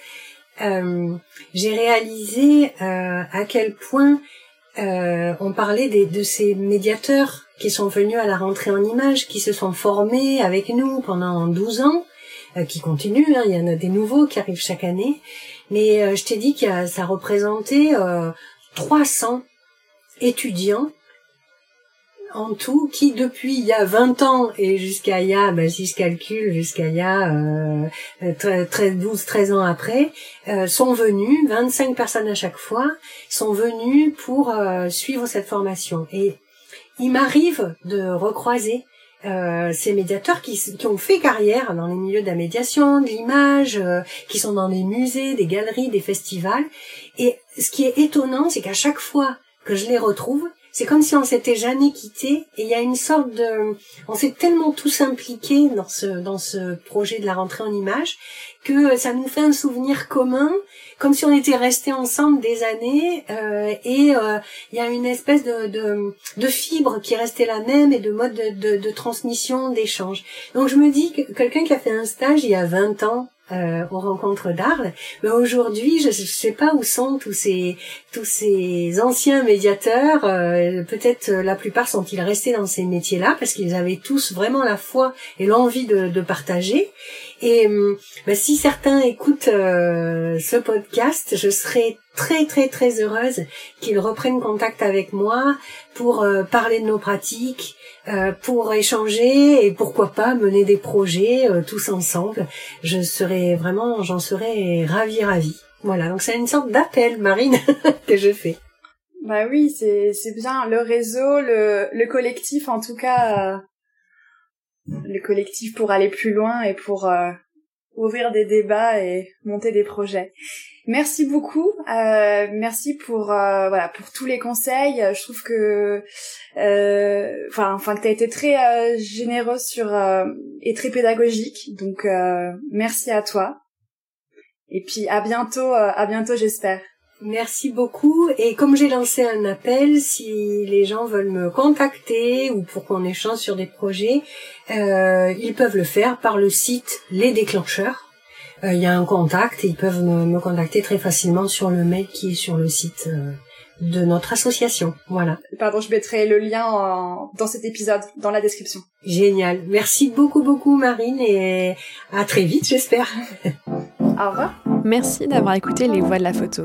B: euh, j'ai réalisé euh, à quel point euh, on parlait des, de ces médiateurs qui sont venus à la rentrée en images, qui se sont formés avec nous pendant 12 ans, euh, qui continuent. Hein, il y en a des nouveaux qui arrivent chaque année. Mais euh, je t'ai dit que ça représentait 300 étudiants en tout qui depuis il y a 20 ans et jusqu'à il y a, ben, si je calcule, jusqu'à il y a euh, 13, 12, 13 ans après, euh, sont venus, 25 personnes à chaque fois, sont venus pour euh, suivre cette formation. Et il m'arrive de recroiser euh, ces médiateurs qui, qui, ont fait carrière dans les milieux de la médiation, de l'image, euh, qui sont dans des musées, des galeries, des festivals. Et ce qui est étonnant, c'est qu'à chaque fois que je les retrouve, c'est comme si on s'était jamais quitté et il y a une sorte de on s'est tellement tous impliqués dans ce dans ce projet de la rentrée en images que ça nous fait un souvenir commun comme si on était restés ensemble des années euh, et euh, il y a une espèce de, de, de fibre qui est restée la même et de mode de, de, de transmission d'échange. Donc je me dis que quelqu'un qui a fait un stage il y a 20 ans euh, aux rencontres d'Arles. Mais aujourd'hui, je ne sais pas où sont tous ces tous ces anciens médiateurs. Euh, peut-être euh, la plupart sont-ils restés dans ces métiers-là parce qu'ils avaient tous vraiment la foi et l'envie de, de partager. Et bah, si certains écoutent euh, ce podcast, je serais très très très heureuse qu'ils reprennent contact avec moi pour euh, parler de nos pratiques, euh, pour échanger et pourquoi pas mener des projets tous ensemble. Je serais vraiment, j'en serais ravie ravie. Voilà, donc c'est une sorte d'appel, Marine, [laughs] que je fais.
A: Bah oui, c'est c'est bien le réseau, le le collectif en tout cas le collectif pour aller plus loin et pour euh, ouvrir des débats et monter des projets. Merci beaucoup, euh, merci pour euh, voilà pour tous les conseils. Je trouve que enfin enfin que t'as été très généreuse sur et très pédagogique. Donc merci à toi. Et puis à bientôt, à bientôt j'espère.
B: Merci beaucoup. Et comme j'ai lancé un appel, si les gens veulent me contacter ou pour qu'on échange sur des projets, euh, ils peuvent le faire par le site Les Déclencheurs. Euh, il y a un contact et ils peuvent me, contacter très facilement sur le mail qui est sur le site euh, de notre association. Voilà.
A: Pardon, je mettrai le lien dans cet épisode, dans la description.
B: Génial. Merci beaucoup, beaucoup Marine et à très vite, j'espère. [laughs]
A: Au revoir.
C: Merci d'avoir écouté Les Voix de la photo.